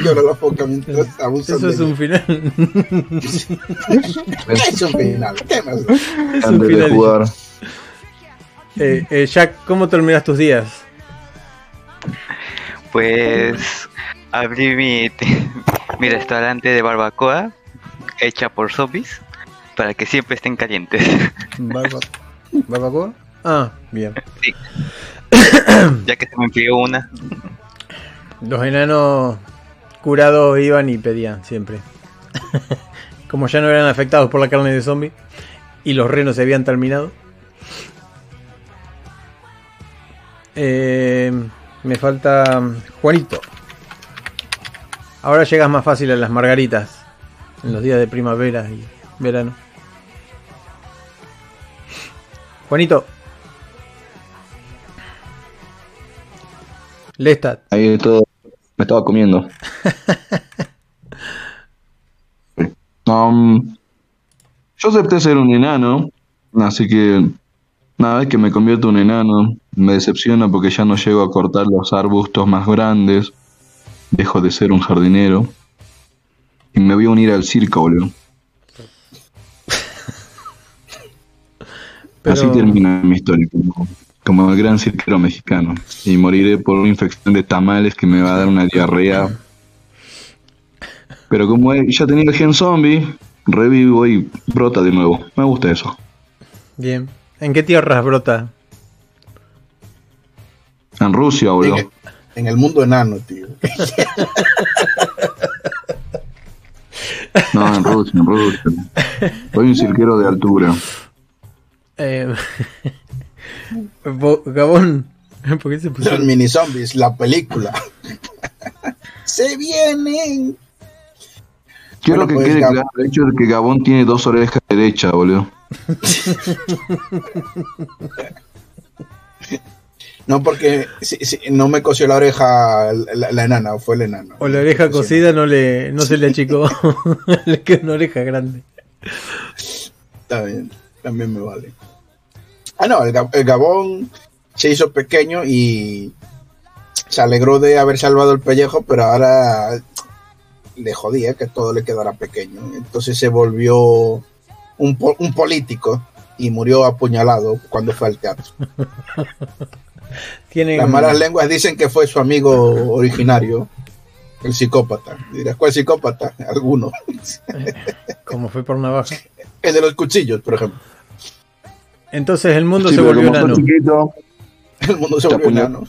Llora la foca mientras abusan eso es un final. Es un final. ¿Qué más? Es un Antes de final. jugar. Eh, eh, Jack, ¿cómo terminas tus días? Pues abrí mi, mi restaurante de barbacoa hecha por zombies para que siempre estén calientes. Barba- ¿Barbacoa? Ah, bien. ya que se me enfrió una. Los enanos curados iban y pedían siempre. Como ya no eran afectados por la carne de zombie y los renos se habían terminado. Eh, me falta Juanito. Ahora llegas más fácil a las margaritas en los días de primavera y verano. Juanito. Lestat. Ahí todo me estaba comiendo. No, mm, yo acepté ser un enano, así que nada, vez que me convierto en un enano, me decepciona porque ya no llego a cortar los arbustos más grandes, dejo de ser un jardinero y me voy a unir al circo, boludo. Pero- Así termina mi historia, como, como el gran cirquero mexicano. Y moriré por una infección de tamales que me va a dar una diarrea. Pero como ya tenía el gen zombie, revivo y brota de nuevo. Me gusta eso. Bien. ¿En qué tierras brota? En Rusia, boludo. en el mundo enano, tío. No, en Rusia, en Rusia. Soy un cirquero de altura. Eh, Gabón. ¿Por qué se puso? Los mini zombies, la película. Se vienen. Quiero Bueno, que pues, quede claro el hecho de que Gabón tiene dos orejas derechas, boludo. No, porque no me cosió la oreja la, la enana, fue el enano. O la oreja cocida no le no se le achicó. le quedó una oreja grande. Está bien, también me vale. Ah, no, el, el Gabón se hizo pequeño y se alegró de haber salvado el pellejo, pero ahora le jodía que todo le quedara pequeño. Entonces se volvió un, un político y murió apuñalado cuando fue al teatro. Tienen Las malas lenguas dicen que fue su amigo originario, el psicópata. Dirás, ¿cuál psicópata? Alguno. como fue por navaja. El de los cuchillos, por ejemplo. Entonces el mundo Sí, se volvió enano. El mundo se volvió enano.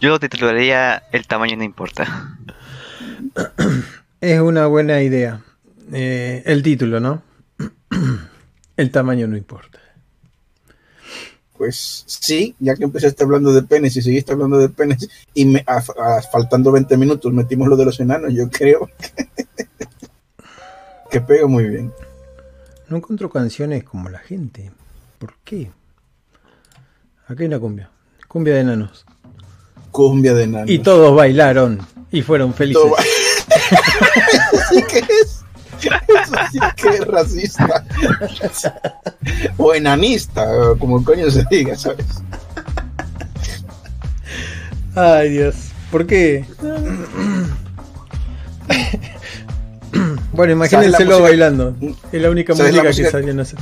Yo lo titularía El tamaño no importa. Es una buena idea. Eh, el título, ¿no? el tamaño no importa. Pues sí, ya que empezaste hablando de penes y seguiste hablando de penes y me, a- a- faltando 20 minutos metimos lo de los enanos, yo creo que, que pega muy bien. No encuentro canciones como la gente. ¿Por qué? Aquí hay una cumbia. Cumbia de enanos. Cumbia de enanos. Y todos bailaron y fueron felices. Todo- ¿Sí que es? Eso sí que es racista. O enanista, como coño se diga, ¿sabes? Ay, Dios. ¿Por qué? bueno, imagínenselo bailando. Es la única ¿Sabes música, la que música? sabían hacer.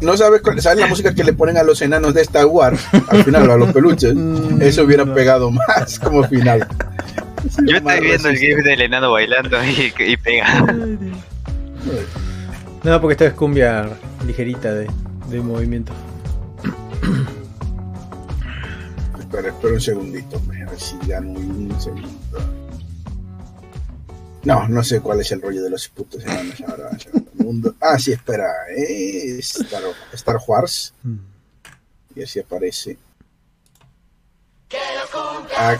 ¿No sabes, cuál- sabes la música que le ponen a los enanos de Star Wars? Al final, a los peluches. Eso hubiera pegado más como final. Yo estoy viendo el gif del enano bailando y, y pega. No, porque esta es cumbia ligerita de, de movimiento. Espera, espera un segundito, a ver si gano un segundo. No, no sé cuál es el rollo de los putos enanos ahora. segundo mundo. Ah, sí, espera. eh, Star, Star Wars. Y así aparece. Ah,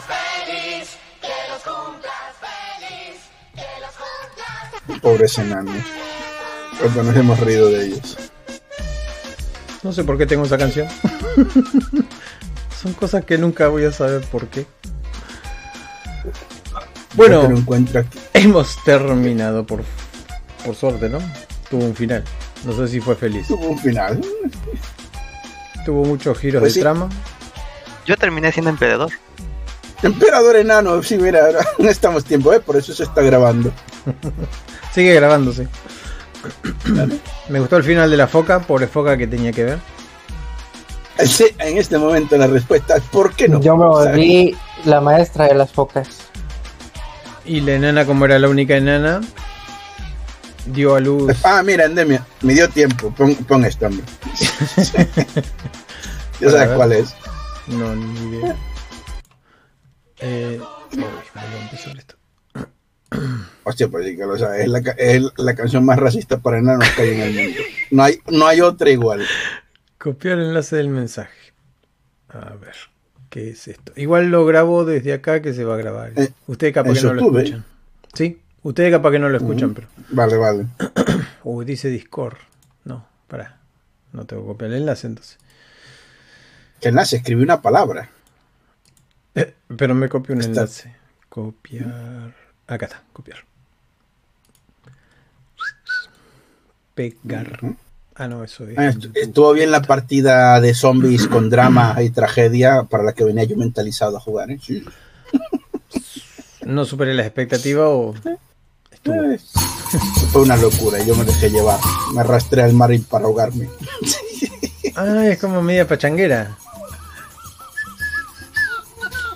pobres enanos. Cuando nos hemos reído de ellos. No sé por qué tengo esa canción. Son cosas que nunca voy a saber por qué. Bueno. Hemos terminado por, por suerte, ¿no? Tuvo un final. No sé si fue feliz. Tuvo un final. Tuvo muchos giros Pues de sí. trama. Yo terminé siendo emperador. Emperador enano, sí, mira, no estamos tiempo, ¿eh? por eso se está grabando. Sigue grabándose. Me gustó el final de la foca, pobre foca que tenía que ver. Sí, En este momento la respuesta es ¿por qué no? Yo me volví la maestra de las focas. Y la enana, como era la única enana, dio a luz. Ah, mira, Endemia, me dio tiempo. Pon, pon esto, hombre. ya sabes cuál es. No, ni idea. Eh, uy, me voy a empezar esto. Hostia, pues sí que lo sabes. Es la, es la canción más racista para enanos que hay en el mundo. No hay, no hay otra igual. Copiar el enlace del mensaje. A ver, ¿qué es esto? Igual lo grabo desde acá que se va a grabar. Eh, Ustedes capaz que no lo ¿eh? escuchan. Sí, ustedes capaz que no lo escuchan, pero. Vale, vale. Uy, dice Discord. No, pará. No tengo que copiar el enlace entonces. Enlace, escribí una palabra. Eh, pero me copio un Está- enlace. Copiar. Acá está, copiar. Pegar. Ah, no, eso es. Ah, est- Estuvo bien la partida de zombies con drama y tragedia para la que venía yo mentalizado a jugar. ¿eh? Sí. No superé las expectativas o. Estuvo. Eh, Fue una locura, yo me dejé llevar. Me arrastré al mar y para ahogarme. Ah, es como media pachanguera.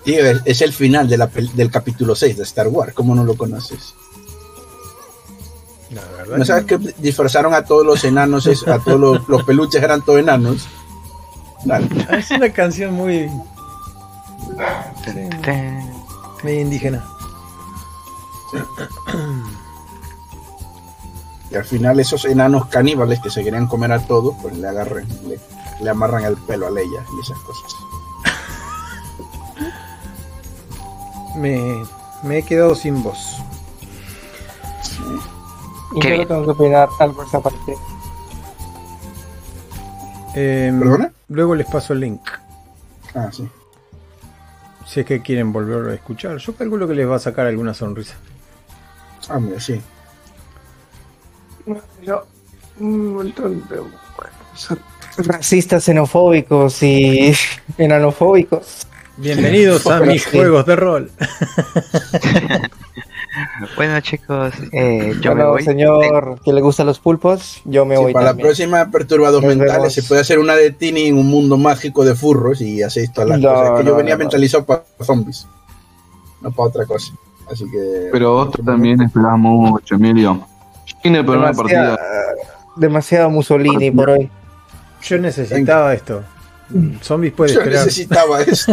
Tío, es, es el final de la pel- del capítulo 6 de Star Wars. ¿Cómo no lo conoces? La verdad. ¿No sabes que disfrazaron a todos los enanos, a todos los, los peluches eran todos enanos? Dale. Es una canción muy. medio indígena. Y al final esos enanos caníbales que se querían comer a todos, pues le agarran, le, le amarran el pelo a Leia y esas cosas. Me, me he quedado sin voz. Y Qué yo no tengo que opinar algo esa parte. Em, ¿Perdona? luego les paso el link. Ah, sí. Si es que quieren volverlo a escuchar. Yo calculo que les va a sacar alguna sonrisa. Ah, mira, sí. Yo, un montón de racistas, xenofóbicos y enanofóbicos. Bienvenidos a mis juegos de rol. Bueno chicos, eh, yo me voy. señor que le gustan los pulpos, yo me Sí, voy para la próxima perturbados Nos mentales vemos. se puede hacer una de Tini en un mundo mágico de furros y hacéis todas las No, cosas. Que yo no, venía no, no. mentalizado para zombies, no para otra cosa. Así que. Pero vos también esperás mucho, Emilio. Tiene pero una partida. demasiado Mussolini por hoy. Yo necesitaba esto. Zombies puede Yo esperar. necesitaba esto.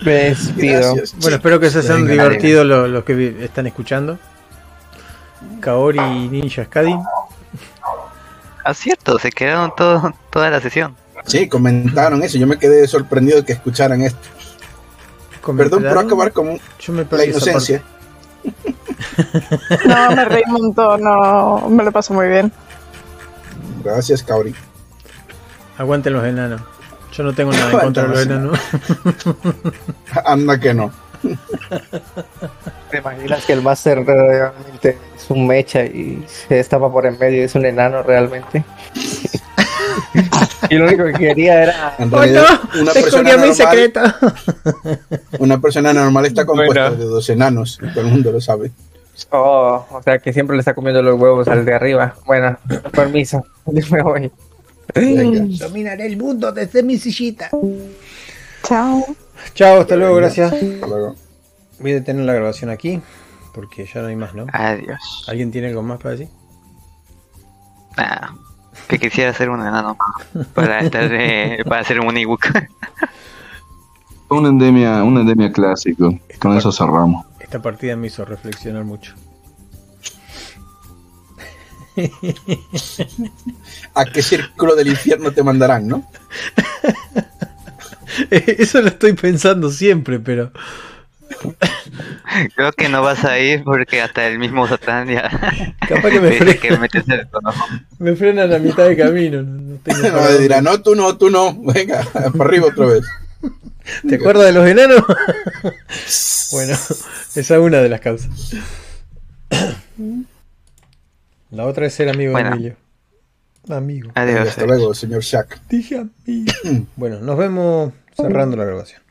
Me despido. Gracias. Bueno, espero que se hayan Venga, divertido los los que están escuchando. Kaori y Ninja Skadi. Ah, cierto, se quedaron todo, toda la sesión. Sí, comentaron eso. Yo me quedé sorprendido de que escucharan esto. Perdón por acabar con Yo me la inocencia. No, me reí un montón, no, me lo paso muy bien. Gracias, Kaori. Aguanten los enanos. Yo no tengo nada en contra de los enanos. Anda que no. ¿Te imaginas que el máster realmente es un mecha y se destapa por en medio y es un enano realmente? y lo único que quería era... En realidad, una persona mi normal, secreto. una persona normal está compuesta Bueno. de dos enanos. y Todo el mundo lo sabe. Oh, o sea que siempre le está comiendo los huevos al de arriba. Bueno, permiso, me voy. Venga. Dominaré el mundo desde mi sillita. Chao. Chao, hasta luego, gracias. Hasta luego. Voy a detener la grabación aquí. Porque ya no hay más, ¿no? Adiós. ¿Alguien tiene algo más para decir? Nah, que quisiera ser un enano para estar eh, para hacer un ebook. Una endemia, una endemia clásico. Con eso cerramos. Esta partida me hizo reflexionar mucho. ¿A qué círculo del infierno te mandarán, no? Eso lo estoy pensando siempre, pero Creo que no vas a ir porque hasta el mismo Satán ya capaz que me, dice fre- que metes el tono. me frenan a mitad de camino. No, no tengo para No, dónde. dirá, no, tú no, tú no. Venga, para arriba otra vez. ¿Te acuerdas de los enanos? bueno, esa es una de las causas. La otra es ser amigo Bueno. de Emilio. Amigo. Adiós. hasta luego, señor Shaq. Dije amigo. bueno, nos vemos cerrando la grabación.